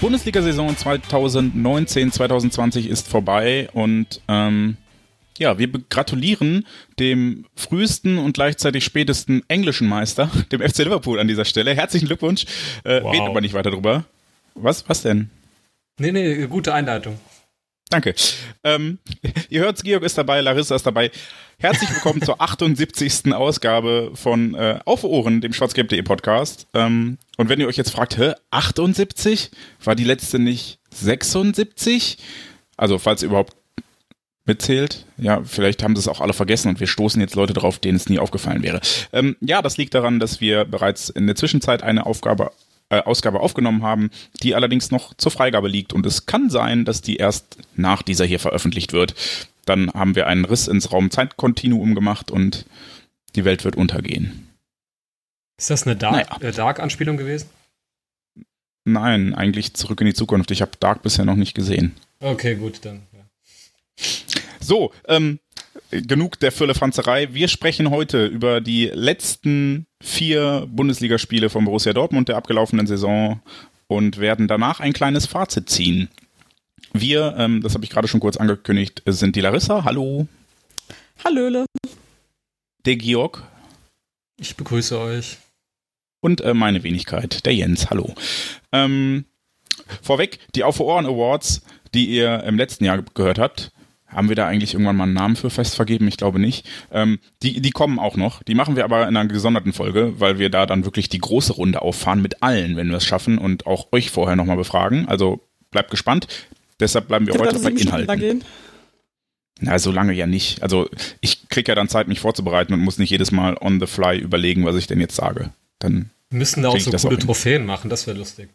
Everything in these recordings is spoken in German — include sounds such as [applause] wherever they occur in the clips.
Bundesliga-Saison 2019-2020 ist vorbei und ähm, ja, wir gratulieren dem frühesten und gleichzeitig spätesten englischen Meister, [laughs] dem FC Liverpool an dieser Stelle. Herzlichen Glückwunsch. Äh, wow. Reden aber nicht weiter drüber. Was, was denn? Nee, nee, gute Einleitung. Danke. Ähm, [laughs] ihr hört's, Georg ist dabei, Larissa ist dabei. Herzlich willkommen zur 78. Ausgabe von äh, Auf Ohren, dem schwarzgelb.de Podcast. Ähm, und wenn ihr euch jetzt fragt, hä, 78? War die letzte nicht 76? Also, falls ihr überhaupt mitzählt. Ja, vielleicht haben sie es auch alle vergessen und wir stoßen jetzt Leute drauf, denen es nie aufgefallen wäre. Ähm, ja, das liegt daran, dass wir bereits in der Zwischenzeit eine Aufgabe äh, Ausgabe aufgenommen haben, die allerdings noch zur Freigabe liegt. Und es kann sein, dass die erst nach dieser hier veröffentlicht wird. Dann haben wir einen Riss ins Raumzeitkontinuum gemacht und die Welt wird untergehen. Ist das eine Dark, naja. äh, Dark-Anspielung gewesen? Nein, eigentlich zurück in die Zukunft. Ich habe Dark bisher noch nicht gesehen. Okay, gut, dann. Ja. So, ähm, genug der Füllefanzerei. Wir sprechen heute über die letzten vier Bundesligaspiele von Borussia Dortmund der abgelaufenen Saison und werden danach ein kleines Fazit ziehen. Wir, ähm, das habe ich gerade schon kurz angekündigt, sind die Larissa. Hallo. Hallöle. Der Georg. Ich begrüße euch. Und äh, meine Wenigkeit, der Jens. Hallo. Ähm, vorweg, die Auf Ohren Awards, die ihr im letzten Jahr gehört habt, haben wir da eigentlich irgendwann mal einen Namen für fest vergeben? Ich glaube nicht. Ähm, die, die kommen auch noch. Die machen wir aber in einer gesonderten Folge, weil wir da dann wirklich die große Runde auffahren mit allen, wenn wir es schaffen und auch euch vorher nochmal befragen. Also bleibt gespannt. Deshalb bleiben wir ich heute bei Inhalten. Na, so lange ja nicht. Also ich kriege ja dann Zeit, mich vorzubereiten und muss nicht jedes Mal on the fly überlegen, was ich denn jetzt sage. Dann wir müssen da auch so coole auch Trophäen machen, das wäre lustig.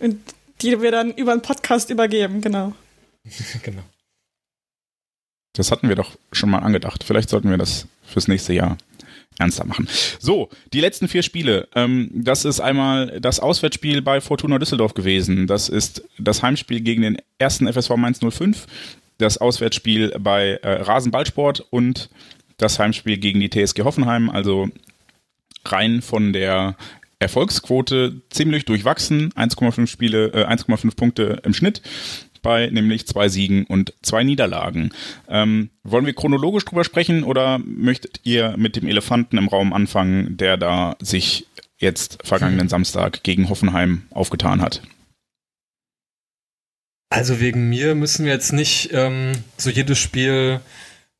Und die wir dann über einen Podcast übergeben, genau. [laughs] genau. Das hatten wir doch schon mal angedacht. Vielleicht sollten wir das fürs nächste Jahr ernster machen. So, die letzten vier Spiele. Ähm, das ist einmal das Auswärtsspiel bei Fortuna Düsseldorf gewesen. Das ist das Heimspiel gegen den ersten FSV Mainz 05. Das Auswärtsspiel bei äh, Rasenballsport und das Heimspiel gegen die TSG Hoffenheim. Also rein von der Erfolgsquote ziemlich durchwachsen. 1,5 Spiele, äh, 1,5 Punkte im Schnitt bei nämlich zwei Siegen und zwei Niederlagen. Ähm, wollen wir chronologisch drüber sprechen oder möchtet ihr mit dem Elefanten im Raum anfangen, der da sich jetzt vergangenen hm. Samstag gegen Hoffenheim aufgetan hat? Also wegen mir müssen wir jetzt nicht ähm, so jedes Spiel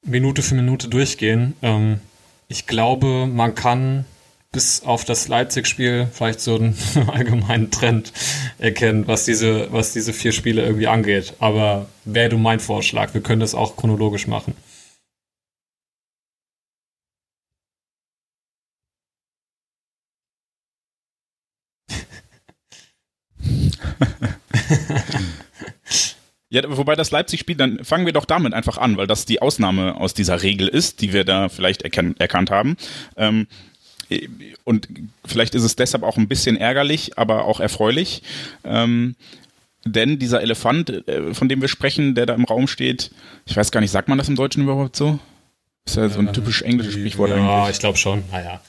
Minute für Minute durchgehen. Ähm, ich glaube, man kann bis auf das Leipzig-Spiel vielleicht so einen [laughs] allgemeinen Trend erkennen, was diese, was diese vier Spiele irgendwie angeht. Aber wäre du mein Vorschlag, wir können das auch chronologisch machen. [laughs] Ja, wobei das Leipzig-Spiel, dann fangen wir doch damit einfach an, weil das die Ausnahme aus dieser Regel ist, die wir da vielleicht erkannt haben. Ähm, und vielleicht ist es deshalb auch ein bisschen ärgerlich, aber auch erfreulich. Ähm, denn dieser Elefant, äh, von dem wir sprechen, der da im Raum steht, ich weiß gar nicht, sagt man das im Deutschen überhaupt so? Ist ja so ein typisch englisches Sprichwort ja, eigentlich. Ja, ich glaube schon. Naja.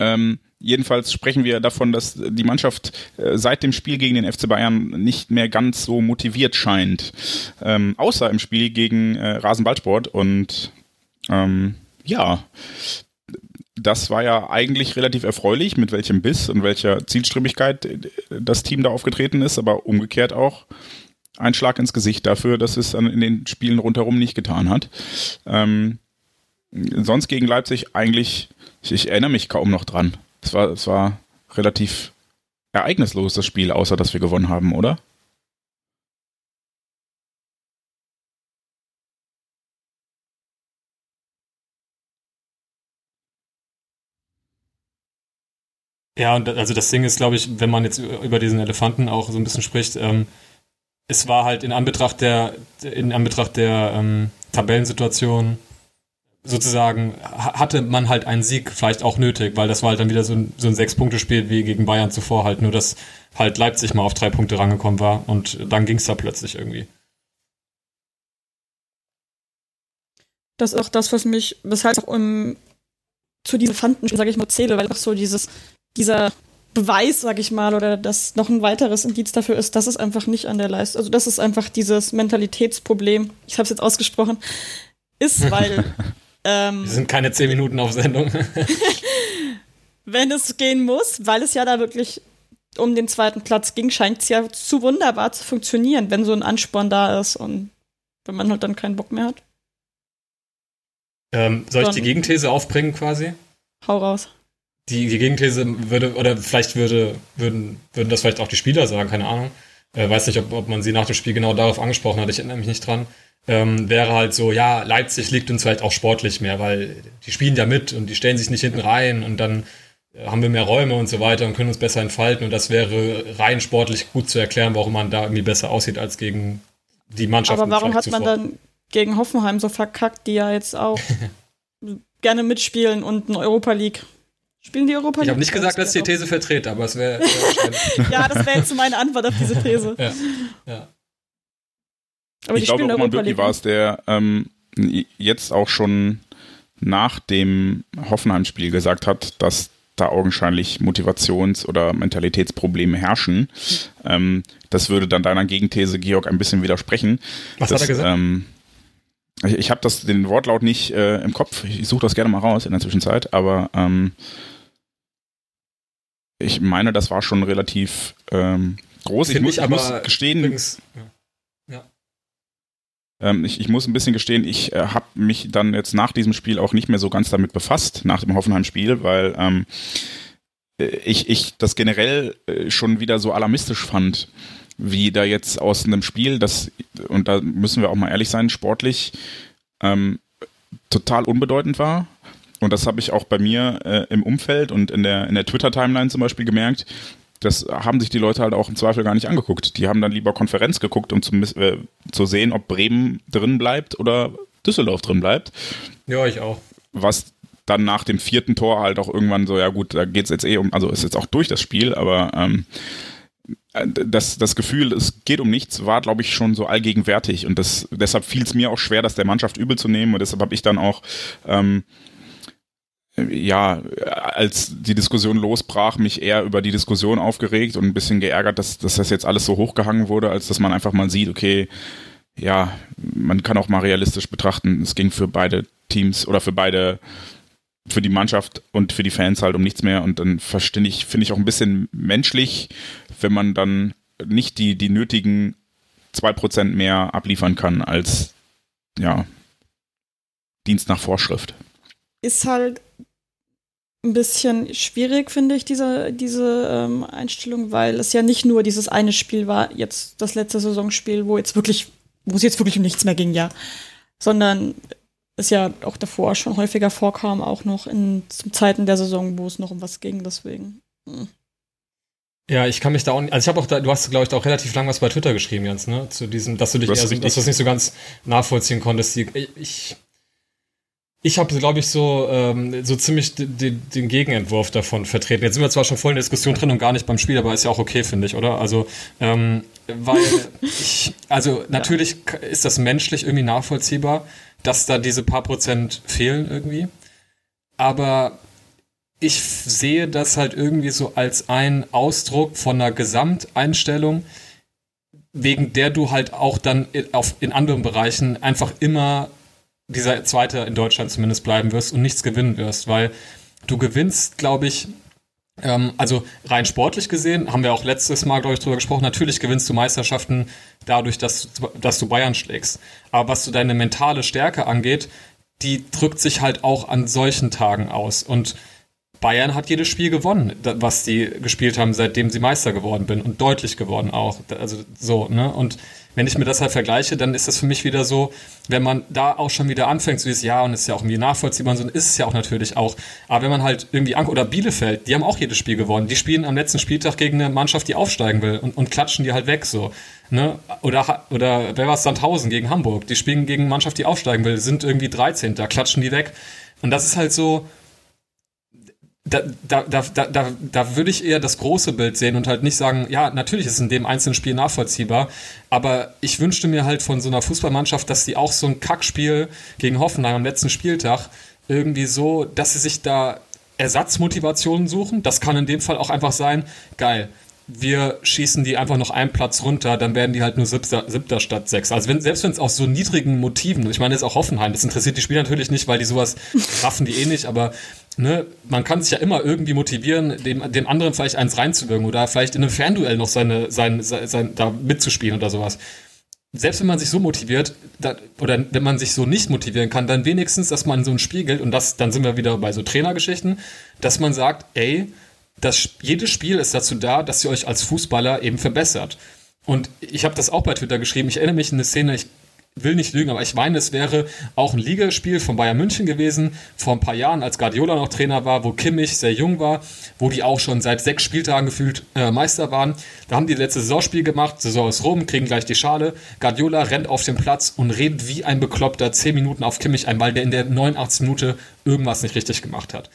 ähm, Jedenfalls sprechen wir davon, dass die Mannschaft äh, seit dem Spiel gegen den FC Bayern nicht mehr ganz so motiviert scheint. Ähm, außer im Spiel gegen äh, Rasenballsport. Und ähm, ja, das war ja eigentlich relativ erfreulich, mit welchem Biss und welcher Zielstrebigkeit äh, das Team da aufgetreten ist, aber umgekehrt auch ein Schlag ins Gesicht dafür, dass es in den Spielen rundherum nicht getan hat. Ähm, sonst gegen Leipzig eigentlich, ich, ich erinnere mich kaum noch dran es war, es war relativ ereignislos, das Spiel, außer dass wir gewonnen haben, oder? Ja, und also das Ding ist, glaube ich, wenn man jetzt über diesen Elefanten auch so ein bisschen spricht, ähm, es war halt in Anbetracht der, in Anbetracht der ähm, Tabellensituation sozusagen hatte man halt einen Sieg vielleicht auch nötig, weil das war halt dann wieder so ein, so ein Sechs-Punkte-Spiel wie gegen Bayern zuvor halt, nur dass halt Leipzig mal auf drei Punkte rangekommen war und dann ging es da plötzlich irgendwie. Das ist auch das, was mich, weshalb auch um, zu diesen Fanten, sage ich mal, zähle, weil auch so dieses, dieser Beweis, sag ich mal, oder das noch ein weiteres Indiz dafür ist, dass es einfach nicht an der Leistung, also das ist einfach dieses Mentalitätsproblem, ich habe es jetzt ausgesprochen, ist, weil [laughs] ähm, Wir sind keine zehn Minuten auf Sendung. [laughs] wenn es gehen muss, weil es ja da wirklich um den zweiten Platz ging, scheint es ja zu wunderbar zu funktionieren, wenn so ein Ansporn da ist und wenn man halt dann keinen Bock mehr hat. Ähm, soll ich die Gegenthese aufbringen quasi? Hau raus. Die, die Gegenthese würde, oder vielleicht würde, würden, würden das vielleicht auch die Spieler sagen, keine Ahnung. Äh, weiß nicht, ob, ob man sie nach dem Spiel genau darauf angesprochen hat, ich erinnere mich nicht dran ähm, wäre halt so, ja, Leipzig liegt uns vielleicht auch sportlich mehr, weil die spielen ja mit und die stellen sich nicht hinten rein und dann äh, haben wir mehr Räume und so weiter und können uns besser entfalten und das wäre rein sportlich gut zu erklären, warum man da irgendwie besser aussieht als gegen die Mannschaft. Aber warum hat man dann gegen Hoffenheim so verkackt, die ja jetzt auch [laughs] gerne mitspielen und eine Europa League Spielen die Europa League? Ich habe nicht gesagt, dass ich die These vertrete, aber es wäre. Wär [laughs] ja, das wäre jetzt meine Antwort auf diese These. ja. ja. Aber ich glaube, Roman Bürki war es, der ähm, jetzt auch schon nach dem Hoffenheim-Spiel gesagt hat, dass da augenscheinlich Motivations- oder Mentalitätsprobleme herrschen. Ähm, das würde dann deiner Gegenthese, Georg, ein bisschen widersprechen. Was dass, hat er gesagt? Ähm, ich, ich habe den Wortlaut nicht äh, im Kopf. Ich suche das gerne mal raus in der Zwischenzeit, aber ähm, ich meine, das war schon relativ ähm, groß. ich muss, ich muss gestehen. Übrigens, ja. Ähm, ich, ich, muss ein bisschen gestehen, ich äh, habe mich dann jetzt nach diesem Spiel auch nicht mehr so ganz damit befasst, nach dem Hoffenheim-Spiel, weil ähm, äh, ich, ich das generell äh, schon wieder so alarmistisch fand, wie da jetzt aus einem Spiel, das, und da müssen wir auch mal ehrlich sein, sportlich ähm, total unbedeutend war. Und das habe ich auch bei mir äh, im Umfeld und in der, in der Twitter-Timeline zum Beispiel gemerkt, das haben sich die Leute halt auch im Zweifel gar nicht angeguckt. Die haben dann lieber Konferenz geguckt, um zu, äh, zu sehen, ob Bremen drin bleibt oder Düsseldorf drin bleibt. Ja, ich auch. Was dann nach dem vierten Tor halt auch irgendwann so, ja gut, da geht es jetzt eh um, also ist jetzt auch durch das Spiel, aber ähm, das, das Gefühl, es geht um nichts, war, glaube ich, schon so allgegenwärtig. Und das, deshalb fiel es mir auch schwer, das der Mannschaft übel zu nehmen. Und deshalb habe ich dann auch ähm, ja, als die Diskussion losbrach, mich eher über die Diskussion aufgeregt und ein bisschen geärgert, dass, dass das jetzt alles so hochgehangen wurde, als dass man einfach mal sieht, okay, ja, man kann auch mal realistisch betrachten, es ging für beide Teams oder für beide, für die Mannschaft und für die Fans halt um nichts mehr und dann verstehe ich, finde ich auch ein bisschen menschlich, wenn man dann nicht die, die nötigen zwei Prozent mehr abliefern kann als, ja, Dienst nach Vorschrift. Ist halt ein bisschen schwierig, finde ich, diese, diese ähm, Einstellung, weil es ja nicht nur dieses eine Spiel war, jetzt das letzte Saisonspiel, wo jetzt wirklich, wo es jetzt wirklich um nichts mehr ging, ja. Sondern es ja auch davor schon häufiger vorkam, auch noch in zum Zeiten der Saison, wo es noch um was ging, deswegen. Hm. Ja, ich kann mich da auch nicht, also ich habe auch da, du hast, glaube ich, da auch relativ lang was bei Twitter geschrieben, Jens, ne? Zu diesem, dass du dich, also, dass du es nicht so ganz nachvollziehen konntest. Die, ich, ich habe, glaube ich, so, ähm, so ziemlich den Gegenentwurf davon vertreten. Jetzt sind wir zwar schon voll in der Diskussion drin und gar nicht beim Spiel, aber ist ja auch okay, finde ich, oder? Also, ähm, weil [laughs] ich, also natürlich ja. ist das menschlich irgendwie nachvollziehbar, dass da diese paar Prozent fehlen irgendwie. Aber ich sehe das halt irgendwie so als ein Ausdruck von einer Gesamteinstellung, wegen der du halt auch dann auf, in anderen Bereichen einfach immer dieser Zweite in Deutschland zumindest bleiben wirst und nichts gewinnen wirst, weil du gewinnst, glaube ich, ähm, also rein sportlich gesehen, haben wir auch letztes Mal, glaube ich, drüber gesprochen, natürlich gewinnst du Meisterschaften dadurch, dass, dass du Bayern schlägst. Aber was du deine mentale Stärke angeht, die drückt sich halt auch an solchen Tagen aus. Und Bayern hat jedes Spiel gewonnen, was die gespielt haben, seitdem sie Meister geworden bin und deutlich geworden auch. Also so, ne? Und wenn ich mir das halt vergleiche, dann ist das für mich wieder so, wenn man da auch schon wieder anfängt, so ist ja und ist ja auch irgendwie nachvollziehbar und so, ist es ja auch natürlich auch. Aber wenn man halt irgendwie anguckt, oder Bielefeld, die haben auch jedes Spiel gewonnen. Die spielen am letzten Spieltag gegen eine Mannschaft, die aufsteigen will und, und klatschen die halt weg so. Ne? Oder, oder wer war Sandhausen gegen Hamburg? Die spielen gegen eine Mannschaft, die aufsteigen will, sind irgendwie 13. Da klatschen die weg. Und das ist halt so, da, da, da, da, da würde ich eher das große Bild sehen und halt nicht sagen, ja, natürlich ist es in dem einzelnen Spiel nachvollziehbar, aber ich wünschte mir halt von so einer Fußballmannschaft, dass die auch so ein Kackspiel gegen Hoffenheim am letzten Spieltag irgendwie so, dass sie sich da Ersatzmotivationen suchen. Das kann in dem Fall auch einfach sein, geil, wir schießen die einfach noch einen Platz runter, dann werden die halt nur siebter, siebter statt sechs. Also wenn, selbst wenn es aus so niedrigen Motiven, ich meine jetzt auch Hoffenheim, das interessiert die Spieler natürlich nicht, weil die sowas raffen die eh nicht, aber ne, man kann sich ja immer irgendwie motivieren, dem, dem anderen vielleicht eins reinzuwirken oder vielleicht in einem Fernduell noch seine, sein, sein, sein, da mitzuspielen oder sowas. Selbst wenn man sich so motiviert, da, oder wenn man sich so nicht motivieren kann, dann wenigstens, dass man so ein Spiel gilt, und das, dann sind wir wieder bei so Trainergeschichten, dass man sagt, ey, das, jedes Spiel ist dazu da, dass ihr euch als Fußballer eben verbessert. Und ich habe das auch bei Twitter geschrieben. Ich erinnere mich an eine Szene, ich will nicht lügen, aber ich meine, es wäre auch ein Ligaspiel von Bayern München gewesen, vor ein paar Jahren, als Guardiola noch Trainer war, wo Kimmich sehr jung war, wo die auch schon seit sechs Spieltagen gefühlt äh, Meister waren. Da haben die letzte Saisonspiel gemacht, Saison ist rum, kriegen gleich die Schale. Guardiola rennt auf den Platz und redet wie ein Bekloppter zehn Minuten auf Kimmich ein, weil der in der 89 Minute irgendwas nicht richtig gemacht hat.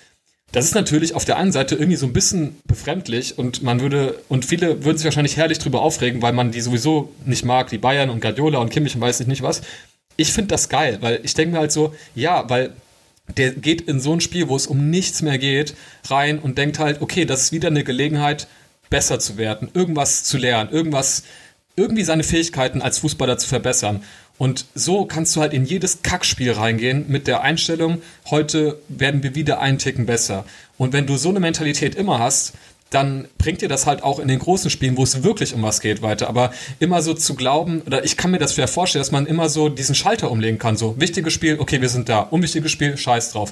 Das ist natürlich auf der einen Seite irgendwie so ein bisschen befremdlich und man würde, und viele würden sich wahrscheinlich herrlich drüber aufregen, weil man die sowieso nicht mag, die Bayern und Guardiola und Kimmich und weiß ich nicht was. Ich finde das geil, weil ich denke mir halt so, ja, weil der geht in so ein Spiel, wo es um nichts mehr geht, rein und denkt halt, okay, das ist wieder eine Gelegenheit, besser zu werden, irgendwas zu lernen, irgendwas, irgendwie seine Fähigkeiten als Fußballer zu verbessern. Und so kannst du halt in jedes Kackspiel reingehen mit der Einstellung, heute werden wir wieder einen Ticken besser. Und wenn du so eine Mentalität immer hast, dann bringt dir das halt auch in den großen Spielen, wo es wirklich um was geht, weiter. Aber immer so zu glauben, oder ich kann mir das vielleicht vorstellen, dass man immer so diesen Schalter umlegen kann. So, wichtiges Spiel, okay, wir sind da. Unwichtiges Spiel, scheiß drauf.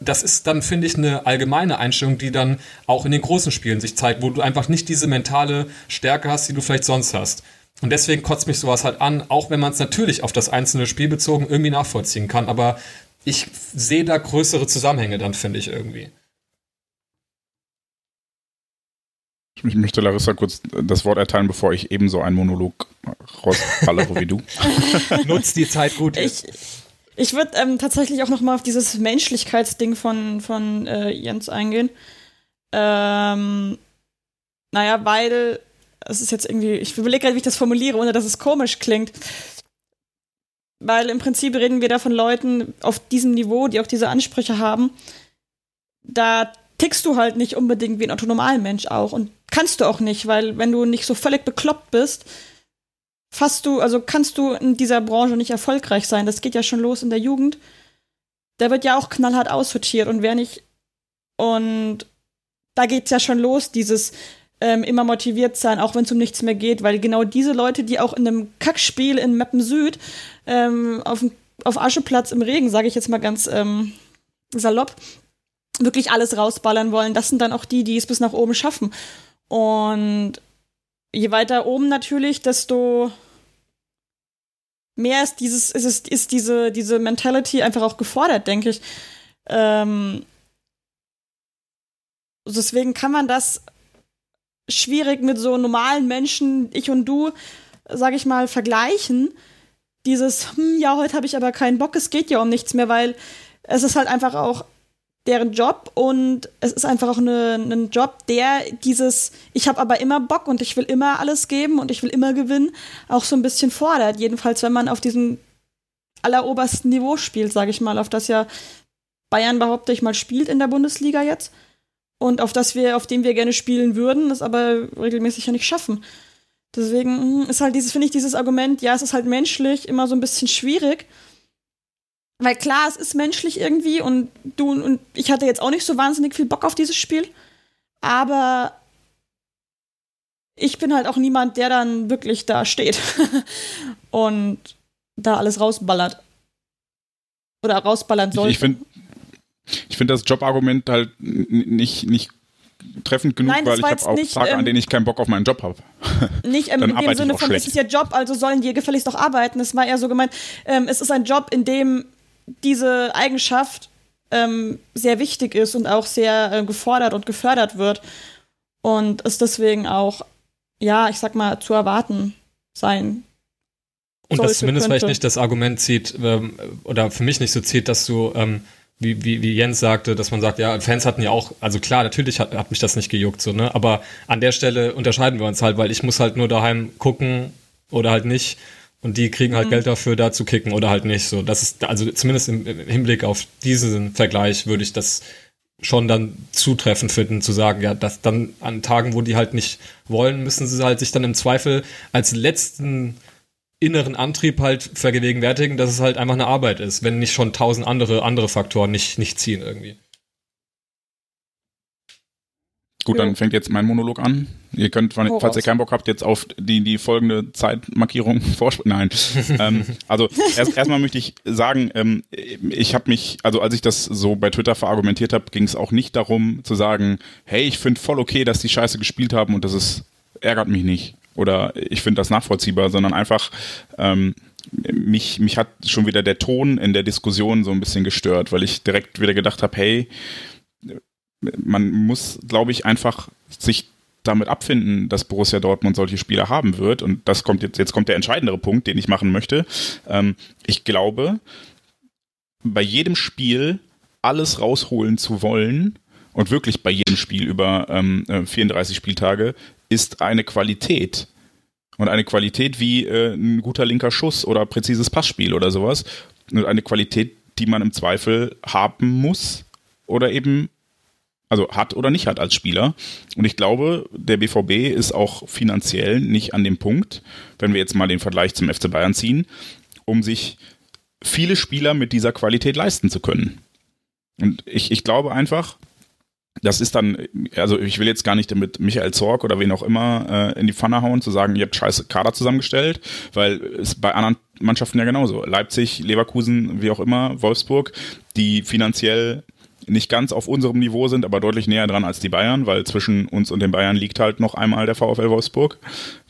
Das ist dann, finde ich, eine allgemeine Einstellung, die dann auch in den großen Spielen sich zeigt, wo du einfach nicht diese mentale Stärke hast, die du vielleicht sonst hast. Und deswegen kotzt mich sowas halt an, auch wenn man es natürlich auf das einzelne Spiel bezogen irgendwie nachvollziehen kann. Aber ich sehe da größere Zusammenhänge dann, finde ich irgendwie. Ich möchte Larissa kurz das Wort erteilen, bevor ich ebenso einen Monolog rausballere wie du. [laughs] [laughs] Nutzt die Zeit gut. Ich, ich würde ähm, tatsächlich auch noch mal auf dieses Menschlichkeitsding von, von äh, Jens eingehen. Ähm, naja, weil es ist jetzt irgendwie, ich überlege gerade, wie ich das formuliere, ohne dass es komisch klingt. Weil im Prinzip reden wir da von Leuten auf diesem Niveau, die auch diese Ansprüche haben. Da tickst du halt nicht unbedingt wie ein Autonomalmensch auch und kannst du auch nicht, weil wenn du nicht so völlig bekloppt bist, fasst du, also kannst du in dieser Branche nicht erfolgreich sein. Das geht ja schon los in der Jugend. Da wird ja auch knallhart aussortiert und wer nicht. Und da geht's ja schon los, dieses ähm, immer motiviert sein, auch wenn es um nichts mehr geht, weil genau diese Leute, die auch in einem Kackspiel in Meppen Süd ähm, auf, auf Ascheplatz im Regen, sage ich jetzt mal ganz ähm, salopp, wirklich alles rausballern wollen, das sind dann auch die, die es bis nach oben schaffen. Und je weiter oben natürlich, desto mehr ist dieses, ist, es, ist diese, diese Mentality einfach auch gefordert, denke ich. Ähm, deswegen kann man das schwierig mit so normalen Menschen, ich und du, sag ich mal, vergleichen. Dieses, hm, ja, heute habe ich aber keinen Bock, es geht ja um nichts mehr, weil es ist halt einfach auch deren Job und es ist einfach auch ein ne, Job, der dieses, ich habe aber immer Bock und ich will immer alles geben und ich will immer gewinnen, auch so ein bisschen fordert. Jedenfalls, wenn man auf diesem allerobersten Niveau spielt, sage ich mal, auf das ja Bayern behaupte ich mal spielt in der Bundesliga jetzt und auf das wir, auf dem wir gerne spielen würden, das aber regelmäßig ja nicht schaffen. Deswegen hm, ist halt dieses, finde ich, dieses Argument, ja, es ist halt menschlich, immer so ein bisschen schwierig. Weil klar, es ist menschlich irgendwie und du und ich hatte jetzt auch nicht so wahnsinnig viel Bock auf dieses Spiel. Aber ich bin halt auch niemand, der dann wirklich da steht [laughs] und da alles rausballert. Oder rausballern sollte. Ich, ich finde ich finde das Jobargument halt nicht, nicht treffend genug, Nein, weil ich habe auch nicht, Tage, ähm, an denen ich keinen Bock auf meinen Job habe. [laughs] nicht ähm, Dann in dem ich Sinne von, schlecht. es ist ihr Job, also sollen die gefälligst doch arbeiten. Es war eher so gemeint, ähm, es ist ein Job, in dem diese Eigenschaft ähm, sehr wichtig ist und auch sehr äh, gefordert und gefördert wird. Und es deswegen auch, ja, ich sag mal, zu erwarten sein. Und sollte, das zumindest vielleicht könnte. nicht das Argument zieht, ähm, oder für mich nicht so zieht, dass du, ähm, wie, wie, wie Jens sagte, dass man sagt, ja, Fans hatten ja auch, also klar, natürlich hat, hat mich das nicht gejuckt, so, ne? Aber an der Stelle unterscheiden wir uns halt, weil ich muss halt nur daheim gucken oder halt nicht. Und die kriegen halt Geld dafür, da zu kicken oder halt nicht. So, das ist, also zumindest im, im Hinblick auf diesen Vergleich würde ich das schon dann zutreffend finden, zu sagen, ja, dass dann an Tagen, wo die halt nicht wollen, müssen sie halt sich dann im Zweifel als letzten inneren Antrieb halt vergegenwärtigen, dass es halt einfach eine Arbeit ist, wenn nicht schon tausend andere, andere Faktoren nicht, nicht ziehen irgendwie. Gut, dann fängt jetzt mein Monolog an. Ihr könnt, Hau falls ihr keinen Bock habt, jetzt auf die, die folgende Zeitmarkierung [laughs] vorspringen. Nein. [laughs] ähm, also erst, erstmal möchte ich sagen, ähm, ich habe mich, also als ich das so bei Twitter verargumentiert habe, ging es auch nicht darum zu sagen, hey, ich finde voll okay, dass die Scheiße gespielt haben und das ist, ärgert mich nicht. Oder ich finde das nachvollziehbar, sondern einfach, ähm, mich, mich hat schon wieder der Ton in der Diskussion so ein bisschen gestört, weil ich direkt wieder gedacht habe, hey, man muss, glaube ich, einfach sich damit abfinden, dass Borussia Dortmund solche Spieler haben wird. Und das kommt jetzt, jetzt kommt der entscheidendere Punkt, den ich machen möchte. Ähm, ich glaube, bei jedem Spiel alles rausholen zu wollen und wirklich bei jedem Spiel über ähm, äh, 34 Spieltage ist eine Qualität. Und eine Qualität wie äh, ein guter linker Schuss oder präzises Passspiel oder sowas. Und eine Qualität, die man im Zweifel haben muss oder eben also hat oder nicht hat als Spieler. Und ich glaube, der BVB ist auch finanziell nicht an dem Punkt, wenn wir jetzt mal den Vergleich zum FC Bayern ziehen, um sich viele Spieler mit dieser Qualität leisten zu können. Und ich, ich glaube einfach, das ist dann, also ich will jetzt gar nicht damit Michael Zorg oder wen auch immer äh, in die Pfanne hauen, zu sagen, ihr habt scheiße Kader zusammengestellt, weil es bei anderen Mannschaften ja genauso. Leipzig, Leverkusen, wie auch immer, Wolfsburg, die finanziell nicht ganz auf unserem Niveau sind, aber deutlich näher dran als die Bayern, weil zwischen uns und den Bayern liegt halt noch einmal der VfL Wolfsburg.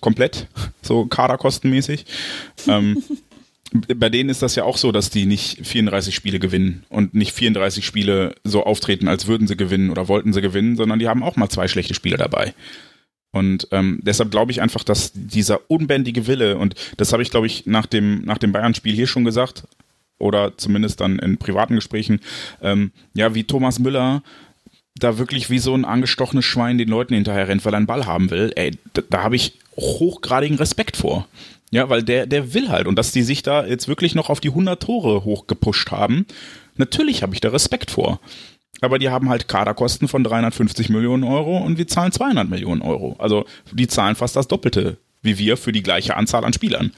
Komplett, so kaderkostenmäßig. ähm, [laughs] bei denen ist das ja auch so, dass die nicht 34 Spiele gewinnen und nicht 34 Spiele so auftreten, als würden sie gewinnen oder wollten sie gewinnen, sondern die haben auch mal zwei schlechte Spiele dabei. Und ähm, deshalb glaube ich einfach, dass dieser unbändige Wille, und das habe ich, glaube ich, nach dem, nach dem Bayern-Spiel hier schon gesagt, oder zumindest dann in privaten Gesprächen, ähm, ja, wie Thomas Müller da wirklich wie so ein angestochenes Schwein den Leuten hinterher rennt, weil er einen Ball haben will, ey, da, da habe ich hochgradigen Respekt vor. Ja, weil der, der will halt. Und dass die sich da jetzt wirklich noch auf die 100 Tore hochgepusht haben, natürlich habe ich da Respekt vor. Aber die haben halt Kaderkosten von 350 Millionen Euro und wir zahlen 200 Millionen Euro. Also die zahlen fast das Doppelte wie wir für die gleiche Anzahl an Spielern.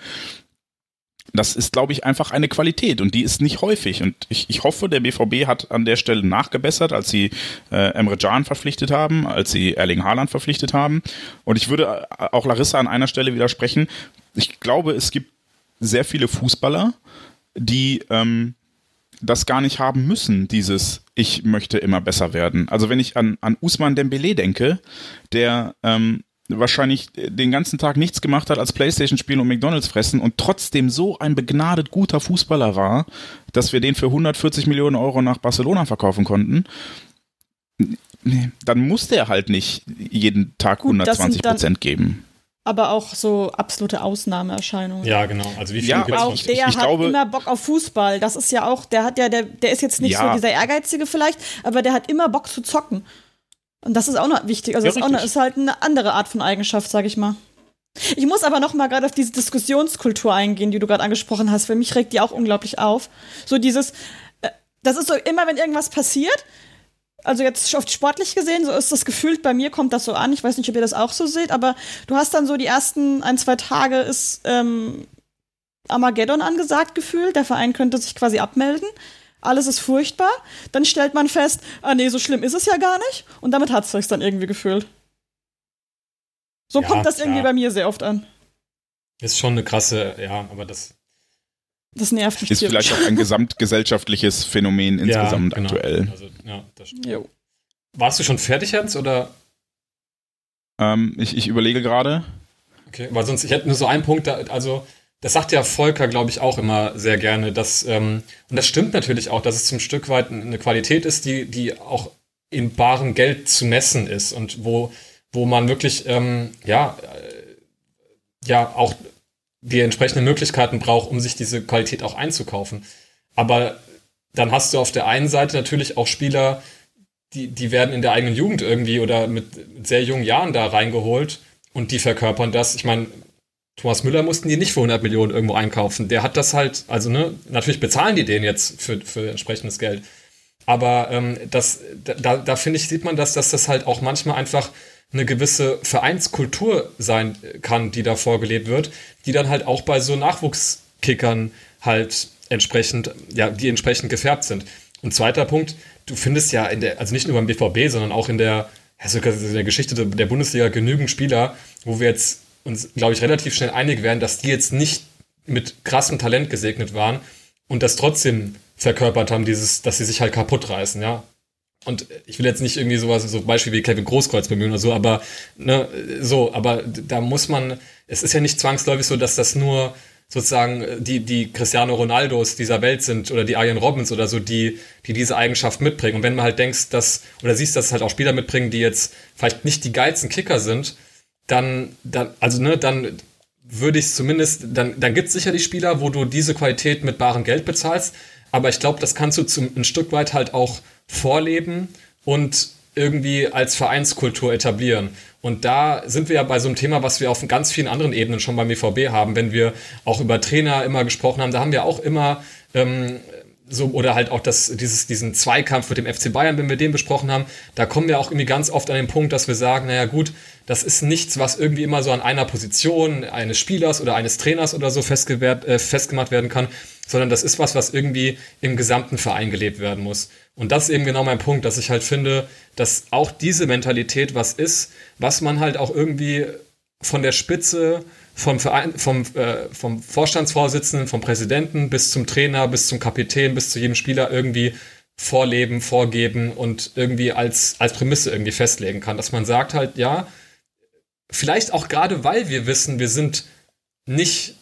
Das ist, glaube ich, einfach eine Qualität und die ist nicht häufig. Und ich, ich hoffe, der BVB hat an der Stelle nachgebessert, als sie äh, Emre Can verpflichtet haben, als sie Erling Haaland verpflichtet haben. Und ich würde äh, auch Larissa an einer Stelle widersprechen. Ich glaube, es gibt sehr viele Fußballer, die ähm, das gar nicht haben müssen, dieses ich möchte immer besser werden. Also wenn ich an, an Usman Dembele denke, der ähm, wahrscheinlich den ganzen Tag nichts gemacht hat als Playstation spielen und McDonalds fressen und trotzdem so ein begnadet guter Fußballer war, dass wir den für 140 Millionen Euro nach Barcelona verkaufen konnten, dann muss der halt nicht jeden Tag Gut, das sind 120 dann- Prozent geben. Aber auch so absolute Ausnahmeerscheinungen. Ja, genau. Also wie viel Ja, gibt's Auch noch? der ich hat glaube- immer Bock auf Fußball. Das ist ja auch, der hat ja, der, der ist jetzt nicht Ja. so dieser Ehrgeizige vielleicht, aber der hat immer Bock zu zocken. Und das ist auch noch wichtig. Also Ja, das ist, auch eine, richtig. ist halt eine andere Art von Eigenschaft, sag ich mal. Ich muss aber noch mal gerade auf diese Diskussionskultur eingehen, die du gerade angesprochen hast, weil mich regt die auch unglaublich auf. So dieses, äh, das ist so immer, wenn irgendwas passiert, also jetzt oft sportlich gesehen, so ist das gefühlt, bei mir kommt das so an. Ich weiß nicht, ob ihr das auch so seht, aber du hast dann so die ersten ein, zwei Tage ist ähm, Armageddon angesagt gefühlt. Der Verein könnte sich quasi abmelden. Alles ist furchtbar. Dann stellt man fest, ah nee, so schlimm ist es ja gar nicht. Und damit hat es sich dann irgendwie gefühlt. So Ja, kommt das irgendwie ja. bei mir sehr oft an. Ist schon eine krasse, ja, aber das. Das nervt mich Ist tierisch. vielleicht auch ein gesamtgesellschaftliches Phänomen insgesamt ja, genau. aktuell. Also, ja, das stimmt. Jo. Warst du schon fertig, Jens? Oder? Ähm, ich, ich überlege gerade. Okay, weil sonst, ich hätte nur so einen Punkt, da, also das sagt ja Volker, glaube ich, auch immer sehr gerne, dass, ähm, und das stimmt natürlich auch, dass es zum Stück weit eine Qualität ist, die, die auch in barem Geld zu messen ist und wo, wo man wirklich, ähm, ja, äh, ja, auch die entsprechenden Möglichkeiten braucht, um sich diese Qualität auch einzukaufen. Aber dann hast du auf der einen Seite natürlich auch Spieler, die, die werden in der eigenen Jugend irgendwie oder mit, sehr jungen Jahren da reingeholt und die verkörpern das. Ich meine, Thomas Müller mussten die nicht für 100 Millionen irgendwo einkaufen. Der hat das halt, also ne, natürlich bezahlen die den jetzt für, für entsprechendes Geld. Aber ähm, das, da, da finde ich, sieht man, dass, dass das halt auch manchmal einfach eine gewisse Vereinskultur sein kann, die da vorgelebt wird, die dann halt auch bei so Nachwuchskickern halt entsprechend, ja, die entsprechend gefärbt sind. Und zweiter Punkt, du findest ja in der, also nicht nur beim BVB, sondern auch in der, also in der Geschichte der Bundesliga genügend Spieler, wo wir jetzt uns, glaube ich, relativ schnell einig werden, dass die jetzt nicht mit krassem Talent gesegnet waren und das trotzdem verkörpert haben, dieses, dass sie sich halt kaputt reißen, ja. Und ich will jetzt nicht irgendwie sowas, so Beispiel wie Kevin Großkreuz bemühen oder so, aber ne, so, aber da muss man, es ist ja nicht zwangsläufig so, dass das nur sozusagen die, die Cristiano Ronaldos dieser Welt sind oder die Arjen Robbins oder so, die, die diese Eigenschaft mitbringen. Und wenn man halt denkst, dass, oder siehst, dass es halt auch Spieler mitbringen, die jetzt vielleicht nicht die geilsten Kicker sind, dann, dann also ne, dann würde ich zumindest, dann, dann gibt es sicherlich Spieler, wo du diese Qualität mit barem Geld bezahlst, aber ich glaube, das kannst du zum, ein Stück weit halt auch vorleben und irgendwie als Vereinskultur etablieren. Und da sind wir ja bei so einem Thema, was wir auf ganz vielen anderen Ebenen schon beim BVB haben, wenn wir auch über Trainer immer gesprochen haben, da haben wir auch immer ähm, so, oder halt auch das, dieses, diesen Zweikampf mit dem FC Bayern, wenn wir den besprochen haben, da kommen wir auch irgendwie ganz oft an den Punkt, dass wir sagen, naja gut, das ist nichts, was irgendwie immer so an einer Position eines Spielers oder eines Trainers oder so festgewehrt, äh, festgemacht werden kann, sondern das ist was, was irgendwie im gesamten Verein gelebt werden muss. Und das ist eben genau mein Punkt, dass ich halt finde, dass auch diese Mentalität was ist, was man halt auch irgendwie von der Spitze vom, Verein, vom, äh, vom Vorstandsvorsitzenden, vom Präsidenten bis zum Trainer, bis zum Kapitän, bis zu jedem Spieler irgendwie vorleben, vorgeben und irgendwie als, als Prämisse irgendwie festlegen kann. Dass man sagt halt, ja, vielleicht auch gerade weil wir wissen, wir sind nicht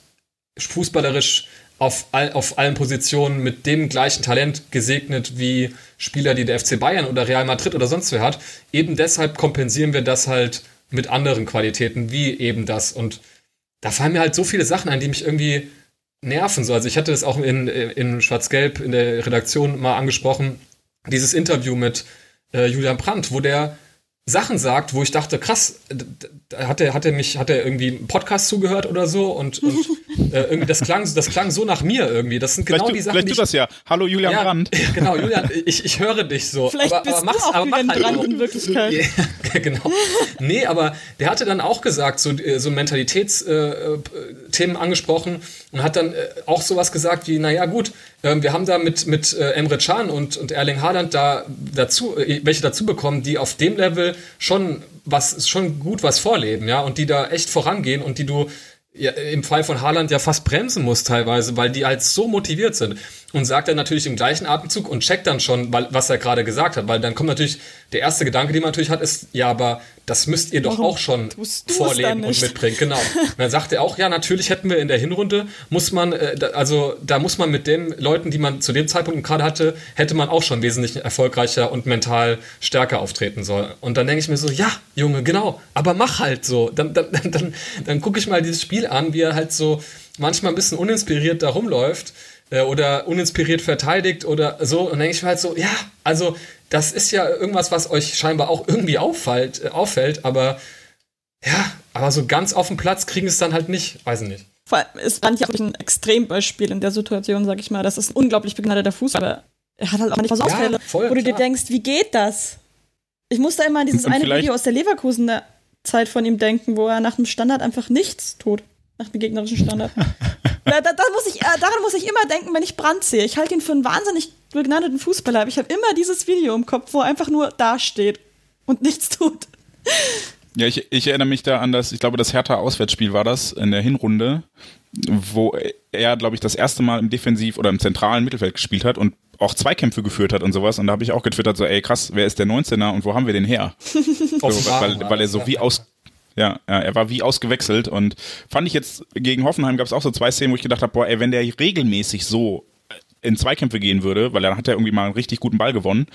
fußballerisch auf, all, auf allen Positionen mit dem gleichen Talent gesegnet wie Spieler, die der FC Bayern oder Real Madrid oder sonst wer hat. Eben deshalb kompensieren wir das halt mit anderen Qualitäten wie eben das. Und da fallen mir halt so viele Sachen ein, die mich irgendwie nerven. So, also ich hatte das auch in, in Schwarz-Gelb in der Redaktion mal angesprochen, dieses Interview mit äh, Julian Brandt, wo der Sachen sagt, wo ich dachte, krass, hat er, hat er mich, hat er irgendwie einen Podcast zugehört oder so und, und [laughs] äh, irgendwie das klang, das klang so nach mir irgendwie. Das sind genau vielleicht die du, Sachen. Vielleicht die du das ja. Hallo Julian ja, Brandt. [laughs] Genau, Julian, [laughs] ich, ich höre dich so. Vielleicht aber, bist aber mach's, du auch aber mach halt Brandt in Wirklichkeit. Ja, genau. Nee, aber der hatte dann auch gesagt, so, äh, so Mentalitätsthemen äh, angesprochen und hat dann äh, auch sowas gesagt wie, naja gut, äh, wir haben da mit, mit äh, Emre Can und, und Erling Haaland da dazu, äh, welche dazu bekommen, die auf dem Level schon was schon gut was vorleben, ja, und die da echt vorangehen und die du ja, im Fall von Haaland ja fast bremsen musst teilweise, weil die halt so motiviert sind. Und sagt dann natürlich im gleichen Atemzug und checkt dann schon, weil, was er gerade gesagt hat, weil dann kommt natürlich der erste Gedanke, den man natürlich hat, ist, ja, aber das müsst ihr doch Warum auch schon vorleben und mitbringen. Genau. Und [laughs] dann sagt er auch, ja, natürlich hätten wir in der Hinrunde, muss man, äh, also da muss man mit den Leuten, die man zu dem Zeitpunkt gerade hatte, hätte man auch schon wesentlich erfolgreicher und mental stärker auftreten sollen. Und dann denke ich mir so, ja, Junge, genau, aber mach halt so. Dann, dann, dann, dann, dann gucke ich mal dieses Spiel an, wie er halt so manchmal ein bisschen uninspiriert da rumläuft oder uninspiriert verteidigt oder so. Und dann denke ich mir halt so, ja, also das ist ja irgendwas, was euch scheinbar auch irgendwie auffällt, äh, auffällt, aber ja, aber so ganz auf den Platz kriegen es dann halt nicht, weiß ich nicht. Vor allem ist Brandt ja auch ein Extrembeispiel in der Situation, sag ich mal. Das ist ein unglaublich begnadeter Fußballer. Er hat halt auch nicht was Ja, Ausfälle, voll, wo du dir denkst, wie geht das? Ich muss da immer an dieses Und eine Video aus der Leverkusener Zeit von ihm denken, wo er nach dem Standard einfach nichts tut. Nach dem gegnerischen Standard. [laughs] da, da, da muss ich, äh, daran muss ich immer denken, wenn ich Brand sehe. Ich halte ihn für einen wahnsinnig begnadeten Fußballer, aber ich habe immer dieses Video im Kopf, wo er einfach nur dasteht und nichts tut. Ja, ich, ich erinnere mich da an das, ich glaube, das Hertha-Auswärtsspiel war das in der Hinrunde, wo er, glaube ich, das erste Mal im Defensiv- oder im zentralen Mittelfeld gespielt hat und auch Zweikämpfe geführt hat und sowas. Und da habe ich auch getwittert, so, ey, krass, wer ist der 19er und wo haben wir den her? [laughs] So, weil, weil er so wie aus, Ja, ja, er war wie ausgewechselt und fand ich jetzt gegen Hoffenheim gab es auch so zwei Szenen, wo ich gedacht habe, boah, ey, wenn der regelmäßig so in Zweikämpfe gehen würde, weil dann hat er irgendwie mal einen richtig guten Ball gewonnen,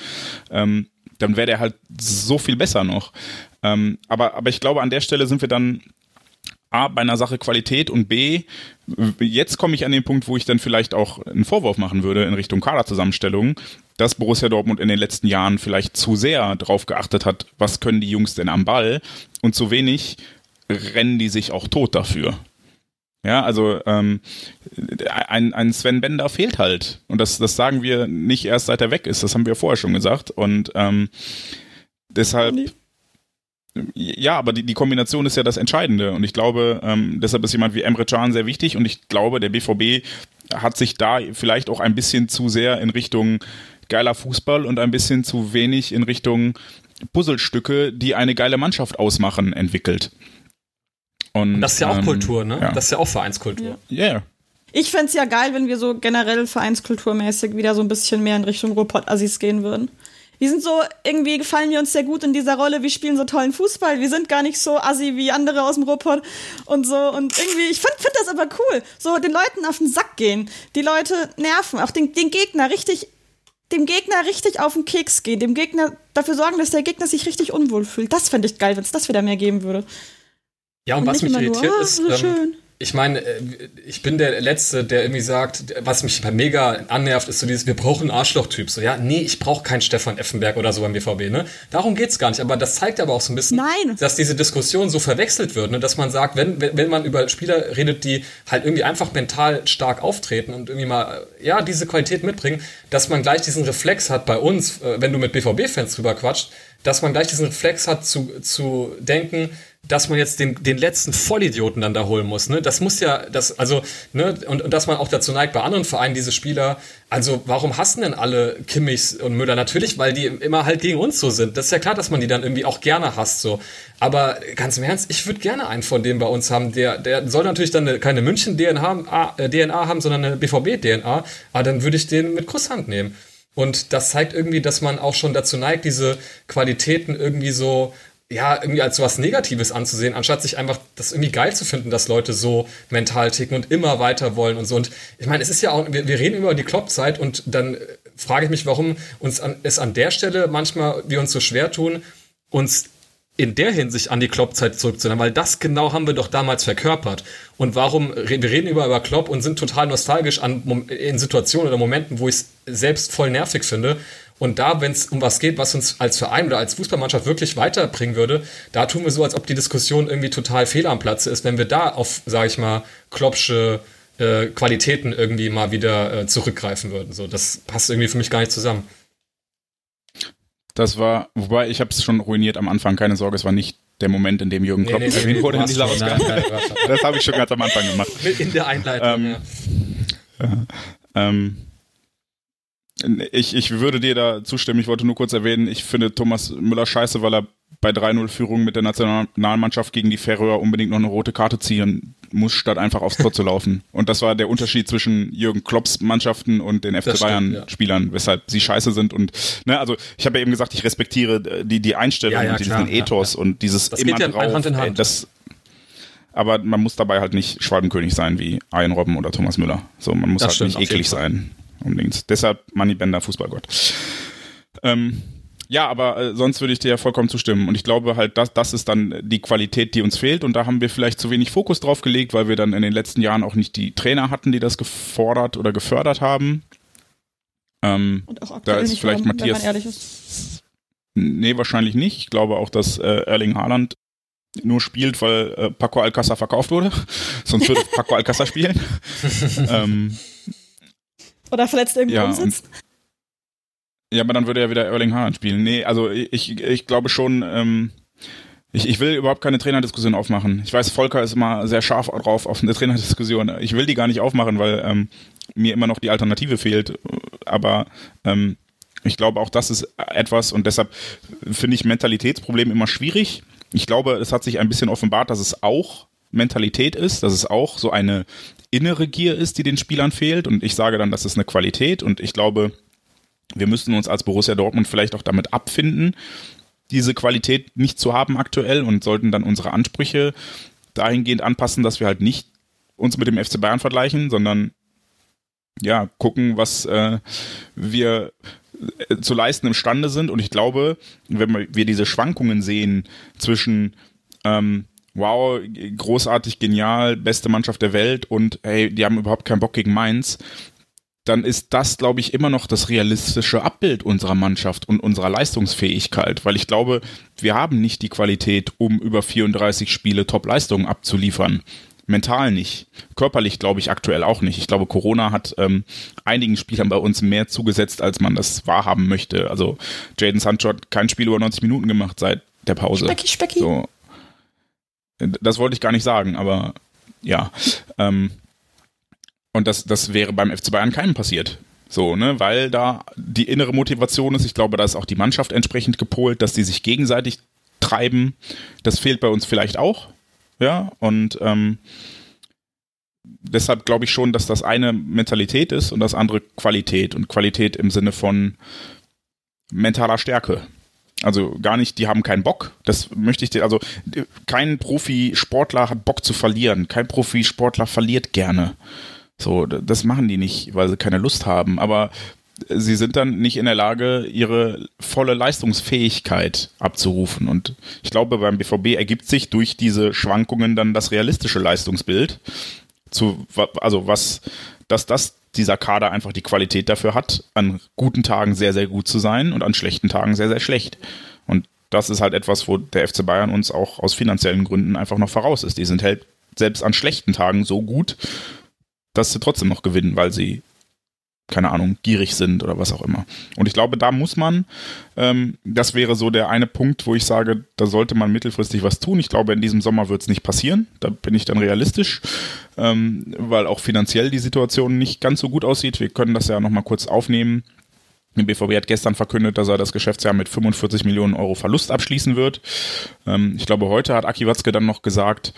ähm, dann wäre der halt so viel besser noch. Ähm, aber, aber ich glaube, an der Stelle sind wir dann A, bei einer Sache Qualität und B, jetzt komme ich an den Punkt, wo ich dann vielleicht auch einen Vorwurf machen würde in Richtung Kaderzusammenstellung, dass Borussia Dortmund in den letzten Jahren vielleicht zu sehr darauf geachtet hat, was können die Jungs denn am Ball und zu wenig rennen die sich auch tot dafür. Ja, also ähm, ein, ein Sven Bender fehlt halt. Und das, das sagen wir nicht erst seit er weg ist, das haben wir vorher schon gesagt. Und ähm, deshalb. Ja, aber die, die Kombination ist ja das Entscheidende. Und ich glaube, ähm, deshalb ist jemand wie Emre Can sehr wichtig. Und ich glaube, der BVB hat sich da vielleicht auch ein bisschen zu sehr in Richtung geiler Fußball und ein bisschen zu wenig in Richtung Puzzlestücke, die eine geile Mannschaft ausmachen, entwickelt. Und, das ist ja auch ähm, Kultur, ne? Ja. Das ist ja auch Vereinskultur. Ja. Yeah. Ich fände es ja geil, wenn wir so generell vereinskulturmäßig wieder so ein bisschen mehr in Richtung Robot-Assis gehen würden. Die sind so, irgendwie gefallen wir uns sehr gut in dieser Rolle, wir spielen so tollen Fußball, wir sind gar nicht so assi wie andere aus dem Robot und so. Und irgendwie, ich finde find das aber cool. So den Leuten auf den Sack gehen, die Leute nerven, auch den, den Gegner richtig dem Gegner richtig auf den Keks gehen, dem Gegner dafür sorgen, dass der Gegner sich richtig unwohl fühlt. Das fände ich geil, wenn es das wieder mehr geben würde. Ja, und, und was mich irritiert nur, ah, ist, so ähm, ich meine, äh, ich bin der Letzte, der irgendwie sagt, was mich mega annervt, ist so dieses, wir brauchen einen Arschloch-Typ. So, ja, nee, ich brauche keinen Stefan Effenberg oder so beim BVB, ne? Darum geht's gar nicht. Aber das zeigt aber auch so ein bisschen, Nein. dass diese Diskussion so verwechselt wird, ne? Dass man sagt, wenn, wenn man über Spieler redet, die halt irgendwie einfach mental stark auftreten und irgendwie mal, ja, diese Qualität mitbringen, dass man gleich diesen Reflex hat bei uns, äh, wenn du mit BVB-Fans drüber quatscht, dass man gleich diesen Reflex hat zu, zu denken, dass man jetzt den, den letzten Vollidioten dann da holen muss. Ne? Das muss ja, das, also, ne, und, und dass man auch dazu neigt, bei anderen Vereinen diese Spieler, also warum hassen denn alle Kimmichs und Müller? Natürlich, weil die immer halt gegen uns so sind. Das ist ja klar, dass man die dann irgendwie auch gerne hasst, so. Aber ganz im Ernst, ich würde gerne einen von denen bei uns haben. Der, der soll natürlich dann eine, keine München-DNA äh, DNA haben, sondern eine BVB-DNA. Aber dann würde ich den mit Kusshand nehmen. Und das zeigt irgendwie, dass man auch schon dazu neigt, diese Qualitäten irgendwie so ja, irgendwie als was Negatives anzusehen, anstatt sich einfach das irgendwie geil zu finden, dass Leute so mental ticken und immer weiter wollen und so. Und ich meine, es ist ja auch, wir, wir reden über die Kloppzeit und dann frage ich mich, warum uns an, es an der Stelle manchmal wir uns so schwer tun, uns in der Hinsicht an die Klopp-Zeit zurückzunehmen, weil das genau haben wir doch damals verkörpert. Und warum, wir reden über, über Klopp und sind total nostalgisch an, in Situationen oder Momenten, wo ich es selbst voll nervig finde. Und da, wenn es um was geht, was uns als Verein oder als Fußballmannschaft wirklich weiterbringen würde, da tun wir so, als ob die Diskussion irgendwie total fehl am Platze ist, wenn wir da auf, sage ich mal, Kloppsche äh, Qualitäten irgendwie mal wieder äh, zurückgreifen würden. So, das passt irgendwie für mich gar nicht zusammen. Das war, wobei ich habe es schon ruiniert am Anfang, keine Sorge, es war nicht der Moment, in dem Jürgen Klopp nee, nee, erwähnt nee, wurde in dieser Ausgabe. das habe ich schon ganz am Anfang gemacht. In der Einleitung, ähm, ja. Ähm, ich, ich würde dir da zustimmen, ich wollte nur kurz erwähnen, ich finde Thomas Müller scheiße, weil er bei 3-0-Führung mit der Nationalmannschaft gegen die Färöer unbedingt noch eine rote Karte ziehen muss, statt einfach aufs Tor zu laufen. Und das war der Unterschied zwischen Jürgen Klopps Mannschaften und den FC Bayern-Spielern, ja. weshalb sie scheiße sind. Und ne, also ich habe ja eben gesagt, ich respektiere die, die Einstellung ja, ja, und diesen Ethos und dieses das immer drauf. Hand in Hand. Das, aber man muss dabei halt nicht Schwalbenkönig sein wie Ian Robben oder Thomas Müller. So, man muss das halt nicht eklig sein. Unbedingt. Deshalb Moneybender, Fußballgott. Ähm, ja, aber äh, sonst würde ich dir ja vollkommen zustimmen. Und ich glaube halt, das, das ist dann die Qualität, die uns fehlt. Und da haben wir vielleicht zu wenig Fokus drauf gelegt, weil wir dann in den letzten Jahren auch nicht die Trainer hatten, die das gefordert oder gefördert haben. Ähm, Und auch aktuell da ist vielleicht haben, Matthias. Wenn man ehrlich ist. Nee, wahrscheinlich nicht. Ich glaube auch, dass äh, Erling Haaland nur spielt, weil äh, Paco Alcázar verkauft wurde. [laughs] Sonst würde Paco Alcázar spielen. [laughs] ähm, Oder verletzt irgendwo ja, sitzt. Ja, aber dann würde er wieder Erling Haaland spielen. Nee, also ich, ich glaube schon, ähm, ich, ich will überhaupt keine Trainerdiskussion aufmachen. Ich weiß, Volker ist immer sehr scharf drauf auf eine Trainerdiskussion. Ich will die gar nicht aufmachen, weil ähm, mir immer noch die Alternative fehlt. Aber ähm, ich glaube, auch das ist etwas und deshalb finde ich Mentalitätsproblem immer schwierig. Ich glaube, es hat sich ein bisschen offenbart, dass es auch Mentalität ist, dass es auch so eine innere Gier ist, die den Spielern fehlt. Und ich sage dann, das ist eine Qualität. Und ich glaube, wir müssen uns als Borussia Dortmund vielleicht auch damit abfinden, diese Qualität nicht zu haben aktuell und sollten dann unsere Ansprüche dahingehend anpassen, dass wir halt nicht uns mit dem FC Bayern vergleichen, sondern ja, gucken, was äh, wir äh, zu leisten imstande sind. Und ich glaube, wenn wir diese Schwankungen sehen zwischen ähm, wow, großartig, genial, beste Mannschaft der Welt und hey, die haben überhaupt keinen Bock gegen Mainz, dann ist das, glaube ich, immer noch das realistische Abbild unserer Mannschaft und unserer Leistungsfähigkeit, weil ich glaube, wir haben nicht die Qualität, um über 34 Spiele Top-Leistungen abzuliefern. Mental nicht. Körperlich glaube ich aktuell auch nicht. Ich glaube, Corona hat ähm, einigen Spielern bei uns mehr zugesetzt, als man das wahrhaben möchte. Also Jaden Sancho hat kein Spiel über 90 Minuten gemacht seit der Pause. Specki, Specki. So. Das wollte ich gar nicht sagen, aber ja. Ähm, und das, das wäre beim FC Bayern keinem passiert. So, ne, weil da die innere Motivation ist. Ich glaube, da ist auch die Mannschaft entsprechend gepolt, dass die sich gegenseitig treiben. Das fehlt bei uns vielleicht auch. Ja, und ähm, deshalb glaube ich schon, dass das eine Mentalität ist und das andere Qualität. Und Qualität im Sinne von mentaler Stärke. Also gar nicht, die haben keinen Bock. Das möchte ich dir, also kein Profisportler hat Bock zu verlieren. Kein Profisportler verliert gerne. So, das machen die nicht, weil sie keine Lust haben. Aber sie sind dann nicht in der Lage, ihre volle Leistungsfähigkeit abzurufen. Und ich glaube, beim BVB ergibt sich durch diese Schwankungen dann das realistische Leistungsbild. Zu, also was, dass das dieser Kader einfach die Qualität dafür hat, an guten Tagen sehr, sehr gut zu sein und an schlechten Tagen sehr, sehr schlecht. Und das ist halt etwas, wo der FC Bayern uns auch aus finanziellen Gründen einfach noch voraus ist. Die sind halt selbst an schlechten Tagen so gut, dass sie trotzdem noch gewinnen, weil sie keine Ahnung, gierig sind oder was auch immer. Und ich glaube, da muss man, ähm, das wäre so der eine Punkt, wo ich sage, da sollte man mittelfristig was tun. Ich glaube, in diesem Sommer wird es nicht passieren. Da bin ich dann realistisch, ähm, weil auch finanziell die Situation nicht ganz so gut aussieht. Wir können das ja nochmal kurz aufnehmen. Der BVB hat gestern verkündet, dass er das Geschäftsjahr mit 45 Millionen Euro Verlust abschließen wird. Ähm, ich glaube, heute hat Aki Watzke dann noch gesagt,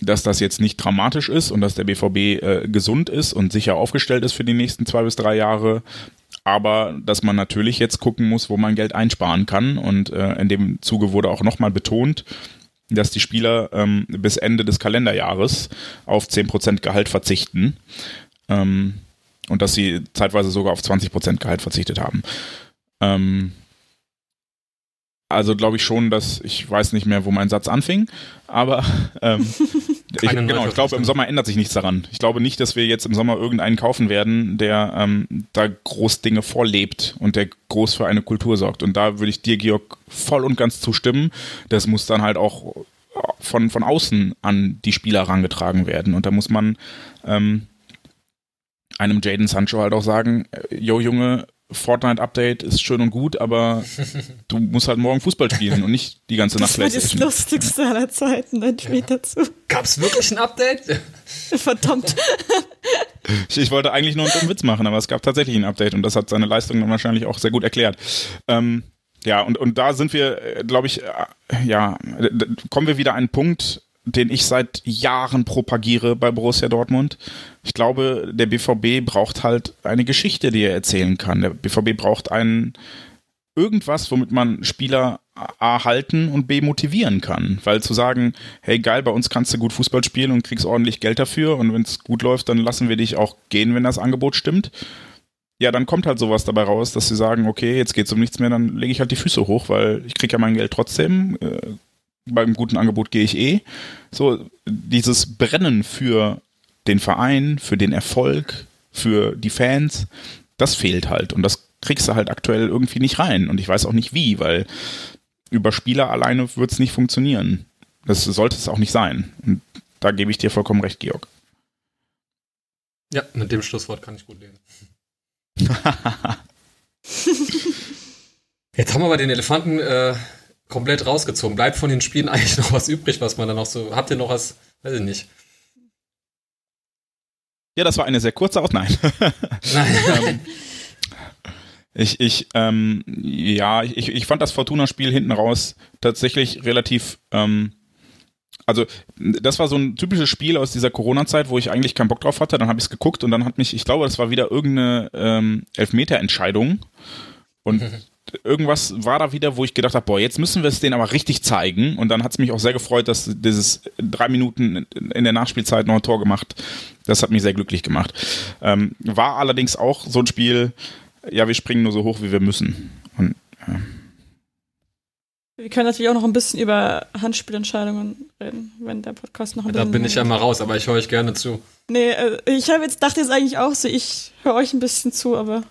dass das jetzt nicht dramatisch ist und dass der BVB äh, gesund ist und sicher aufgestellt ist für die nächsten zwei bis drei Jahre. Aber dass man natürlich jetzt gucken muss, wo man Geld einsparen kann. Und äh, in dem Zuge wurde auch nochmal betont, dass die Spieler ähm, bis Ende des Kalenderjahres auf 10% Gehalt verzichten. Ähm, und dass sie zeitweise sogar auf 20% Gehalt verzichtet haben. Ähm, also glaube ich schon, dass ich weiß nicht mehr, wo mein Satz anfing, aber [laughs] ähm, ich, genau, ich glaube, im Sommer ändert sich nichts daran. Ich glaube nicht, dass wir jetzt im Sommer irgendeinen kaufen werden, der ähm, da groß Dinge vorlebt und der groß für eine Kultur sorgt. Und da würde ich dir, Georg, voll und ganz zustimmen. Das muss dann halt auch von, von außen an die Spieler herangetragen werden. Und da muss man ähm, einem Jaden Sancho halt auch sagen, yo Junge, Fortnite-Update ist schön und gut, aber [laughs] du musst halt morgen Fußball spielen und nicht die ganze Nacht Das war das Lustigste aller Zeiten, ein Tweet ja. dazu. Gab's wirklich ein Update? [laughs] Verdammt. Ich, ich, wollte eigentlich nur einen dummen Witz machen, aber es gab tatsächlich ein Update und das hat seine Leistung dann wahrscheinlich auch sehr gut erklärt. Ähm, ja, und, und da sind wir, äh, glaube ich, äh, ja, kommen wir wieder an einen Punkt, den ich seit Jahren propagiere bei Borussia Dortmund. Ich glaube, der BVB braucht halt eine Geschichte, die er erzählen kann. Der BVB braucht einen irgendwas, womit man Spieler A halten und B motivieren kann. Weil zu sagen, hey geil, bei uns kannst du gut Fußball spielen und kriegst ordentlich Geld dafür und wenn es gut läuft, dann lassen wir dich auch gehen, wenn das Angebot stimmt. Ja, dann kommt halt sowas dabei raus, dass sie sagen, okay, jetzt geht's um nichts mehr, dann lege ich halt die Füße hoch, weil ich krieg ja mein Geld trotzdem. Äh, beim guten Angebot gehe ich eh. So, dieses Brennen für den Verein, für den Erfolg, für die Fans, das fehlt halt. Und das kriegst du halt aktuell irgendwie nicht rein. Und ich weiß auch nicht wie, weil über Spieler alleine wird es nicht funktionieren. Das sollte es auch nicht sein. Und da gebe ich dir vollkommen recht, Georg. Ja, mit dem Schlusswort kann ich gut leben. [laughs] Jetzt haben wir aber den Elefanten äh, komplett rausgezogen. Bleibt von den Spielen [laughs] eigentlich noch was übrig, was man dann noch so. Habt ihr noch was? Weiß ich nicht. Ja, das war eine sehr kurze Aus. Nein. Nein. [laughs] Ähm, ich, ich, ähm, ja, ich, ich fand das Fortuna-Spiel hinten raus tatsächlich relativ, ähm, also das war so ein typisches Spiel aus dieser Corona-Zeit, wo ich eigentlich keinen Bock drauf hatte. Dann habe ich es geguckt und dann hat mich, ich glaube, das war wieder irgendeine ähm, Elfmeter-Entscheidung. Und [laughs] irgendwas war da wieder, wo ich gedacht habe, boah, jetzt müssen wir es denen aber richtig zeigen. Und dann hat es mich auch sehr gefreut, dass dieses drei Minuten in der Nachspielzeit noch ein Tor gemacht. Das hat mich sehr glücklich gemacht. Ähm, war allerdings auch so ein Spiel, ja, wir springen nur so hoch, wie wir müssen. Und, ja. Wir können natürlich auch noch ein bisschen über Handspielentscheidungen reden, wenn der Podcast noch ein Da bisschen. bin ich ja mal raus, aber ich höre euch gerne zu. Nee, äh, ich habe jetzt dachte jetzt eigentlich auch so, ich höre euch ein bisschen zu, aber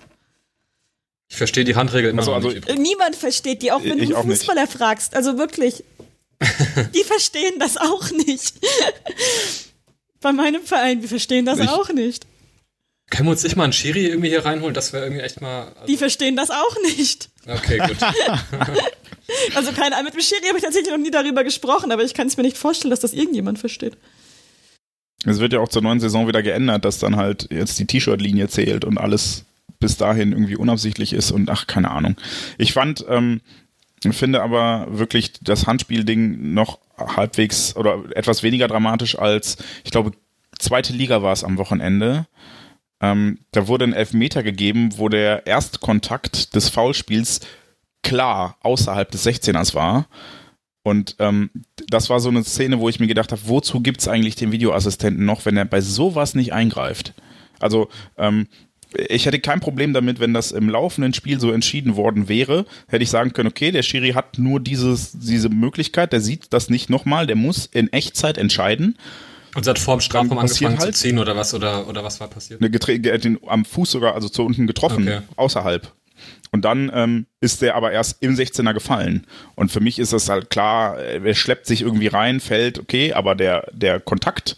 Ich verstehe die Handregel immer Also- noch also- nicht. äh, niemand versteht die, auch wenn Ich du einen nicht. Fußballer fragst. Also wirklich. [laughs] die verstehen das auch nicht. Bei meinem Verein, wir verstehen das Ich- auch nicht. Können wir uns nicht mal einen Schiri irgendwie hier reinholen? Das wäre irgendwie echt mal. Die verstehen das auch nicht. Okay, gut. [laughs] Also keine mit dem Schiri habe ich tatsächlich noch nie darüber gesprochen, aber ich kann es mir nicht vorstellen, dass das irgendjemand versteht. Es wird ja auch zur neuen Saison wieder geändert, dass dann halt jetzt die T-Shirt-Linie zählt und alles bis dahin irgendwie unabsichtlich ist und ach, keine Ahnung. Ich fand, ähm, finde aber wirklich das Handspielding noch halbwegs oder etwas weniger dramatisch als, ich glaube, zweite Liga war es am Wochenende. Ähm, da wurde ein Elfmeter gegeben, wo der Erstkontakt des Foulspiels klar außerhalb des 16ers war. Und ähm, das war so eine Szene, wo ich mir gedacht habe, wozu gibt es eigentlich den Videoassistenten noch, wenn er bei sowas nicht eingreift? Also, ähm, ich hätte kein Problem damit, wenn das im laufenden Spiel so entschieden worden wäre, hätte ich sagen können, okay, der Schiri hat nur dieses, diese Möglichkeit, der sieht das nicht nochmal, der muss in Echtzeit entscheiden. Und sie hat vor dem Strafraum angefangen halt- zu ziehen oder was? Oder, oder was war passiert? Eine er hat ihn am Fuß sogar, also zu unten getroffen, Okay. außerhalb. Und dann ähm, ist der aber erst im 16er gefallen. Und für mich ist das halt klar, er schleppt sich irgendwie rein, fällt, okay, aber der, der Kontakt,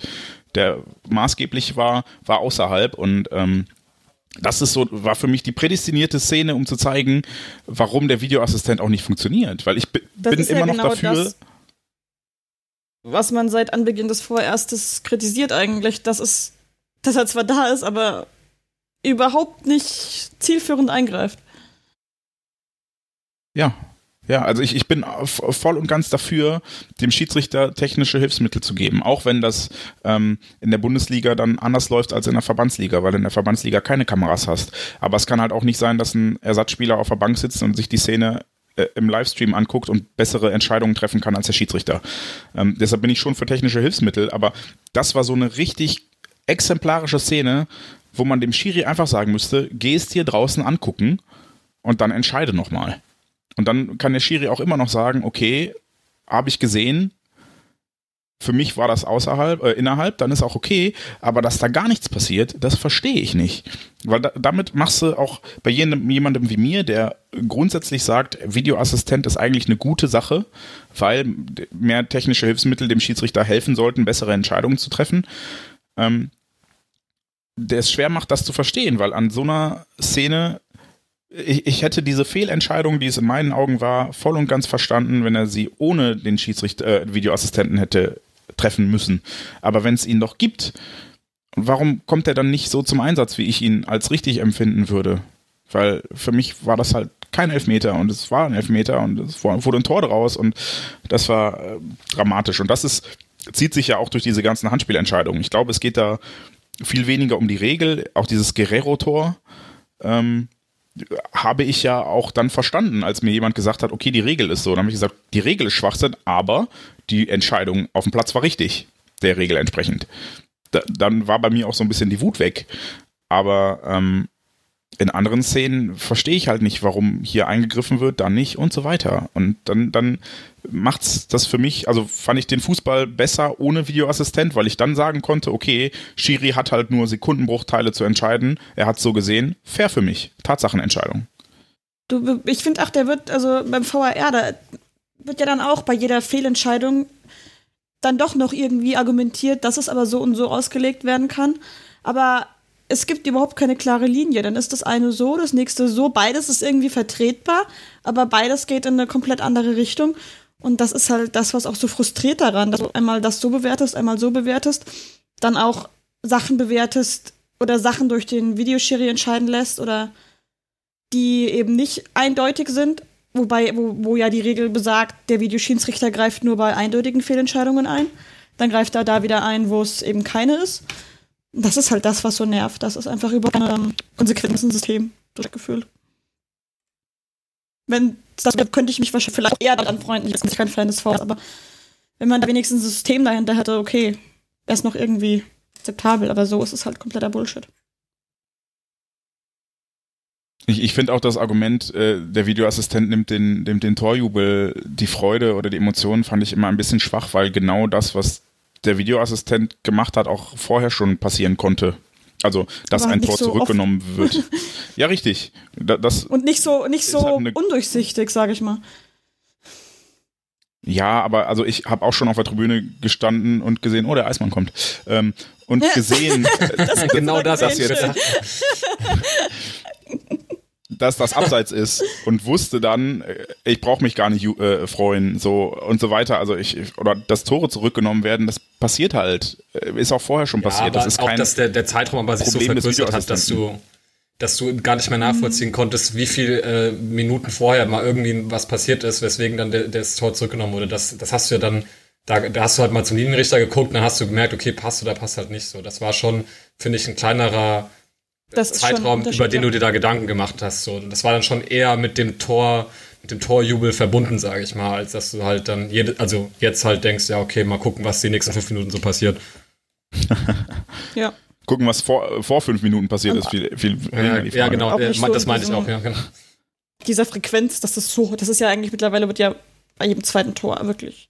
der maßgeblich war, war außerhalb. Und ähm, das ist so, war für mich die prädestinierte Szene, um zu zeigen, warum der Videoassistent auch nicht funktioniert. Weil ich bin ist ja immer noch genau dafür. das, was man seit Anbeginn des Vorerstes kritisiert eigentlich, dass es, dass er zwar da ist, aber überhaupt nicht zielführend eingreift. Ja. Ja, also ich, ich bin voll und ganz dafür, dem Schiedsrichter technische Hilfsmittel zu geben, auch wenn das ähm, in der Bundesliga dann anders läuft als in der Verbandsliga, weil in der Verbandsliga keine Kameras hast. Aber es kann halt auch nicht sein, dass ein Ersatzspieler auf der Bank sitzt und sich die Szene äh, im Livestream anguckt und bessere Entscheidungen treffen kann als der Schiedsrichter. Ähm, deshalb bin ich schon für technische Hilfsmittel, aber das war so eine richtig exemplarische Szene, wo man dem Schiri einfach sagen müsste, geh es dir draußen angucken und dann entscheide nochmal. Und dann kann der Schiri auch immer noch sagen, okay, habe ich gesehen, für mich war das außerhalb, äh, innerhalb, dann ist auch okay, aber dass da gar nichts passiert, das verstehe ich nicht. Weil da, damit machst du auch bei jedem, jemandem wie mir, der grundsätzlich sagt, Videoassistent ist eigentlich eine gute Sache, weil mehr technische Hilfsmittel dem Schiedsrichter helfen sollten, bessere Entscheidungen zu treffen, ähm, der es schwer macht, das zu verstehen, weil an so einer Szene ich, ich hätte diese Fehlentscheidung, die es in meinen Augen war, voll und ganz verstanden, wenn er sie ohne den Schiedsrichter, äh, Videoassistenten hätte treffen müssen. Aber wenn es ihn doch gibt, warum kommt er dann nicht so zum Einsatz, wie ich ihn als richtig empfinden würde? Weil für mich war das halt kein Elfmeter und es war ein Elfmeter und es wurde ein Tor draus und das war äh, dramatisch. Und das ist, zieht sich ja auch durch diese ganzen Handspielentscheidungen. Ich glaube, es geht da viel weniger um die Regel, auch dieses Guerrero-Tor. Ähm, habe ich ja auch dann verstanden, als mir jemand gesagt hat, okay, die Regel ist so. Dann habe ich gesagt, die Regel ist Schwachsinn, aber die Entscheidung auf dem Platz war richtig, der Regel entsprechend. Da, dann war bei mir auch so ein bisschen die Wut weg. Aber ähm, in anderen Szenen verstehe ich halt nicht, warum hier eingegriffen wird, dann nicht und so weiter. Und dann, dann macht's das für mich, also fand ich den Fußball besser ohne Videoassistent, weil ich dann sagen konnte, okay, Schiri hat halt nur Sekundenbruchteile zu entscheiden, er hat so gesehen, fair für mich, Tatsachenentscheidung. Du, ich finde auch, der wird, also beim VAR, da wird ja dann auch bei jeder Fehlentscheidung dann doch noch irgendwie argumentiert, dass es aber so und so ausgelegt werden kann. Aber es gibt überhaupt keine klare Linie. Dann ist das eine so, das nächste so. Beides ist irgendwie vertretbar, aber beides geht in eine komplett andere Richtung. Und das ist halt das, was auch so frustriert daran, dass du einmal das so bewertest, einmal so bewertest, dann auch Sachen bewertest oder Sachen durch den Videoschiri entscheiden lässt oder die eben nicht eindeutig sind, wobei, wo, wo ja die Regel besagt, der Videoschiedsrichter greift nur bei eindeutigen Fehlentscheidungen ein. Dann greift er da wieder ein, wo es eben keine ist. Das ist halt das, was so nervt. Das ist einfach über ein ähm, Konsequenzensystem durchgefühlt. wenn das könnte ich mich wahrscheinlich vielleicht eher daran freuen. Ich bin kein Fan des VARs, aber wenn man da wenigstens ein System dahinter hätte, okay, wäre es noch irgendwie akzeptabel, aber so ist es halt kompletter Bullshit. Ich, ich finde auch das Argument, äh, der Videoassistent nimmt den, dem, den Torjubel, die Freude oder die Emotionen, fand ich immer ein bisschen schwach, weil genau das, was der Videoassistent gemacht hat, auch vorher schon passieren konnte. Also, dass Aber ein Tor so zurückgenommen wird. [laughs] ja, richtig. Da, das, Und nicht so, nicht so halt undurchsichtig, sage ich mal. ja, aber also ich habe auch schon auf der Tribüne gestanden und gesehen, oh, der Eismann kommt. Ähm, und gesehen, [laughs] äh, genau das das jetzt- gedacht. [laughs] dass das Abseits ist und wusste dann, äh, ich brauche mich gar nicht äh, freuen, so und so weiter. Also ich, oder dass Tore zurückgenommen werden, das passiert halt. Äh, Ist auch vorher schon passiert. aber das ist auch, kein. dass der, der Zeitraum aber sich Problem so vergrößert hat, dass du, dass du gar nicht mehr nachvollziehen konntest, wie viel äh, Minuten vorher mal irgendwie was passiert ist, weswegen dann der, das Tor zurückgenommen wurde. Das, das hast du ja dann, da, da hast du halt mal zum Linienrichter geguckt, dann hast du gemerkt, okay, passt oder passt halt nicht so. Das war schon, finde ich, ein kleinerer Das ist Zeitraum, über den du dir da Gedanken gemacht hast. So. Das war dann schon eher mit dem Tor, mit dem Torjubel verbunden, sage ich mal, als dass du halt dann, jede, also jetzt halt denkst, ja, okay, mal gucken, was die nächsten fünf Minuten so passiert. [laughs] Ja. Gucken, was vor, vor fünf Minuten passiert ist. Viel, viel Ja, ja genau, äh, so das meine ich auch, ja, genau. Dieser Frequenz, dass das so, das ist ja eigentlich mittlerweile wird ja bei jedem zweiten Tor wirklich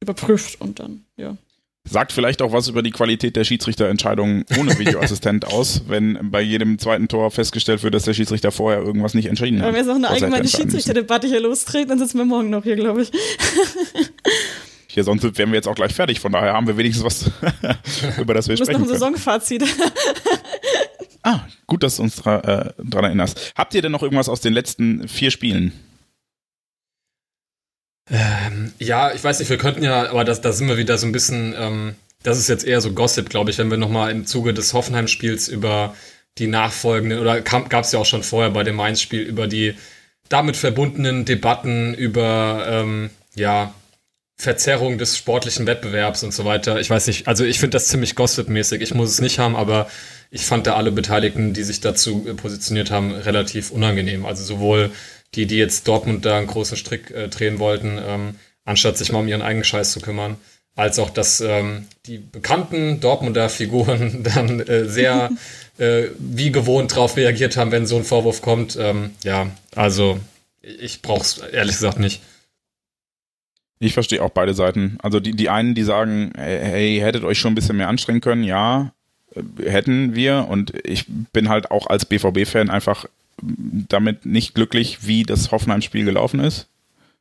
überprüft und dann, ja. Sagt vielleicht auch was über die Qualität der Schiedsrichterentscheidungen ohne [laughs] Videoassistent aus, wenn bei jedem zweiten Tor festgestellt wird, dass der Schiedsrichter vorher irgendwas nicht entschieden hat. Wenn wir jetzt noch eine allgemeine. Schiedsrichterdebatte hier lostreten, dann sitzen wir morgen noch hier, glaube ich. [laughs] Hier, sonst wären wir jetzt auch gleich fertig. Von daher haben wir wenigstens was, [laughs] über das wir Wir müssen noch sprechen ein. Saisonfazit. Ah, gut, dass du uns dra äh, dran erinnerst. Habt ihr denn noch irgendwas aus den letzten vier Spielen? Ähm, ja, ich weiß nicht, wir könnten ja, aber das, da sind wir wieder so ein bisschen, ähm, das ist jetzt eher so Gossip, glaube ich, wenn wir nochmal im Zuge des Hoffenheim-Spiels über die nachfolgenden, oder gab es ja auch schon vorher bei dem Mainz-Spiel, über die damit verbundenen Debatten über, ähm, ja, Verzerrung des sportlichen Wettbewerbs und so weiter. Ich weiß nicht, also ich finde das ziemlich Gossip-mäßig. Ich muss es nicht haben, aber ich fand da alle Beteiligten, die sich dazu positioniert haben, relativ unangenehm. Also sowohl die, die jetzt Dortmund da einen großen Strick äh, drehen wollten, ähm, anstatt sich mal um ihren eigenen Scheiß zu kümmern, als auch, dass ähm, die bekannten Dortmunder Figuren [laughs] dann äh, sehr [laughs] äh, wie gewohnt drauf reagiert haben, wenn so ein Vorwurf kommt. Ähm, ja, also ich brauch's ehrlich gesagt nicht. Ich verstehe auch beide Seiten. Also die, die einen, die sagen, hey, hey, hättet euch schon ein bisschen mehr anstrengen können, ja, äh, hätten wir. Und ich bin halt auch als BVB-Fan einfach damit nicht glücklich, wie das Hoffenheim-Spiel gelaufen ist.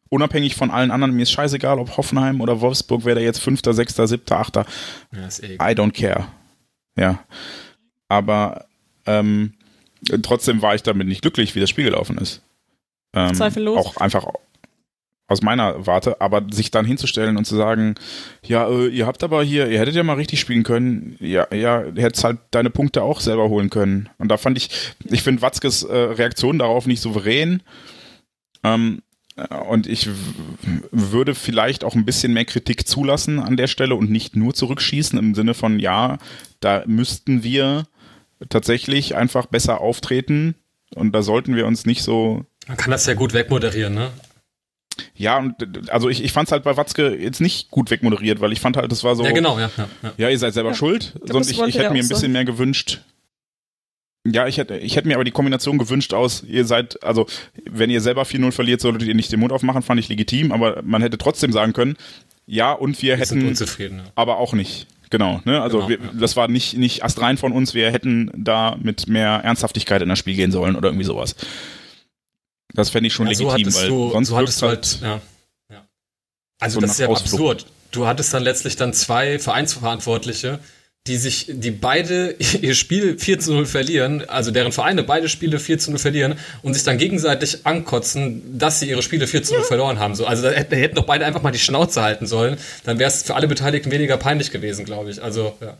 Unabhängig von allen anderen, mir ist scheißegal, ob Hoffenheim oder Wolfsburg, wer da jetzt Fünfter, Sechster, Siebter, Achter, eh I don't care. Ja. Aber ähm, trotzdem war ich damit nicht glücklich, wie das Spiel gelaufen ist. Ähm, Zweifellos. Auch einfach aus meiner Warte, aber sich dann hinzustellen und zu sagen, ja, äh, ihr habt aber hier, ihr hättet ja mal richtig spielen können, ja, ja, hättest halt deine Punkte auch selber holen können. Und da fand ich, ich finde Watzkes äh, Reaktion darauf nicht souverän. Ähm, äh, und ich würde vielleicht auch ein bisschen mehr Kritik zulassen an der Stelle und nicht nur zurückschießen im Sinne von, ja, da müssten wir tatsächlich einfach besser auftreten und da sollten wir uns nicht so Man kann das ja gut wegmoderieren, ne? Ja, und also ich, ich fand es halt bei Watzke jetzt nicht gut wegmoderiert, weil ich fand halt, das war so, Ja, genau, ja. ja, ja. ja, ihr seid selber Ja. schuld. Sonst ich, ich hätte mir ein bisschen sagen. mehr gewünscht. Ja, ich hätte, ich hätte mir aber die Kombination gewünscht aus, ihr seid, also wenn ihr selber 4-0 verliert, solltet ihr nicht den Mund aufmachen, fand ich legitim, aber man hätte trotzdem sagen können, ja, und wir Wir sind hätten unzufrieden. Ja. aber auch nicht. Genau, ne? Also Genau, wir, ja. das war nicht, nicht astrein von uns, wir hätten da mit mehr Ernsthaftigkeit in das Spiel gehen sollen oder irgendwie sowas. Das fände ich schon Ja, so legitim, hattest weil du, sonst so hattest du halt, ja. ja. Also so das ist ja Ausflug. absurd. Du hattest dann letztlich dann zwei Vereinsverantwortliche, die sich, die beide [laughs] ihr Spiel 4 zu 0 verlieren, also deren Vereine beide Spiele 4 zu 0 verlieren und sich dann gegenseitig ankotzen, dass sie ihre Spiele 4 zu 0 verloren haben. So, also da hätten, hätten doch beide einfach mal die Schnauze halten sollen. Dann wäre es für alle Beteiligten weniger peinlich gewesen, glaube ich. Also, ja.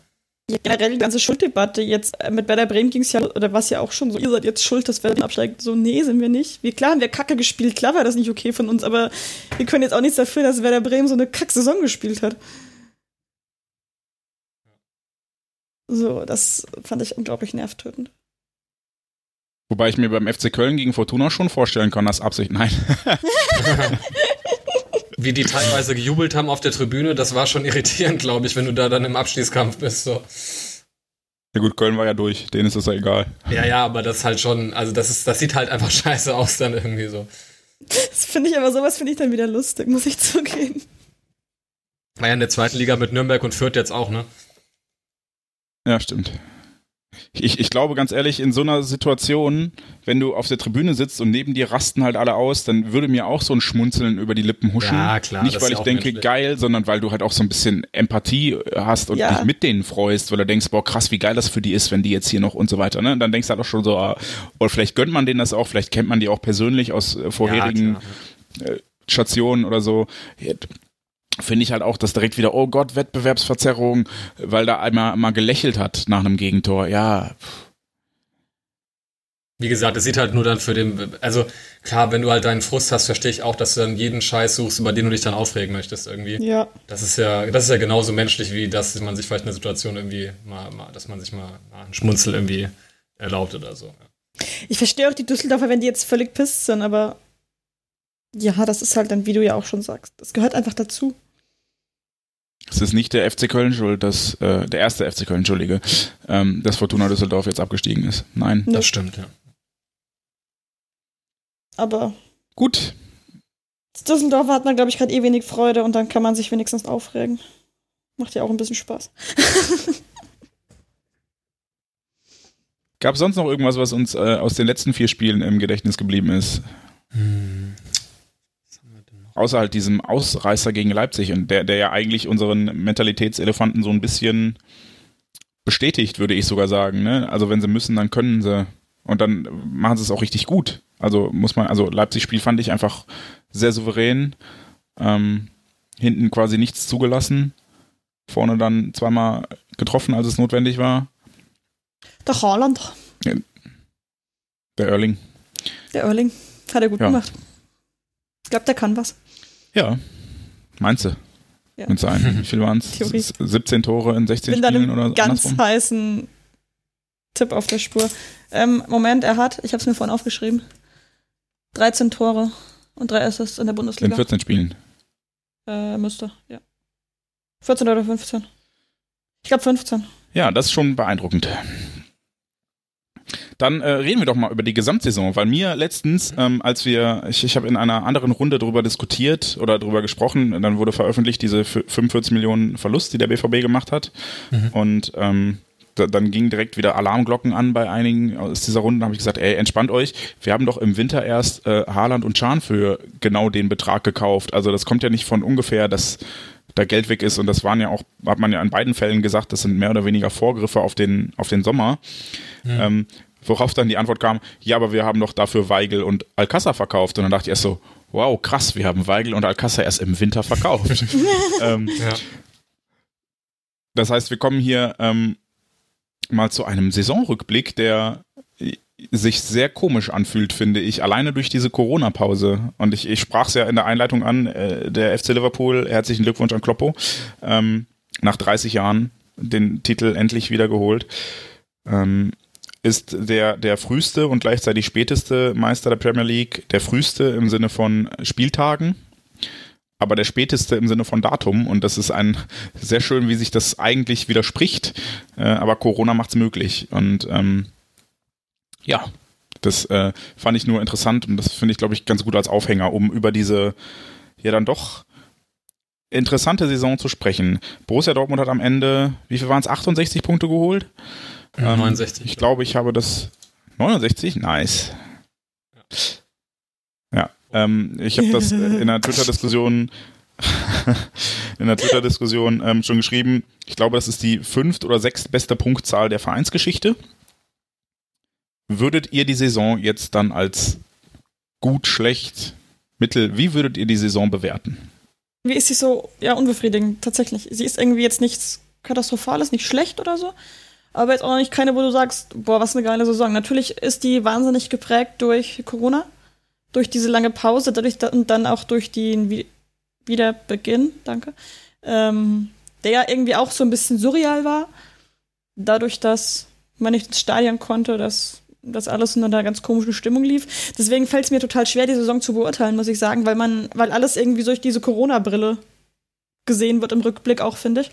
Ja, generell die ganze Schulddebatte jetzt äh, mit Werder Bremen ging es ja, oder war es ja auch schon so, ihr seid jetzt schuld, dass Werder absteigt. So, nee, sind wir nicht. Wir, klar haben wir Kacke gespielt, klar war das nicht okay von uns, aber wir können jetzt auch nichts dafür, dass Werder Bremen so eine Kack-Saison gespielt hat. So, das fand ich unglaublich nervtötend. Wobei ich mir beim FC Köln gegen Fortuna schon vorstellen kann, dass Absicht. Nein. [laughs] [laughs] Wie die teilweise gejubelt haben auf der Tribüne, das war schon irritierend, glaube ich, wenn du da dann im Abschließkampf bist. So. Ja gut, Köln war ja durch, denen ist das ja egal. Ja, ja, aber das ist halt schon, also das ist, das sieht halt einfach [laughs] scheiße aus dann irgendwie so. Das finde ich aber sowas finde ich dann wieder lustig, muss ich [laughs] zugeben. War ja in der zweiten Liga mit Nürnberg und Fürth jetzt auch, ne? Ja, stimmt. Ich, ich glaube ganz ehrlich, in so einer Situation, wenn du auf der Tribüne sitzt und neben dir rasten halt alle aus, dann würde mir auch so ein Schmunzeln über die Lippen huschen. Ja, klar, Nicht, weil ich denke, menschlich. geil, sondern weil du halt auch so ein bisschen Empathie hast und Ja. dich mit denen freust, weil du denkst, boah, krass, wie geil das für die ist, wenn die jetzt hier noch und so weiter. Ne? Und dann denkst du halt auch schon so, ah, oder vielleicht gönnt man denen das auch, vielleicht kennt man die auch persönlich aus äh, vorherigen Ja, klar. Stationen oder so. Finde ich halt auch, dass direkt wieder, oh Gott, Wettbewerbsverzerrung, weil da einmal mal gelächelt hat nach einem Gegentor. Ja, Wie gesagt, es sieht halt nur dann für den, also klar, wenn du halt deinen Frust hast, verstehe ich auch, dass du dann jeden Scheiß suchst, über den du dich dann aufregen möchtest irgendwie. Ja. Das ist ja, das ist ja genauso menschlich, wie dass man sich vielleicht in einer Situation irgendwie mal, mal dass man sich mal, mal einen Schmunzel irgendwie erlaubt oder so. Ich verstehe auch die Düsseldorfer, wenn die jetzt völlig pisst sind, aber ja, das ist halt dann, wie du ja auch schon sagst. Das gehört einfach dazu. es ist nicht der FC Köln schuld, dass, äh, der erste FC Köln, Entschuldige, ähm, dass Fortuna Düsseldorf jetzt abgestiegen ist. Nein. Nee. Das stimmt, ja. Aber Gut. als Düsseldorfer hat man, glaube ich, gerade eh wenig Freude und dann kann man sich wenigstens aufregen. Macht ja auch ein bisschen Spaß. [laughs] Gab es sonst noch irgendwas, was uns äh, aus den letzten vier Spielen im Gedächtnis geblieben ist? Hm. Außer halt diesem Ausreißer gegen Leipzig und der, der ja eigentlich unseren Mentalitätselefanten so ein bisschen bestätigt, würde ich sogar sagen. Ne? Also wenn sie müssen, dann können sie. Und dann machen sie es auch richtig gut. Also muss man, also Leipzig-Spiel fand ich einfach sehr souverän. Ähm, hinten quasi nichts zugelassen. Vorne dann zweimal getroffen, als es notwendig war. Der Haaland, Der Erling. der Erling, hat er gut Ja. gemacht. Ich glaube, der kann was. Ja. Meinst du? Ja. Mit seinen, wie viel waren es? [laughs] Theorie. 17 Tore in 16 bin Spielen oder ganz andersrum? heißen Tipp auf der Spur. Ähm, Moment, er hat, ich habe es mir vorhin aufgeschrieben, 13 Tore und drei Assists in der In Bundesliga. 14 Spielen. Äh, müsste, ja. 14 oder 15. Ich glaube 15. Ja, das ist schon beeindruckend. Dann äh, reden wir doch mal über die Gesamtsaison, weil mir letztens, ähm, als wir, ich, ich habe in einer anderen Runde darüber diskutiert oder darüber gesprochen, dann wurde veröffentlicht diese f- 45 Millionen Verlust, die der BVB gemacht hat. Mhm. Und ähm, da, dann gingen direkt wieder Alarmglocken an bei einigen aus dieser Runde. Da habe ich gesagt, ey, entspannt euch. Wir haben doch im Winter erst äh, Haaland und Chan für genau den Betrag gekauft. Also das kommt ja nicht von ungefähr, dass da Geld weg ist. Und das waren ja auch, hat man ja in beiden Fällen gesagt, das sind mehr oder weniger Vorgriffe auf den, auf den Sommer. Ähm, worauf dann die Antwort kam, ja, aber wir haben doch dafür Weigel und Alcázar verkauft. Und dann dachte ich erst so, wow, krass, wir haben Weigel und Alcázar erst im Winter verkauft. [laughs] [laughs] ähm, Ja. das heißt, wir kommen hier ähm, mal zu einem Saisonrückblick, der sich sehr komisch anfühlt, finde ich, alleine durch diese Corona-Pause. Und ich, ich sprach es ja in der Einleitung an, äh, der FC Liverpool, herzlichen Glückwunsch an Kloppo, ähm, nach 30 Jahren den Titel endlich wieder geholt. Ähm, ist der, der früheste und gleichzeitig späteste Meister der Premier League, der früheste im Sinne von Spieltagen, aber der späteste im Sinne von Datum. Und das ist ein sehr schön, wie sich das eigentlich widerspricht, äh, aber Corona macht es möglich. Und ähm, ja, das äh, fand ich nur interessant und das finde ich, glaube ich, ganz gut als Aufhänger, um über diese ja dann doch interessante Saison zu sprechen. Borussia Dortmund hat am Ende, wie viel waren es, 68 Punkte geholt? Ähm, 69. Ich glaube, ich habe das 69? Nice. Ja, ähm, ich habe das [laughs] in einer Twitter-Diskussion [laughs] in der Twitter-Diskussion ähm, schon geschrieben. Ich glaube, das ist die fünft oder sechstbeste Punktzahl der Vereinsgeschichte. Würdet ihr die Saison jetzt dann als gut, schlecht, mittel, wie würdet ihr die Saison bewerten? Wie ist sie so, ja, unbefriedigend, tatsächlich. Sie ist irgendwie jetzt nichts Katastrophales, nicht schlecht oder so. Aber jetzt auch noch nicht keine, wo du sagst, boah, was eine geile Saison. Natürlich ist die wahnsinnig geprägt durch Corona, durch diese lange Pause, dadurch da, und dann auch durch den Wi- Wiederbeginn, danke, ähm, der ja irgendwie auch so ein bisschen surreal war. Dadurch, dass man nicht ins Stadion konnte, dass das alles in einer ganz komischen Stimmung lief. Deswegen fällt es mir total schwer, die Saison zu beurteilen, muss ich sagen, weil man, weil alles irgendwie durch diese Corona-Brille gesehen wird im Rückblick auch, finde ich.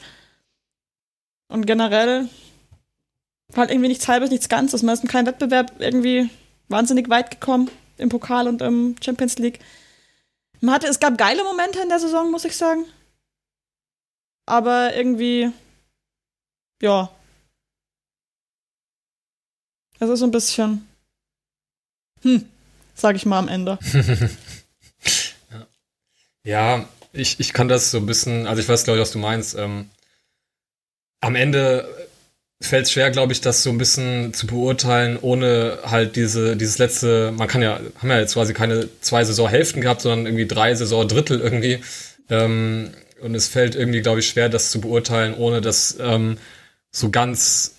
Und generell war halt irgendwie nichts halbes, nichts ganzes. Man ist in keinem Wettbewerb irgendwie wahnsinnig weit gekommen im Pokal und im Champions League. Man hatte, es gab geile Momente in der Saison, muss ich sagen. Aber irgendwie, ja. Es ist so ein bisschen, hm, sag ich mal am Ende. [laughs] ja, ich, ich kann das so ein bisschen, also ich weiß, glaube ich, was du meinst. Ähm, am Ende fällt es schwer, glaube ich, das so ein bisschen zu beurteilen, ohne halt diese, dieses letzte, man kann ja, haben ja jetzt quasi keine zwei Saisonhälften gehabt, sondern irgendwie drei Saisondrittel irgendwie. Ähm, und es fällt irgendwie, glaube ich, schwer, das zu beurteilen, ohne das ähm, so ganz